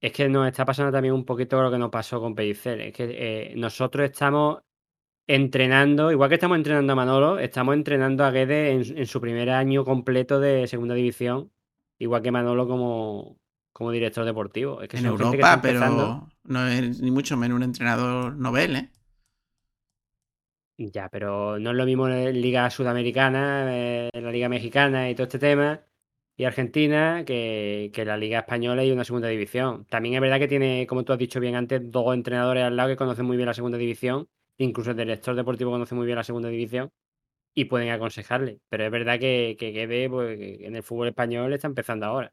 S2: es que nos está pasando también un poquito lo que nos pasó con Pellicer. Es que eh, nosotros estamos entrenando, igual que estamos entrenando a Manolo, estamos entrenando a Guedes en, en su primer año completo de segunda división Igual que Manolo como, como director deportivo. Es que
S1: en Europa, pero no es ni mucho menos un entrenador novel, ¿eh?
S2: Ya, pero no es lo mismo en Liga Sudamericana, en eh, la Liga Mexicana y todo este tema, y Argentina, que, que, la Liga Española y una segunda división. También es verdad que tiene, como tú has dicho bien antes, dos entrenadores al lado que conocen muy bien la segunda división, incluso el director deportivo conoce muy bien la segunda división, y pueden aconsejarle. Pero es verdad que, que pues, en el fútbol español está empezando ahora.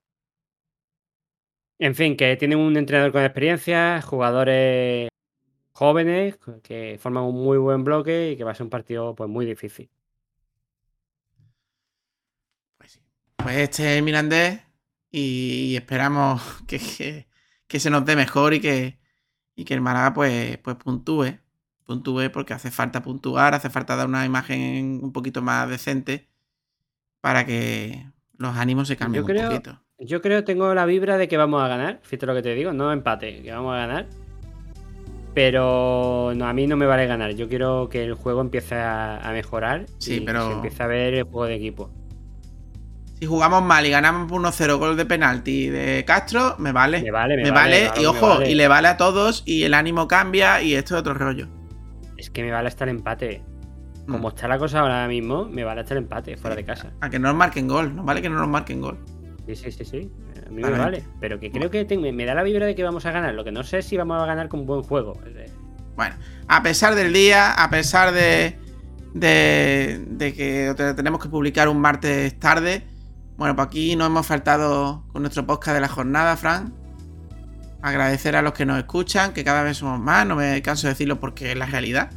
S2: En fin, que tienen un entrenador con experiencia, jugadores jóvenes que forman un muy buen bloque y que va a ser un partido pues muy difícil.
S1: Pues sí. Pues este es Mirandés y esperamos que, que, se nos dé mejor y que, y que el Málaga pues, pues puntúe puntúe porque hace falta puntuar, hace falta dar una imagen un poquito más decente para que los ánimos se cambien un poquito.
S2: Yo creo, tengo la vibra de que vamos a ganar, fíjate lo que te digo, no empate, que vamos a ganar. Pero no, a mí no me vale ganar, yo quiero que el juego empiece a, mejorar
S1: sí, pero...
S2: se empiece a ver el juego de equipo.
S1: Si jugamos mal y ganamos 1-0 gol de penalti de Castro, me vale.
S2: Me vale, me, vale,
S1: Y ojo, y le vale a todos y el ánimo cambia y esto es otro rollo
S2: es que me vale hasta el empate. Como mm. está la cosa ahora mismo, me vale hasta el empate fuera de casa.
S1: A que no nos marquen gol, no vale que no nos marquen gol.
S2: Sí, sí, sí, sí. A mí me vale. Pero que creo que me da la vibra de que vamos a ganar. Lo que no sé es si vamos a ganar con un buen juego.
S1: Bueno, a pesar del día, a pesar de, de, de que tenemos que publicar un martes tarde. Bueno, pues aquí no hemos faltado con nuestro podcast de la jornada, Fran. Agradecer a los que nos escuchan, que cada vez somos más, no me canso de decirlo porque es la realidad.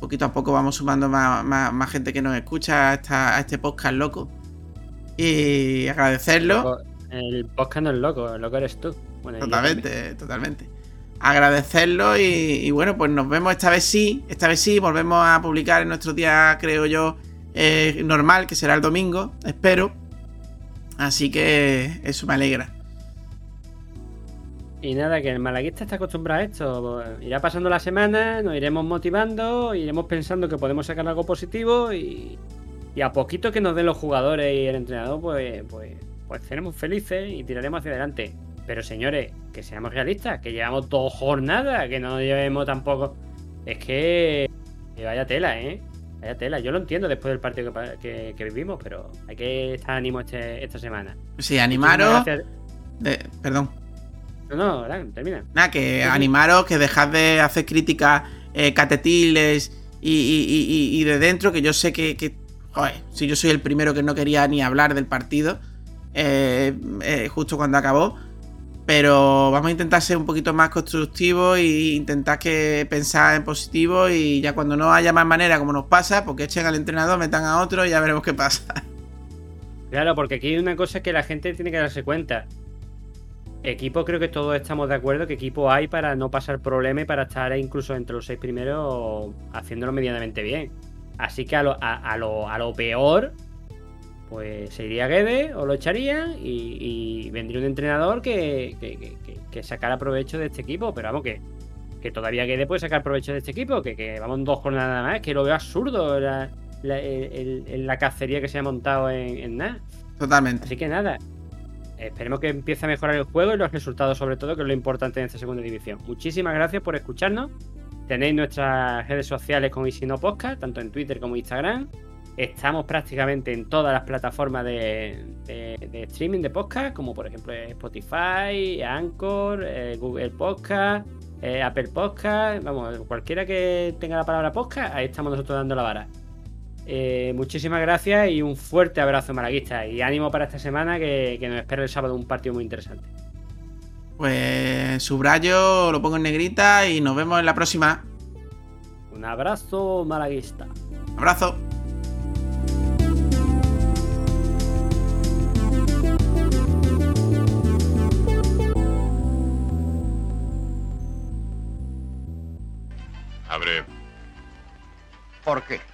S1: Poquito a poco vamos sumando más, gente que nos escucha a, a este podcast loco. Y agradecerlo.
S2: El podcast no es loco, el loco eres tú.
S1: totalmente, totalmente. Agradecerlo y, bueno, pues nos vemos esta vez sí, esta vez sí, volvemos a publicar en nuestro día, creo yo, eh, normal, que será el domingo, espero. Así que eso me alegra.
S2: Y nada, que el malaguista está acostumbrado a esto. Irá pasando la semana, nos iremos motivando, iremos pensando que podemos sacar algo positivo y, y a poquito que nos den los jugadores y el entrenador, pues, pues, pues seremos felices y tiraremos hacia adelante. Pero señores, que seamos realistas, que llevamos dos jornadas, que no llevemos tampoco. Es que, vaya tela, ¿eh? Vaya tela. Yo lo entiendo después del partido que, vivimos, pero hay que estar ánimo este, esta semana.
S1: Sí, animaros. perdón.
S2: No, no, termina.
S1: Nada, que animaros, que dejad de hacer críticas eh, catetiles y, de dentro, que yo sé que Joder, si yo soy el primero que no quería ni hablar del partido, eh, eh, justo cuando acabó. Pero vamos a intentar ser un poquito más constructivos e intentar que pensar en positivo y ya cuando no haya más manera como nos pasa, porque echen al entrenador, metan a otro y ya veremos qué pasa.
S2: Claro, porque aquí hay una cosa que la gente tiene que darse cuenta. Equipo, creo que todos estamos de acuerdo que equipo hay para no pasar problemas y para estar incluso entre los seis primeros haciéndolo medianamente bien. Así que a lo, a, lo, peor, pues se iría Guede o lo echaría y, vendría un entrenador que, que, sacara provecho de este equipo. Pero vamos, que, que todavía Guede puede sacar provecho de este equipo, que, vamos dos jornadas más, que lo veo absurdo la, la, cacería que se ha montado en, en nada.
S1: Totalmente.
S2: Así que nada, esperemos que empiece a mejorar el juego y los resultados sobre todo, que es lo importante en esta segunda división. Muchísimas gracias por escucharnos. Tenéis nuestras redes sociales con Isino Podcast, tanto en Twitter como Instagram. Estamos prácticamente en todas las plataformas de, streaming de podcast, como por ejemplo Spotify, Anchor, eh, Google Podcast, eh, Apple Podcast, vamos, cualquiera que tenga la palabra podcast, ahí estamos nosotros dando la vara. Eh, muchísimas gracias y un fuerte abrazo malaguista y ánimo para esta semana que, que nos espera el sábado un partido muy interesante.
S1: Pues subrayo, lo pongo en negrita y nos vemos en la próxima.
S2: Un abrazo malaguista.
S1: Abrazo.
S13: Abre.
S14: ¿Por qué?